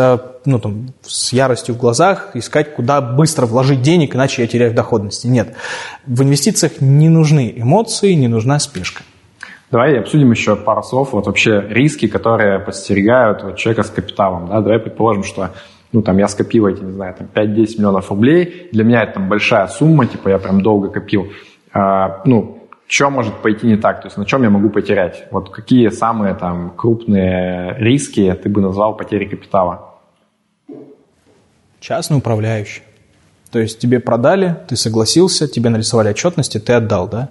A: ну, там, с яростью в глазах искать, куда быстро вложить денег, иначе я теряю доходности. Нет. В инвестициях не нужны эмоции, не нужна спешка.
B: Давай обсудим еще пару слов. Вот вообще риски, которые подстерегают вот человека с капиталом. Да? Давай предположим, что ну, там, я скопил эти, не знаю, там, 5-10 миллионов рублей. Для меня это там большая сумма, типа, я прям долго копил. А, ну, что может пойти не так, то есть на чем я могу потерять? Вот какие самые там крупные риски ты бы назвал потери капитала?
A: Частный управляющий. То есть тебе продали, ты согласился, тебе нарисовали отчетности, ты отдал, да?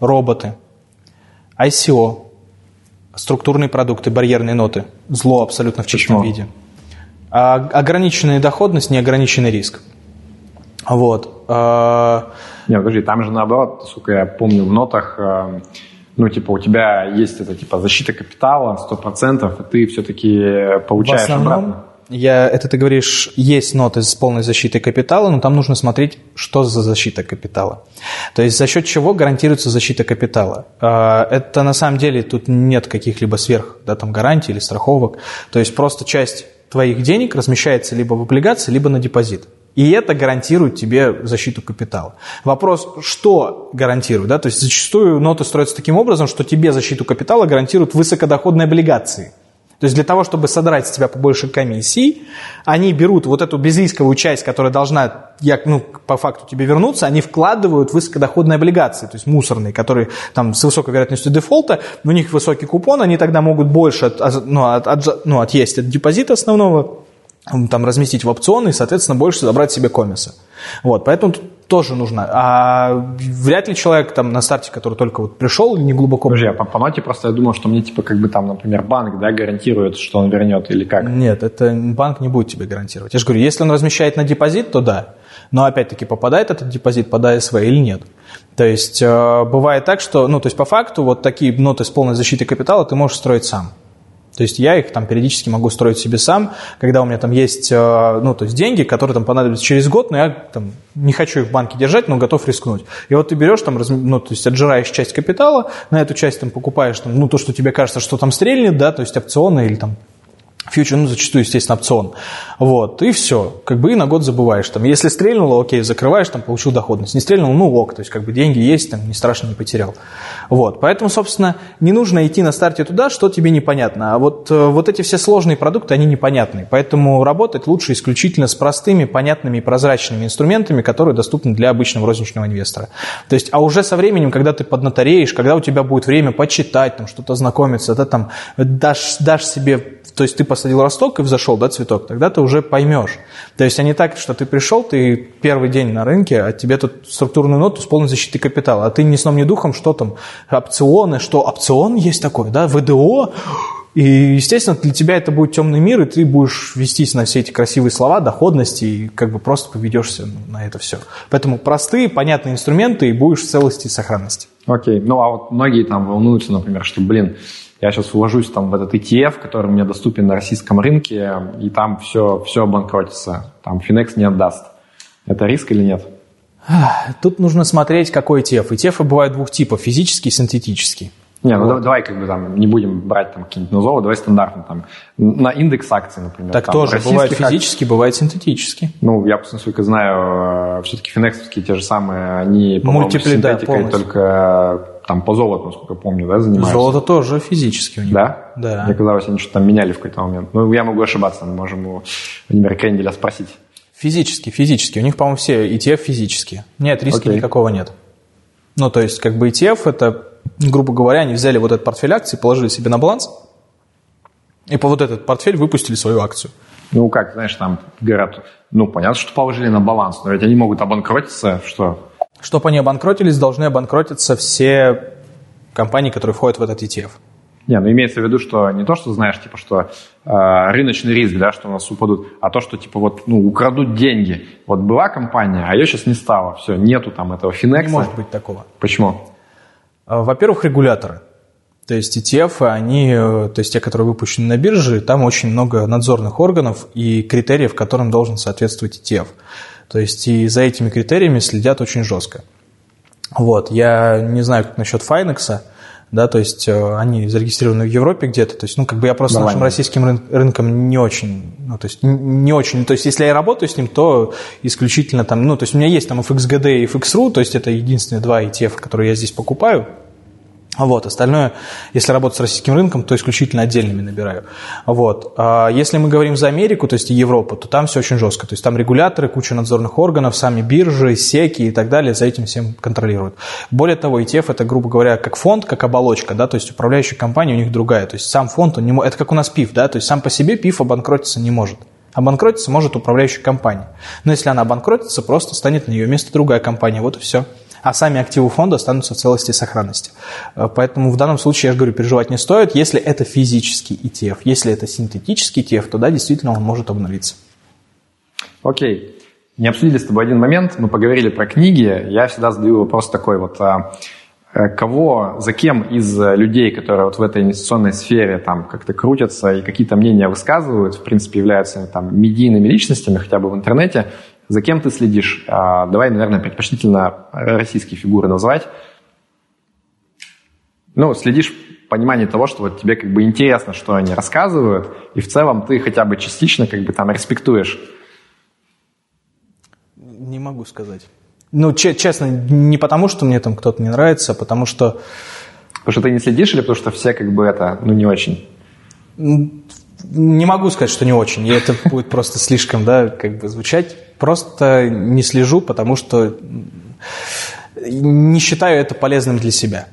A: Роботы, ICO, структурные продукты, барьерные ноты, зло абсолютно в чистом Почему? виде. А ограниченная доходность, неограниченный риск. Вот. А,
B: нет, подожди, там же наоборот, сколько я помню в нотах, э, ну, типа, у тебя есть это, типа, защита капитала 100%, и ты все-таки получаешь в основном, обратно.
A: Я, это ты говоришь, есть ноты с полной защитой капитала, но там нужно смотреть, что за защита капитала. То есть за счет чего гарантируется защита капитала. А, это на самом деле тут нет каких-либо сверх да, там, гарантий или страховок. То есть просто часть твоих денег размещается либо в облигации, либо на депозит. И это гарантирует тебе защиту капитала. Вопрос, что гарантирует? Да? То есть зачастую ноты строятся таким образом, что тебе защиту капитала гарантируют высокодоходные облигации. То есть для того, чтобы содрать с тебя побольше комиссий, они берут вот эту безрисковую часть, которая должна ну, по факту тебе вернуться, они вкладывают высокодоходные облигации, то есть мусорные, которые там с высокой вероятностью дефолта, у них высокий купон, они тогда могут больше от, ну, от, от, ну, отъесть от депозита основного, там разместить в опционы и, соответственно, больше забрать себе комиса. Вот, поэтому тоже нужно. А вряд ли человек там на старте, который только вот пришел, не глубоко...
B: Подожди, а по, по ноте просто я думал, что мне типа как бы там, например, банк, да, гарантирует, что он вернет или как?
A: Нет, это банк не будет тебе гарантировать. Я же говорю, если он размещает на депозит, то да. Но опять-таки попадает этот депозит под АСВ или нет. То есть э, бывает так, что, ну, то есть по факту вот такие ноты с полной защитой капитала ты можешь строить сам. То есть я их там периодически могу строить себе сам, когда у меня там есть, э, ну, то есть деньги, которые там понадобятся через год, но я там не хочу их в банке держать, но готов рискнуть. И вот ты берешь там, ну, то есть отжираешь часть капитала, на эту часть там покупаешь там, ну, то, что тебе кажется, что там стрельнет, да, то есть опционы или там фьючер, ну, зачастую, естественно, опцион. Вот, и все. Как бы и на год забываешь. Там, если стрельнуло, окей, закрываешь, там, получил доходность. Не стрельнул, ну, ок, то есть, как бы деньги есть, там, не страшно, не потерял. Вот, поэтому, собственно, не нужно идти на старте туда, что тебе непонятно. А вот, э, вот эти все сложные продукты, они непонятны. Поэтому работать лучше исключительно с простыми, понятными и прозрачными инструментами, которые доступны для обычного розничного инвестора. То есть, а уже со временем, когда ты поднатореешь, когда у тебя будет время почитать, там, что-то знакомиться, ты там дашь, дашь себе то есть ты посадил росток и взошел, да, цветок, тогда ты уже поймешь. То есть а не так, что ты пришел, ты первый день на рынке, а тебе тут структурную ноту с полной защитой капитала, а ты ни сном, ни духом, что там, опционы, что опцион есть такой, да, ВДО, и, естественно, для тебя это будет темный мир, и ты будешь вестись на все эти красивые слова, доходности, и как бы просто поведешься на это все. Поэтому простые, понятные инструменты, и будешь в целости и сохранности.
B: Окей, ну а вот многие там волнуются, например, что, блин, я сейчас вложусь там в этот ETF, который мне доступен на российском рынке, и там все, все обанкротится. Там Finex не отдаст. Это риск или нет?
A: Тут нужно смотреть, какой ETF. ETF бывают двух типов, физический и синтетический.
B: Не, ну вот. давай как бы там не будем брать там какие-нибудь назовы, давай стандартно там на индекс акций, например.
A: Так
B: там,
A: тоже бывает физически, бывает синтетически.
B: Ну, я, насколько знаю, э, все-таки финексовские те же самые, они,
A: по-моему, синтетикой
B: да, только там по золоту, насколько помню, да, занимаются?
A: Золото тоже физически у них.
B: Да?
A: Да.
B: Мне казалось, они что-то там меняли в какой-то момент. Ну, я могу ошибаться, мы можем у Владимира Кренделя спросить.
A: Физически, физически. У них, по-моему, все ETF физические. Нет, риска okay. никакого нет. Ну, то есть, как бы ETF, это, грубо говоря, они взяли вот этот портфель акций, положили себе на баланс, и по вот этот портфель выпустили свою акцию.
B: Ну, как, знаешь, там говорят, ну, понятно, что положили на баланс, но ведь они могут обанкротиться, что
A: чтобы они обанкротились, должны обанкротиться все компании, которые входят в этот ETF.
B: Не, ну имеется в виду, что не то, что знаешь, типа, что э, рыночный риск, да, что у нас упадут, а то, что типа вот, ну, украдут деньги. Вот была компания, а ее сейчас не стало, все, нету там этого Финекса.
A: Не может быть такого.
B: Почему?
A: А, во-первых, регуляторы. То есть ETF, они, то есть те, которые выпущены на бирже, там очень много надзорных органов и критериев, которым должен соответствовать ETF. То есть и за этими критериями следят очень жестко. Вот, я не знаю, как насчет Finex, да, то есть э, они зарегистрированы в Европе где-то, то есть, ну, как бы я просто Нормально. нашим российским рын- рынком не очень, ну, то есть, не очень, то есть, если я работаю с ним, то исключительно там, ну, то есть, у меня есть там FXGD и FXRU, то есть, это единственные два ETF, которые я здесь покупаю, вот, остальное, если работать с российским рынком, то исключительно отдельными набираю. Вот. А если мы говорим за Америку, то есть Европу, то там все очень жестко. То есть там регуляторы, куча надзорных органов, сами биржи, секи и так далее за этим всем контролируют. Более того, ETF это, грубо говоря, как фонд, как оболочка, да, то есть управляющая компания у них другая. То есть сам фонд, он не, это как у нас ПИФ, да, то есть сам по себе ПИФ обанкротиться не может. Обанкротиться может управляющая компания. Но если она обанкротится, просто станет на ее место другая компания. Вот и все а сами активы фонда останутся в целости и сохранности. Э, поэтому в данном случае, я же говорю, переживать не стоит. Если это физический ETF, если это синтетический ETF, то да, действительно он может обнулиться.
B: Окей. Не обсудили с тобой один момент, мы поговорили про книги. Я всегда задаю вопрос такой вот, а э, кого, за кем из людей, которые вот в этой инвестиционной сфере там как-то крутятся и какие-то мнения высказывают, в принципе, являются там медийными личностями, хотя бы в интернете, за кем ты следишь? А, давай, наверное, предпочтительно российские фигуры назвать. Ну, следишь в понимании того, что вот тебе как бы интересно, что они рассказывают, и в целом ты хотя бы частично как бы там респектуешь.
A: Не могу сказать. Ну, честно, не потому, что мне там кто-то не нравится, а потому что...
B: Потому что ты не следишь или потому что все как бы это, ну, не очень?
A: Не могу сказать, что не очень, и это будет просто слишком, да, как бы звучать. Просто не слежу, потому что не считаю это полезным для себя.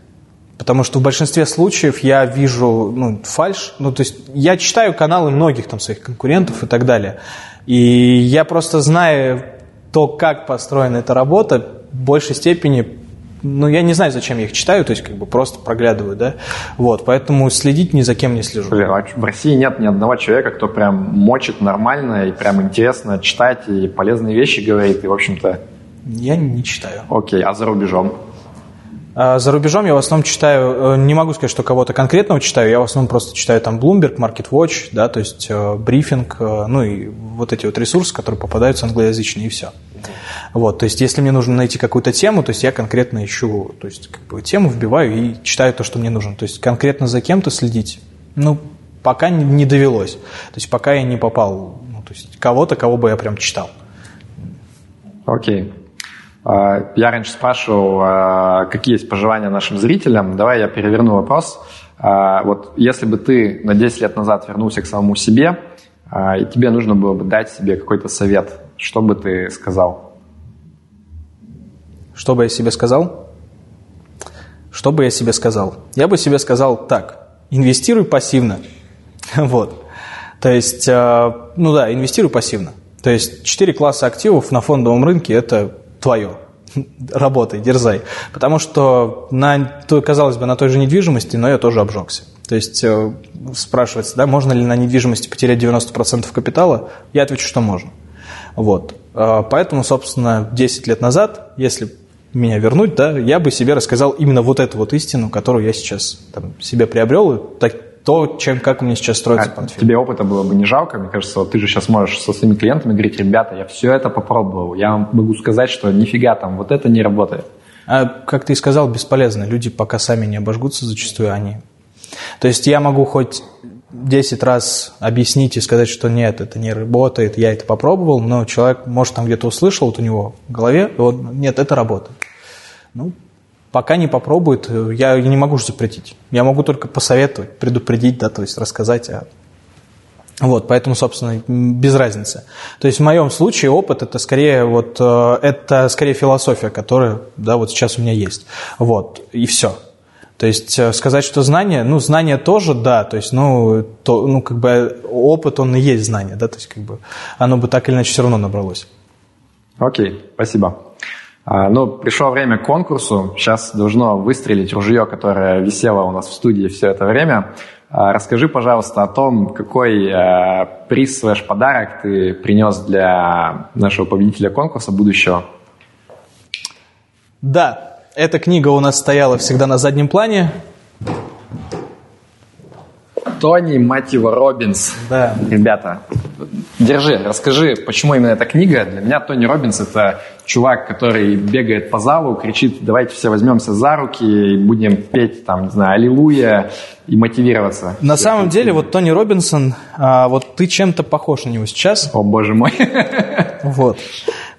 A: Потому что в большинстве случаев я вижу ну, фальш. Ну, то есть я читаю каналы многих там своих конкурентов и так далее. И я просто знаю то, как построена эта работа, в большей степени ну, я не знаю, зачем я их читаю, то есть как бы просто проглядываю, да, вот, поэтому следить ни за кем не слежу.
B: Блин, а в России нет ни одного человека, кто прям мочит нормально и прям интересно читать и полезные вещи говорит, и, в общем-то...
A: Я не читаю.
B: Окей, а за рубежом?
A: А, за рубежом я в основном читаю, э, не могу сказать, что кого-то конкретного читаю, я в основном просто читаю там Bloomberg, Market Watch, да, то есть э, брифинг, э, ну и вот эти вот ресурсы, которые попадаются англоязычные, и все. Вот, то есть если мне нужно найти какую-то тему, то есть я конкретно ищу, то есть как бы тему вбиваю и читаю то, что мне нужно. То есть конкретно за кем-то следить, ну, пока не довелось. То есть пока я не попал, ну, то есть кого-то, кого бы я прям читал.
B: Окей. Okay. А, я раньше спрашивал, а, какие есть пожелания нашим зрителям. Давай я переверну вопрос. А, вот если бы ты на 10 лет назад вернулся к самому себе, и тебе нужно было бы дать себе какой-то совет, что бы ты сказал?
A: Что бы я себе сказал? Что бы я себе сказал? Я бы себе сказал так. Инвестируй пассивно. Вот. То есть, ну да, инвестируй пассивно. То есть, четыре класса активов на фондовом рынке – это твое. Работай, дерзай. Потому что, на, казалось бы, на той же недвижимости, но я тоже обжегся. То есть э, спрашивается, да, можно ли на недвижимости потерять 90% капитала? Я отвечу, что можно. Вот. Э, поэтому, собственно, 10 лет назад, если меня вернуть, да, я бы себе рассказал именно вот эту вот истину, которую я сейчас там, себе приобрел, и так, то, чем, как у меня сейчас строится
B: а портфель. Тебе опыта было бы не жалко? Мне кажется, вот ты же сейчас можешь со своими клиентами говорить, ребята, я все это попробовал, я вам могу сказать, что нифига там, вот это не работает.
A: А, как ты и сказал, бесполезно. Люди пока сами не обожгутся зачастую, они... То есть я могу хоть 10 раз объяснить и сказать, что нет, это не работает, я это попробовал, но человек, может, там где-то услышал, вот у него в голове, вот, нет, это работает. Ну, пока не попробует, я не могу же запретить. Я могу только посоветовать, предупредить, да, то есть рассказать о вот, поэтому, собственно, без разницы. То есть в моем случае опыт это скорее вот э, это скорее философия, которая, да, вот сейчас у меня есть. Вот и все. То есть э, сказать, что знание, ну знание тоже, да, то есть, ну, то, ну как бы опыт он и есть знание, да, то есть как бы оно бы так или иначе все равно набралось.
B: Окей, спасибо. А, ну, пришло время к конкурсу. Сейчас должно выстрелить ружье, которое висело у нас в студии все это время. А, расскажи, пожалуйста, о том, какой э, приз слэш подарок ты принес для нашего победителя конкурса будущего.
A: Да, эта книга у нас стояла всегда на заднем плане.
B: Тони, мать его, Робинс.
A: Да.
B: Ребята, держи, расскажи, почему именно эта книга. Для меня Тони Робинс – это чувак, который бегает по залу, кричит, давайте все возьмемся за руки и будем петь, там, не знаю, аллилуйя и мотивироваться.
A: На самом деле, вот Тони Робинсон, а, вот ты чем-то похож на него сейчас.
B: О, боже мой.
A: Вот.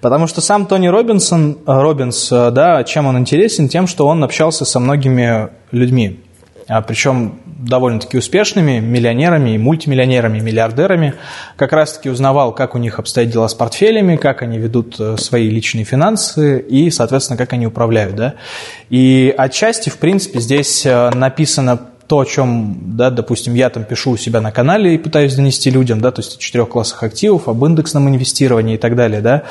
A: Потому что сам Тони Робинсон, Робинс, да, чем он интересен? Тем, что он общался со многими людьми. А, причем довольно-таки успешными, миллионерами, мультимиллионерами, миллиардерами, как раз-таки узнавал, как у них обстоят дела с портфелями, как они ведут э, свои личные финансы и, соответственно, как они управляют. Да? И отчасти, в принципе, здесь э, написано то, о чем, да, допустим, я там пишу у себя на канале и пытаюсь донести людям, да, то есть о четырех классах активов, об индексном инвестировании и так далее, да,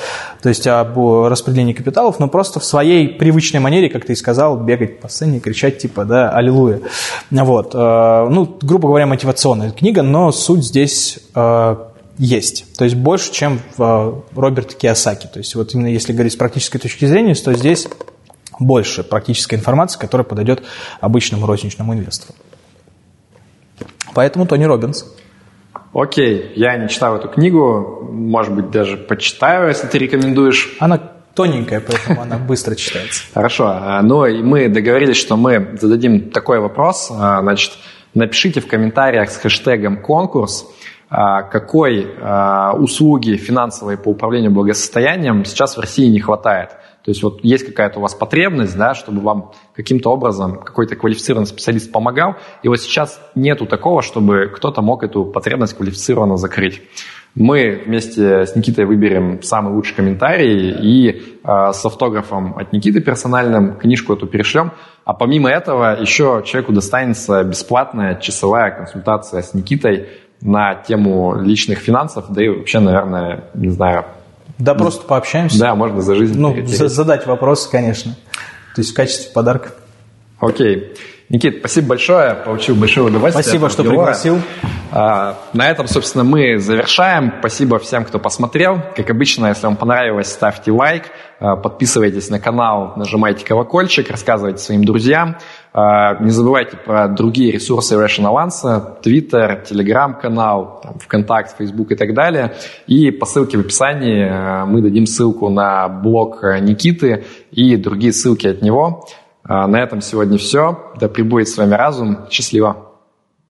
A: то есть об распределении капиталов, но просто в своей привычной манере, как ты и сказал, бегать по сцене, кричать типа, да, аллилуйя. Вот, э, ну, грубо говоря, мотивационная книга, но суть здесь э, есть. То есть больше, чем в э, Роберте Киосаки. То есть вот именно если говорить с практической точки зрения, то здесь больше практической информации, которая подойдет обычному розничному инвестору. Поэтому Тони Робинс.
B: Окей, я не читал эту книгу, может быть, даже почитаю, если ты рекомендуешь.
A: Она тоненькая, поэтому она быстро читается.
B: Хорошо, а, ну и мы договорились, что мы зададим такой вопрос. А, значит, напишите в комментариях с хэштегом «конкурс», а, какой услуги финансовой по управлению благосостоянием сейчас в России не хватает. То есть вот есть какая-то у вас потребность, да, чтобы вам каким-то образом какой-то квалифицированный специалист помогал, и вот сейчас нету такого, чтобы кто-то мог эту потребность квалифицированно закрыть. Мы вместе с Никитой выберем самый лучший комментарий и э, с автографом от Никиты персональным книжку эту перешлем. А помимо этого еще человеку достанется бесплатная часовая консультация с Никитой на тему личных финансов, да и вообще, наверное, не знаю.
A: Да, просто пообщаемся.
B: Да, можно за жизнь.
A: Ну, задать вопросы, конечно. То есть в качестве подарка.
B: Окей. Никит, спасибо большое, получил большое удовольствие.
A: Спасибо, что пригласил.
B: А, на этом, собственно, мы завершаем. Спасибо всем, кто посмотрел. Как обычно, если вам понравилось, ставьте лайк, а, подписывайтесь на канал, нажимайте колокольчик, рассказывайте своим друзьям. А, не забывайте про другие ресурсы Ration Avance, Twitter, Telegram-канал, ВКонтакт, Facebook и так далее. И по ссылке в описании мы дадим ссылку на блог Никиты и другие ссылки от него. А, на этом сегодня все. Да пребудет с вами разум. Счастливо.